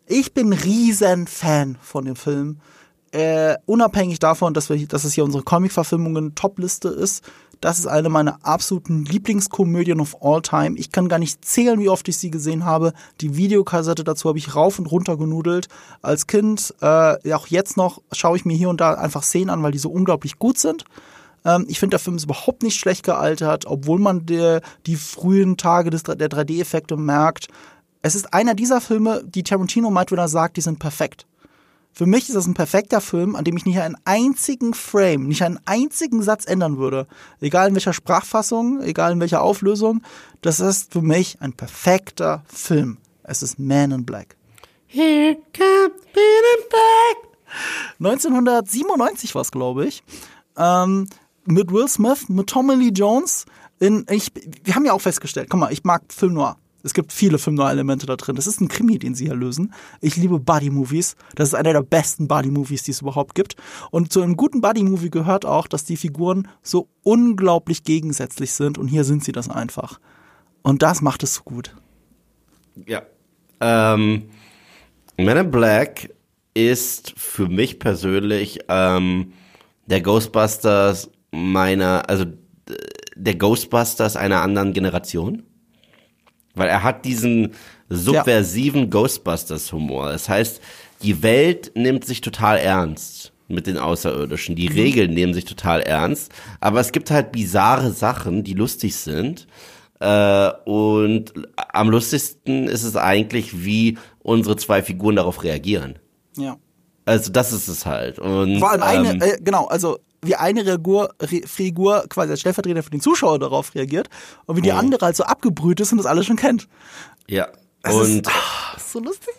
Ich bin riesen Fan von dem Film. Äh, unabhängig davon, dass, wir, dass es hier unsere Comic-Verfilmungen Top-Liste ist, das ist eine meiner absoluten Lieblingskomödien of all time. Ich kann gar nicht zählen, wie oft ich sie gesehen habe. Die Videokassette dazu habe ich rauf und runter genudelt. Als Kind, äh, auch jetzt noch, schaue ich mir hier und da einfach Szenen an, weil die so unglaublich gut sind. Ähm, ich finde, der Film ist überhaupt nicht schlecht gealtert, obwohl man der, die frühen Tage des, der 3D-Effekte merkt. Es ist einer dieser Filme, die Tarantino meint, wenn er sagt, die sind perfekt. Für mich ist das ein perfekter Film, an dem ich nicht einen einzigen Frame, nicht einen einzigen Satz ändern würde. Egal in welcher Sprachfassung, egal in welcher Auflösung. Das ist für mich ein perfekter Film. Es ist Man in Black. Here comes Man in Black. 1997 war es, glaube ich. Ähm, mit Will Smith, mit Tommy Lee Jones. In, ich, wir haben ja auch festgestellt, guck mal, ich mag Film Noir. Es gibt viele Film Noir-Elemente da drin. Das ist ein Krimi, den sie hier lösen. Ich liebe Buddy-Movies. Das ist einer der besten Buddy-Movies, die es überhaupt gibt. Und zu einem guten Buddy-Movie gehört auch, dass die Figuren so unglaublich gegensätzlich sind. Und hier sind sie das einfach. Und das macht es so gut. Ja. Ähm, Man in Black ist für mich persönlich ähm, der Ghostbusters meiner, also d- der Ghostbusters einer anderen Generation. Weil er hat diesen subversiven Ghostbusters-Humor. Das heißt, die Welt nimmt sich total ernst mit den Außerirdischen. Die Regeln nehmen sich total ernst. Aber es gibt halt bizarre Sachen, die lustig sind. Äh, und am lustigsten ist es eigentlich, wie unsere zwei Figuren darauf reagieren. Ja. Also das ist es halt. Und, Vor allem eine, ähm, äh, genau, also wie eine Figur, Re, Figur quasi als Stellvertreter für den Zuschauer darauf reagiert und wie die andere halt so abgebrüht ist und das alles schon kennt. ja. Das Und ist, ah, so lustig.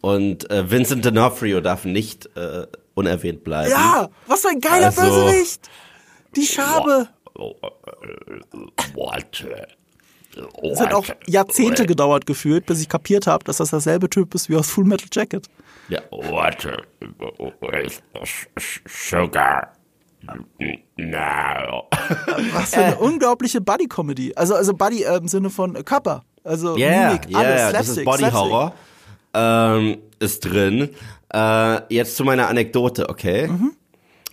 Und äh, Vincent D'Onofrio darf nicht äh, unerwähnt bleiben. Ja, was für ein geiler Also- Bösewicht. Die Schabe. What? Es hat auch Jahrzehnte gedauert gefühlt, bis ich kapiert habe, dass das derselbe Typ ist wie aus Full Metal Jacket. Ja, what? Sugar. No. Was für eine unglaubliche Buddy-Comedy. Also, also Buddy äh, im Sinne von äh, Körper. Also Ja, Mimik, ja, alles, das ist Slapstick, Body Slapstick. Horror. Ähm, ist drin. Äh, jetzt zu meiner Anekdote, okay? Mhm.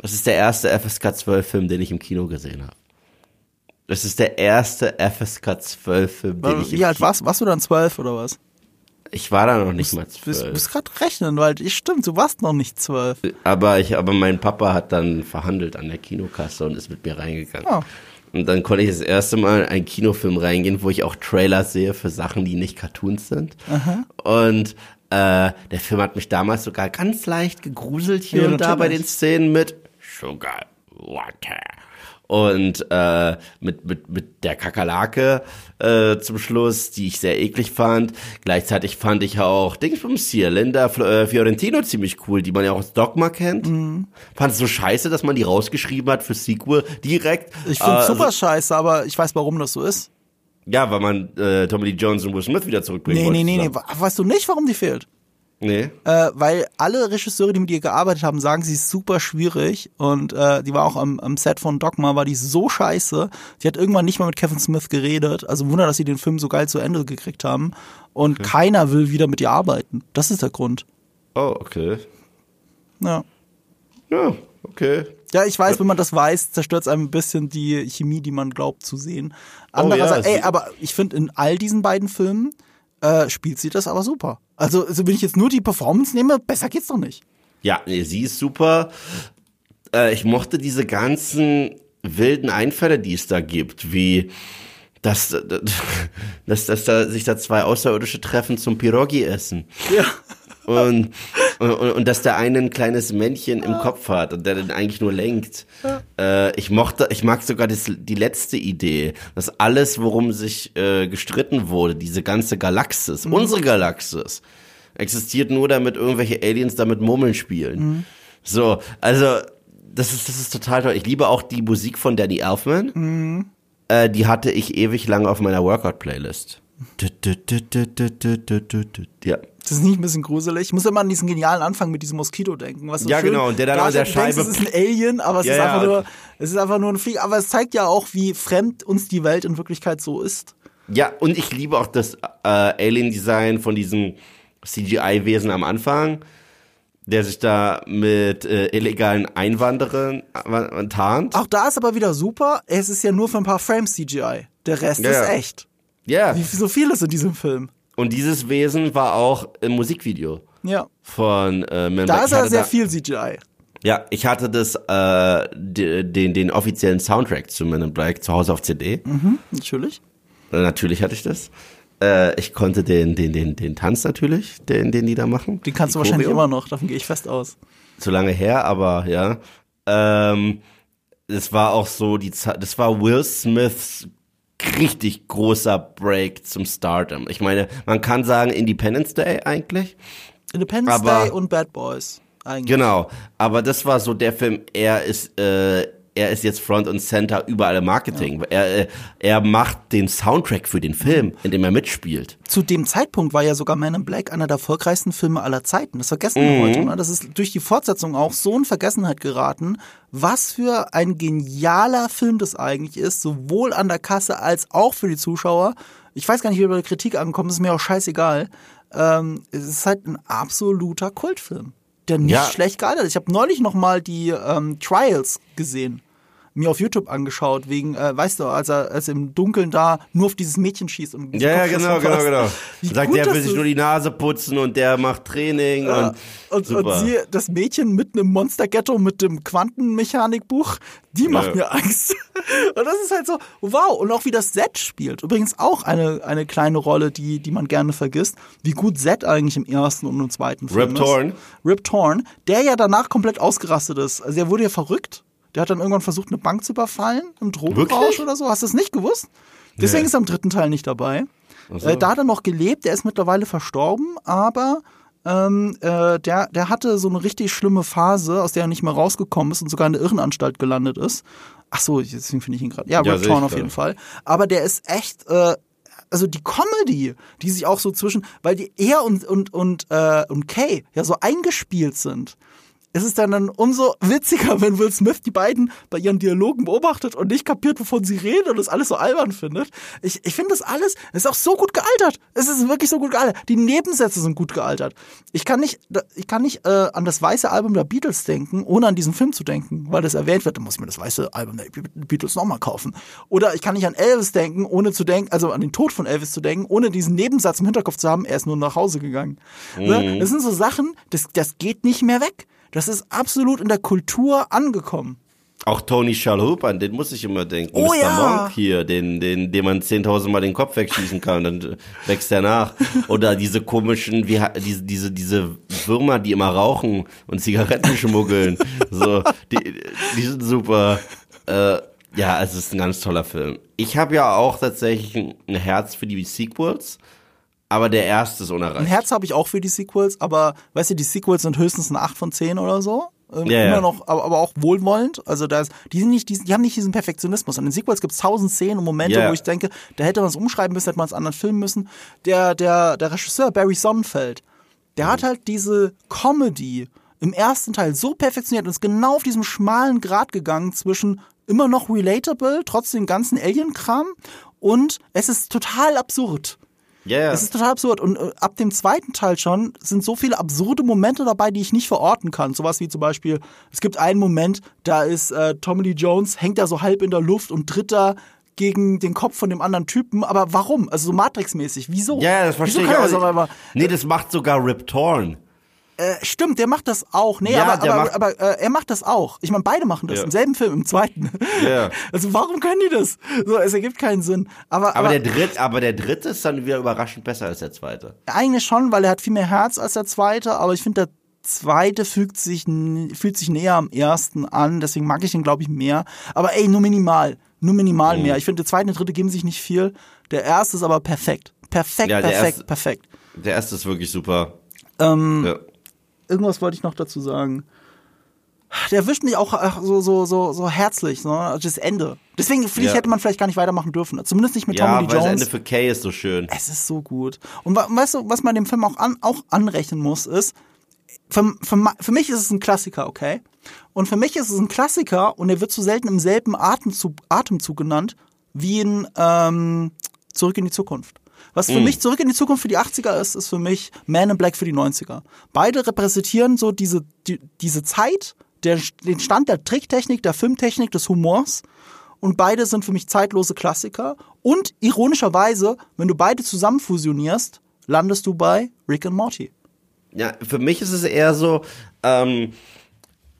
Das ist der erste FSK 12 Film, den ich im Kino gesehen habe. Das ist der erste FSK 12 Film, den ich im Wie alt warst, warst du dann zwölf oder was? Ich war da noch nicht mal Du bist, zwölf. gerade rechnen, weil ich stimmt, du warst noch nicht zwölf. Aber ich, aber mein Papa hat dann verhandelt an der Kinokasse und ist mit mir reingegangen. Oh. Und dann konnte ich das erste Mal in einen Kinofilm reingehen, wo ich auch Trailers sehe für Sachen, die nicht Cartoons sind. Und äh, der Film hat mich damals sogar ganz leicht gegruselt hier Ja, und da bei den Szenen mit Sugar Water. Und äh, mit, mit, mit der Kakerlake äh, zum Schluss, die ich sehr eklig fand. Gleichzeitig fand ich auch Dingsbums hier, Linda äh, Fiorentino ziemlich cool, die man ja auch aus Dogma kennt. Mhm. Fand es so scheiße, dass man die rausgeschrieben hat für Sequel direkt. Ich finde Äh, super scheiße, aber ich weiß, warum das so ist. Ja, weil man äh, Tommy Lee Jones und Will Smith wieder zurückbringen Nee, wollte. nee, nee, nee. We- Weißt du nicht, warum die fehlt? Nee. Äh, weil alle Regisseure, die mit ihr gearbeitet haben, sagen, sie ist super schwierig und äh, die war auch am, am Set von Dogma, war die so scheiße. Die hat irgendwann nicht mal mit Kevin Smith geredet. Also Wunder, dass sie den Film so geil zu Ende gekriegt haben. Und keiner will wieder mit ihr arbeiten. Das ist der Grund. Oh, okay. Ja. Ja, okay. Ja, ich weiß, wenn man das weiß, zerstört es einem ein bisschen die Chemie, die man glaubt zu sehen. Oh, Andererseits, ja, ey, sie- aber ich finde, in all diesen beiden Filmen äh, spielt sie das aber super. Also, also, wenn ich jetzt nur die Performance nehme, besser geht's doch nicht. Ja, nee, sie ist super. Äh, ich mochte diese ganzen wilden Einfälle, die es da gibt, wie dass, dass, dass da sich da zwei Außerirdische treffen zum Pirogi essen. Ja. Und, und, und dass der eine ein kleines Männchen im Kopf hat und der den eigentlich nur lenkt. Äh, ich mochte, ich mag sogar das, die letzte Idee, dass alles, worum sich äh, gestritten wurde, diese ganze Galaxis, unsere Galaxis, existiert nur, damit irgendwelche Aliens damit Murmeln spielen. So, also das ist, das ist total toll. Ich liebe auch die Musik von Danny Elfman. Äh, die hatte ich ewig lang auf meiner Workout-Playlist. Ja. Das ist nicht ein bisschen gruselig. Ich muss immer an diesen genialen Anfang mit diesem Moskito denken. Was so Ja, schön genau, und der dann an der Scheibe- Denkst, es ist ein Alien, aber es Ja, ist ja, einfach nur, und- es ist einfach nur ein Flieg. Aber es zeigt ja auch, wie fremd uns die Welt in Wirklichkeit so ist. Ja, und ich liebe auch das äh, Alien-Design von diesem CGI-Wesen am Anfang, der sich da mit äh, illegalen Einwanderern äh, tarnt. Auch da ist aber wieder super. Es ist ja nur für ein paar Frames CGI. Der Rest Ja, ist ja. echt. Ja, Wie so viel ist in diesem Film. Und dieses Wesen war auch im Musikvideo Ja. von äh, Man Da ist hatte sehr viel CGI. Ja, ich hatte das, äh, de- den, den offiziellen Soundtrack zu Men in Black zu Hause auf CD. Mhm, natürlich. Äh, Natürlich hatte ich das. Äh, ich konnte den, den, den, den Tanz natürlich, den, den die da machen. Den kannst Die du wahrscheinlich Choreo. immer noch, davon gehe ich fest aus. zu lange her, aber ja. Ähm, es war auch so, die das war Will Smiths richtig großer Break zum Stardom. Ich meine, man kann sagen Independence Day eigentlich. Independence Day und Bad Boys. Eigentlich. Genau, aber das war so der Film, er ist äh, er ist jetzt Front und Center überall im Marketing. Er, äh, er macht den Soundtrack für den Film, in dem er mitspielt. Zu dem Zeitpunkt war ja sogar Man in Black einer der erfolgreichsten Filme aller Zeiten. Das vergessen Mhm. wir heute. Ne? Das ist durch die Fortsetzung auch so in Vergessenheit geraten, was für ein genialer Film das eigentlich ist, sowohl an der Kasse als auch für die Zuschauer. Ich weiß gar nicht, wie bei der Kritik ankommt, ist mir auch scheißegal. Ähm, es ist halt ein absoluter Kultfilm, der nicht Ja. schlecht gealtert ist. Ich habe neulich noch mal die ähm, Trials gesehen mir auf YouTube angeschaut, wegen, äh, weißt du, als er, als er im Dunkeln da nur auf dieses Mädchen schießt. Und Ja, ja, genau, genau, genau. Wie Sagt, gut der will sich nur die Nase putzen und der macht Training Ja, und, und, super. und sie, das Mädchen mitten im Monster-Ghetto mit dem Quantenmechanikbuch, die macht Ja. mir Angst. Und das ist halt so, wow. Und auch wie das Set spielt. Übrigens auch eine, eine kleine Rolle, die, die man gerne vergisst. Wie gut Set eigentlich im ersten und im zweiten Film Rip ist. Torn. Rip Torn, der ja danach komplett ausgerastet ist. Also er wurde ja verrückt. Der hat dann irgendwann versucht, eine Bank zu überfallen, im Drogenrausch oder so. Hast du es nicht gewusst? Deswegen Nee. ist er im dritten Teil nicht dabei. Äh, da hat er noch gelebt, der ist mittlerweile verstorben, aber ähm, äh, der, der hatte so eine richtig schlimme Phase, aus der er nicht mehr rausgekommen ist und sogar in der Irrenanstalt gelandet ist. Ach so, deswegen finde ich ihn gerade. Ja, Ja, Rip Torn auf jeden Fall. Aber der ist echt, äh, also die Comedy, die sich auch so zwischen, weil die er und und und äh, und Kay ja so eingespielt sind. Es ist dann, dann umso witziger, wenn Will Smith die beiden bei ihren Dialogen beobachtet und nicht kapiert, wovon sie reden und das alles so albern findet. Ich, ich finde das alles, es ist auch so gut gealtert. Es ist wirklich so gut gealtert. Die Nebensätze sind gut gealtert. Ich kann nicht, ich kann nicht äh, an das weiße Album der Beatles denken, ohne an diesen Film zu denken, weil das erwähnt wird. Dann muss ich mir das weiße Album der Beatles nochmal kaufen. Oder ich kann nicht an Elvis denken, ohne zu denken, also an den Tod von Elvis zu denken, ohne diesen Nebensatz im Hinterkopf zu haben, er ist nur nach Hause gegangen. Ne? Das sind so Sachen, das, das geht nicht mehr weg. Das ist absolut in der Kultur angekommen. Auch Tony Shalhoub, an den muss ich immer denken. Oh Mr. ja. Monk hier, den, den, dem man 10.000 Mal den Kopf wegschießen kann, dann wächst er nach. Oder diese komischen, wie, diese, diese, diese Würmer, die immer rauchen und Zigaretten schmuggeln. so, die, die sind super. Äh, ja, es ist ein ganz toller Film. Ich habe ja auch tatsächlich ein, ein Herz für die Sequels, aber der erste ist Ein unerreicht. Herz habe ich auch für die Sequels, aber weißt du, die Sequels sind höchstens ein 8 von 10 oder so. Ähm, Ja, immer ja. noch, aber, aber auch wohlwollend. Also da ist, die sind nicht, die, die haben nicht diesen Perfektionismus. An den Sequels gibt es tausend Szenen und Momente, Ja. wo ich denke, da hätte man es umschreiben müssen, hätte man es anderen filmen müssen. Der, der, der Regisseur Barry Sonnenfeld, der hat halt diese Comedy im ersten Teil so perfektioniert und ist genau auf diesem schmalen Grat gegangen zwischen immer noch relatable, trotz dem ganzen Alien-Kram und es ist total absurd. Ja, ja. Es ist total absurd. Und äh, ab dem zweiten Teil schon sind so viele absurde Momente dabei, die ich nicht verorten kann. Sowas wie zum Beispiel, es gibt einen Moment, da ist äh, Tommy Lee Jones, hängt da so halb in der Luft und tritt da gegen den Kopf von dem anderen Typen. Aber warum? Also so Matrix-mäßig. Wieso? ja, das verstehe ich auch das aber. Nee, das macht sogar Rip Torn. Äh, Stimmt, der macht das auch. Nee, Ja, aber, aber, macht- aber äh, er macht das auch. Ich meine, beide machen das Ja. im selben Film, im zweiten. Ja. Also warum können die das? So, es ergibt keinen Sinn. Aber, Aber, der dritte, aber der dritte ist dann wieder überraschend besser als der zweite. Eigentlich schon, weil er hat viel mehr Herz als der zweite, aber ich finde, der zweite fügt sich, fühlt sich näher am ersten an, deswegen mag ich ihn, glaube ich, mehr. Aber ey, nur minimal. Nur minimal Mhm. mehr. Ich finde, der zweite und der dritte geben sich nicht viel. Der erste ist aber perfekt. Perfekt, Ja, perfekt, erste- perfekt. Der erste ist wirklich super. Ähm, Ja. Irgendwas wollte ich noch dazu sagen. Der erwischt mich auch so, so, so, so herzlich, ne? Also das Ende. Deswegen, finde ich, Ja. hätte man vielleicht gar nicht weitermachen dürfen. Zumindest nicht mit Ja, Tommy Lee weil das Jones. Ende für Kay ist so schön. Es ist so gut. Und weißt du, was man dem Film auch, an, auch anrechnen muss, ist, für, für, für mich ist es ein Klassiker, okay? Und für mich ist es ein Klassiker und er wird so selten im selben Atemzug, Atemzug genannt wie in ähm, Zurück in die Zukunft. Was für mich Zurück in die Zukunft für die 80er ist, ist für mich Man in Black für die 90er. Beide repräsentieren so diese, die, diese Zeit, der, den Stand der Tricktechnik, der Filmtechnik, des Humors. Und beide sind für mich zeitlose Klassiker. Und ironischerweise, wenn du beide zusammen fusionierst, landest du bei Rick and Morty. Ja, für mich ist es eher so, ähm,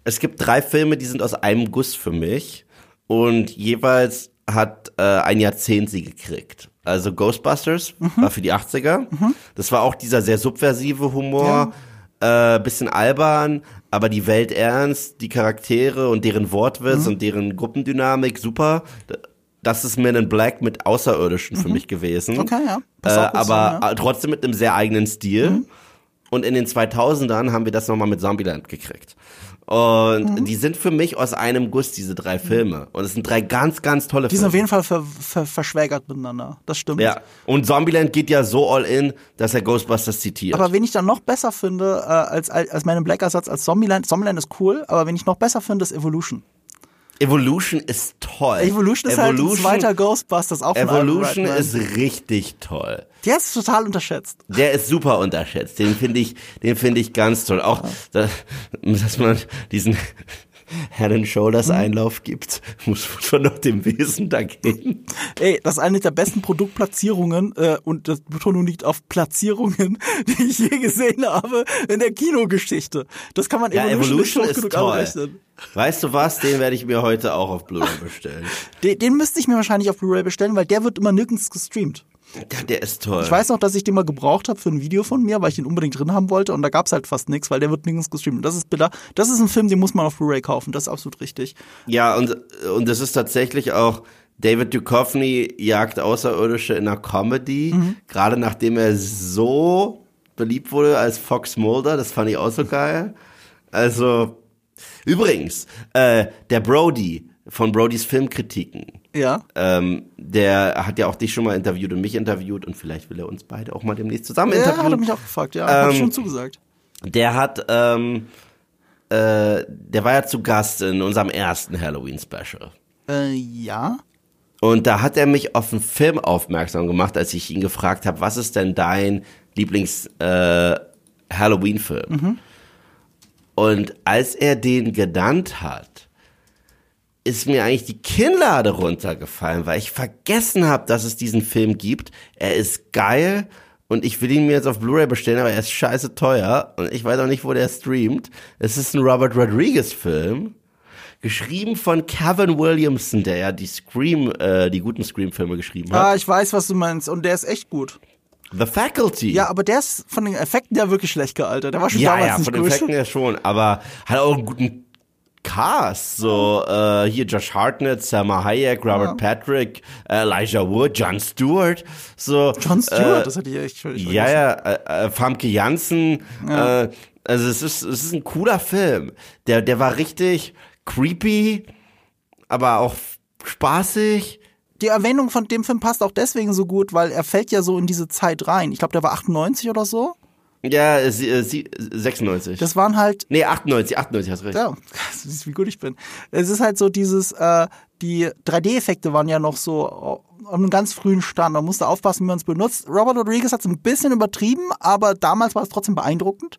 es gibt drei Filme, die sind aus einem Guss für mich und jeweils hat äh, ein Jahrzehnt sie gekriegt. Also Ghostbusters Mhm. war für die 80er. Das war auch dieser sehr subversive Humor, äh, bisschen albern, aber die Welt ernst, die Charaktere und deren Wortwitz Mhm. und deren Gruppendynamik super. Das ist Men in Black mit Außerirdischen für mich gewesen. Mhm. Okay, ja. Äh, aber zusammen, ja. Mhm. trotzdem mit einem sehr eigenen Stil. Und in den 2000ern haben wir das nochmal mit Zombieland gekriegt. Und Mhm. die sind für mich aus einem Guss, diese drei Filme. Und es sind drei ganz, ganz tolle Die sind auf Filme. jeden Fall ver, ver, verschwägert miteinander. Das stimmt. Ja. Und Zombieland geht ja so all in, dass er Ghostbusters zitiert. Aber wen ich dann noch besser finde, äh, als, als meinen Black-Ersatz als Zombieland, Zombieland ist cool, aber wen ich noch besser finde, ist Evolution. Evolution ist toll. Evolution ist halt ein zweiter Ghostbusters, auch Evolution ist richtig toll. Der ist total unterschätzt. Der ist super unterschätzt. Den finde ich, den finde ich ganz toll. Auch, da- dass man diesen Head and Shoulders Mhm. Einlauf gibt, muss schon noch dem Wesen da gehen. Ey, das ist eine der besten Produktplatzierungen äh, und das Betonung liegt auf Platzierungen, die ich je gesehen habe in der Kinogeschichte. Das kann man Ja, Evolution, Evolution nicht ist genug toll. anrechnen. Weißt du was? Den werde ich mir heute auch auf Blu-ray bestellen. Den, den müsste ich mir wahrscheinlich auf Blu-ray bestellen, weil der wird immer nirgends gestreamt. Ja, der ist toll. Ich weiß noch, dass ich den mal gebraucht habe für ein Video von mir, weil ich den unbedingt drin haben wollte und da gab's halt fast nichts, weil der wird nirgends gestreamt. Das ist bitter. Das ist ein Film, den muss man auf Blu-ray kaufen. Das ist absolut richtig. Ja, und, und es ist tatsächlich auch, David Duchovny jagt Außerirdische in einer Comedy, Mhm. gerade nachdem er so beliebt wurde als Fox Mulder. Das fand ich auch so geil. Also, übrigens, äh, der Brody von Brodys Filmkritiken, Ja. ähm, der hat ja auch dich schon mal interviewt und mich interviewt und vielleicht will er uns beide auch mal demnächst zusammen Ja, interviewen. hat er mich auch gefragt, ja. Hab Ähm, schon zugesagt. Der hat, ähm, äh, der war ja zu Gast in unserem ersten Halloween-Special. Äh, ja. Und da hat er mich auf einen Film aufmerksam gemacht, als ich ihn gefragt habe, was ist denn dein Lieblings äh, Halloween-Film? Und als er den genannt hat, ist mir eigentlich die Kinnlade runtergefallen, weil ich vergessen habe, dass es diesen Film gibt. Er ist geil und ich will ihn mir jetzt auf Blu-ray bestellen, aber er ist scheiße teuer und ich weiß auch nicht, wo der streamt. Es ist ein Robert Rodriguez-Film. Geschrieben von Kevin Williamson, der ja die Scream, äh, die guten Scream-Filme geschrieben hat. Ah, ich weiß, was du meinst. Und der ist echt gut. The Faculty. Ja, aber der ist von den Effekten ja wirklich schlecht gealtert. Der war schon ja, damals ja, nicht von den gut. Effekten ja schon, aber hat auch einen guten Cast. So, äh, hier Josh Hartnett, Selma Hayek, Robert Patrick, äh, Elijah Wood, John Stewart. So, John Stewart, äh, das hatte ich echt völlig Ja, ja, äh, äh, Famke Janssen. Äh, also es ist, es ist ein cooler Film. Der, der war richtig creepy, aber auch spaßig. Die Erwähnung von dem Film passt auch deswegen so gut, weil er fällt ja so in diese Zeit rein. Ich glaube, der war 98 oder so. Ja, sie, äh, sie, 96. Das waren halt nee, 98, 98, hast recht. Ja, du siehst, wie gut ich bin. Es ist halt so dieses, äh, die 3D-Effekte waren ja noch so auf einem ganz frühen Stand. Man musste aufpassen, wie man es benutzt. Robert Rodriguez hat es ein bisschen übertrieben, aber damals war es trotzdem beeindruckend.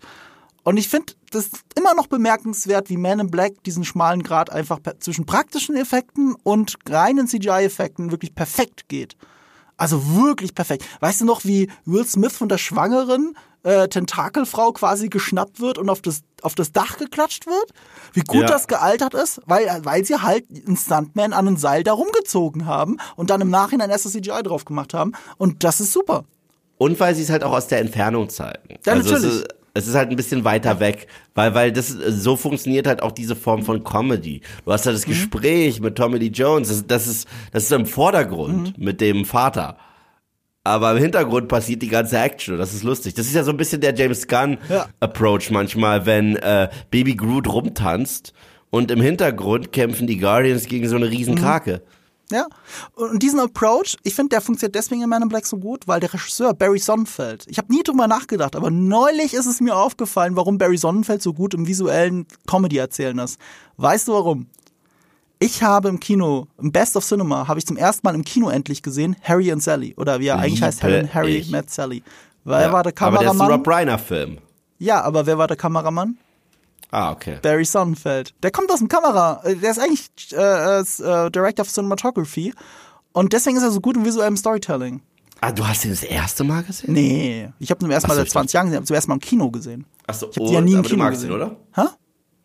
Und ich finde das ist immer noch bemerkenswert, wie Man in Black diesen schmalen Grad einfach zwischen praktischen Effekten und reinen CGI-Effekten wirklich perfekt geht. Also wirklich perfekt. Weißt du noch, wie Will Smith von der schwangeren äh, Tentakelfrau quasi geschnappt wird und auf das, auf das Dach geklatscht wird? Wie gut Ja. das gealtert ist, weil, weil sie halt einen Stuntman an einem Seil da rumgezogen haben und dann im Nachhinein erst das CGI drauf gemacht haben. Und das ist super. Und weil sie es halt auch aus der Entfernung zeigen. Ja, also natürlich. Es ist, halt ein bisschen weiter weg, weil, weil das, so funktioniert halt auch diese Form von Comedy. Du hast halt Mhm. das Gespräch mit Tommy Lee Jones, das, das ist, das ist im Vordergrund Mhm. mit dem Vater. Aber im Hintergrund passiert die ganze Action und das ist lustig. Das ist ja so ein bisschen der James Gunn Ja. Approach manchmal, wenn äh, Baby Groot rumtanzt und im Hintergrund kämpfen die Guardians gegen so eine riesen Mhm. Krake. Ja. Und diesen Approach, ich finde, der funktioniert deswegen in Man in Black so gut, weil der Regisseur Barry Sonnenfeld, ich habe nie drüber nachgedacht, aber neulich ist es mir aufgefallen, warum Barry Sonnenfeld so gut im visuellen Comedy erzählen ist. Weißt du warum? Ich habe im Kino, im Best of Cinema, habe ich zum ersten Mal im Kino endlich gesehen, Harry and Sally. Oder wie er eigentlich heißt, Liebe Harry, Harry met Sally. Wer war der Aber der ist ein Kameramann? Rob Reiner Film. ja, aber wer war der Kameramann? Ah, okay. Barry Sonnenfeld. Der kommt aus dem Kamera. äh, Der ist eigentlich äh, ist, äh, Director of Cinematography. Und deswegen ist er so gut im visuellen Storytelling. Ah, du hast ihn das erste Mal gesehen? Nee, ich habe ihn zum ersten Mal so, seit 20 Jahren gesehen, ich habe zum ersten Mal im Kino gesehen. Achso, Ich habe die ja nie im aber Kino du magst gesehen. ihn, oder? Hä?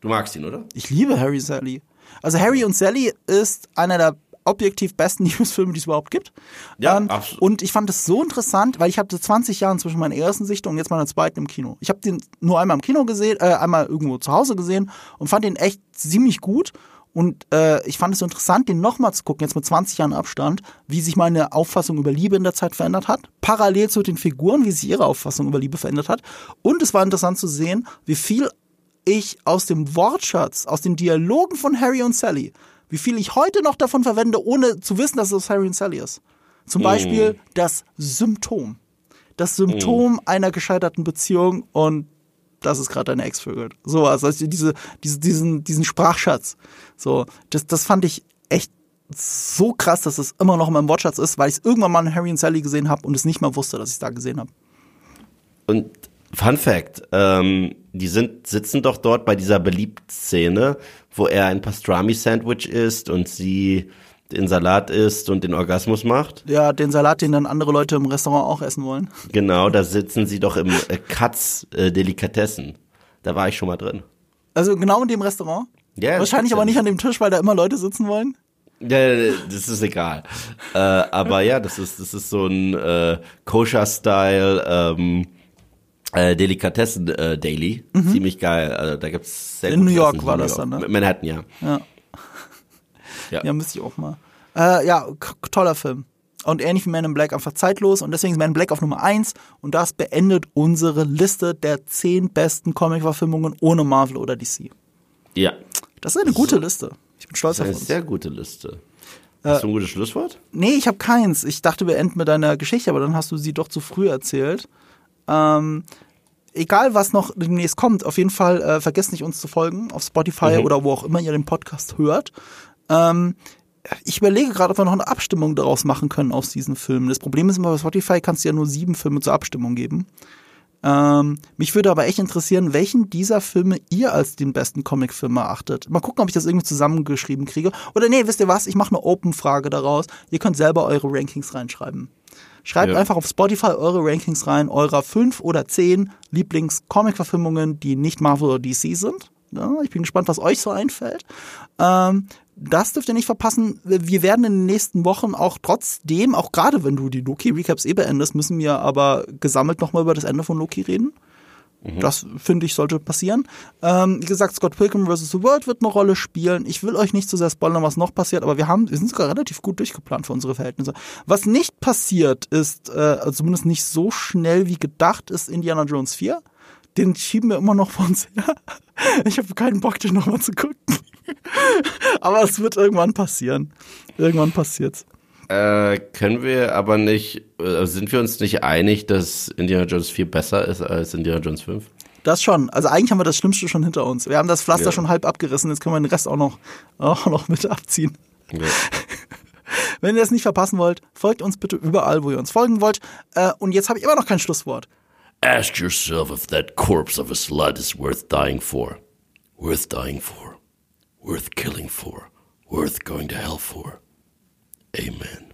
Du magst ihn, oder? Ich liebe Harry Sally. Also Harry und Sally ist einer der objektiv besten Liebesfilme, die es überhaupt gibt. Ja, absolut. Und ich fand es so interessant, weil ich hatte 20 Jahre zwischen meiner ersten Sichtung und jetzt meiner zweiten im Kino. Ich habe den nur einmal im Kino gesehen, äh, einmal irgendwo zu Hause gesehen und fand den echt ziemlich gut. Und äh, ich fand es so interessant, den nochmal zu gucken, jetzt mit 20 Jahren Abstand, wie sich meine Auffassung über Liebe in der Zeit verändert hat. Parallel zu den Figuren, wie sich ihre Auffassung über Liebe verändert hat. Und es war interessant zu sehen, wie viel ich aus dem Wortschatz, aus den Dialogen von Harry und Sally, wie viel ich heute noch davon verwende, ohne zu wissen, dass es aus Harry und Sally ist. Zum Beispiel das Symptom. Das Symptom einer gescheiterten Beziehung und das ist gerade deine Ex-Vögel. So, also diese, diese, diesen, diesen Sprachschatz. So, das, das fand ich echt so krass, dass es immer noch in meinem Wortschatz ist, weil ich es irgendwann mal in Harry und Sally gesehen habe und es nicht mal wusste, dass ich es da gesehen habe. Und Fun Fact, ähm, die sind, sitzen doch dort bei dieser Beliebt-Szene, wo er ein Pastrami-Sandwich isst und sie den Salat isst und den Orgasmus macht. Ja, den Salat, den dann andere Leute im Restaurant auch essen wollen. Genau, da sitzen sie doch im äh, Katz äh, Delikatessen. Da war ich schon mal drin. Also genau in dem Restaurant. Ja, Wahrscheinlich aber nicht an dem Tisch, weil da immer Leute sitzen wollen. Ja, das ist egal. äh, aber ja, das ist, das ist so ein äh, Kosher-Style ähm, äh, Delikatessen äh, Daily. Ziemlich geil. Also, da gibt's sehr Mhm. In New York Essen war das dann, ne? Manhattan, ja. Ja. Ja. Ja, müsste ich auch mal. Äh, ja, toller Film. und ähnlich wie Man in Black einfach zeitlos und deswegen ist Man in Black auf Nummer 1 und das beendet unsere Liste der 10 besten Comic-Verfilmungen ohne Marvel oder DC. Ja. Das ist eine gute Liste. Ich bin stolz Das auf ist eine uns. sehr gute Liste. Hast du ein gutes Schlusswort? Nee, ich habe keins. Ich dachte, wir enden mit deiner Geschichte, aber dann hast du sie doch zu früh erzählt. Ähm, egal, was noch demnächst kommt, auf jeden Fall äh, vergesst nicht, uns zu folgen auf Spotify oder wo auch immer ihr den Podcast hört. Ähm, ich überlege gerade, ob wir noch eine Abstimmung daraus machen können aus diesen Filmen. Das Problem ist immer, bei Spotify kannst du ja nur sieben Filme zur Abstimmung geben. Ähm, mich würde aber echt interessieren, welchen dieser Filme ihr als den besten Comicfilm erachtet. Mal gucken, ob ich das irgendwie zusammengeschrieben kriege. Oder nee, wisst ihr was? Ich mache eine Open-Frage daraus. Ihr könnt selber eure Rankings reinschreiben. Schreibt Ja. einfach auf Spotify eure Rankings rein, eurer fünf oder zehn Lieblings-Comic-Verfilmungen, die nicht Marvel oder DC sind. Ja, ich bin gespannt, was euch so einfällt. Ähm, das dürft ihr nicht verpassen. Wir werden in den nächsten Wochen auch trotzdem, auch gerade wenn du die Loki-Recaps eh beendest, müssen wir aber gesammelt nochmal über das Ende von Loki reden. Das finde ich sollte passieren. Ähm, wie gesagt, Scott Pilgrim vs. The World wird eine Rolle spielen. Ich will euch nicht zu sehr spoilern, was noch passiert, aber wir haben, wir sind sogar relativ gut durchgeplant für unsere Verhältnisse. Was nicht passiert ist, äh, also zumindest nicht so schnell wie gedacht, ist Indiana Jones 4. Den schieben wir immer noch vor uns her. Ich habe keinen Bock, den nochmal zu gucken. aber es wird irgendwann passieren. Irgendwann passiert's. Äh, können wir aber nicht, äh, sind wir uns nicht einig, dass Indiana Jones 4 besser ist als Indiana Jones 5? Das schon. Also eigentlich haben wir das Schlimmste schon hinter uns. Wir haben das Pflaster Ja. schon halb abgerissen. Jetzt können wir den Rest auch noch, auch noch mit abziehen. Ja. Wenn ihr das nicht verpassen wollt, folgt uns bitte überall, wo ihr uns folgen wollt. Äh, und jetzt habe ich immer noch kein Schlusswort. Ask yourself if that corpse of a slut is worth dying for. Worth dying for. Worth killing for. Worth going to hell for. Amen.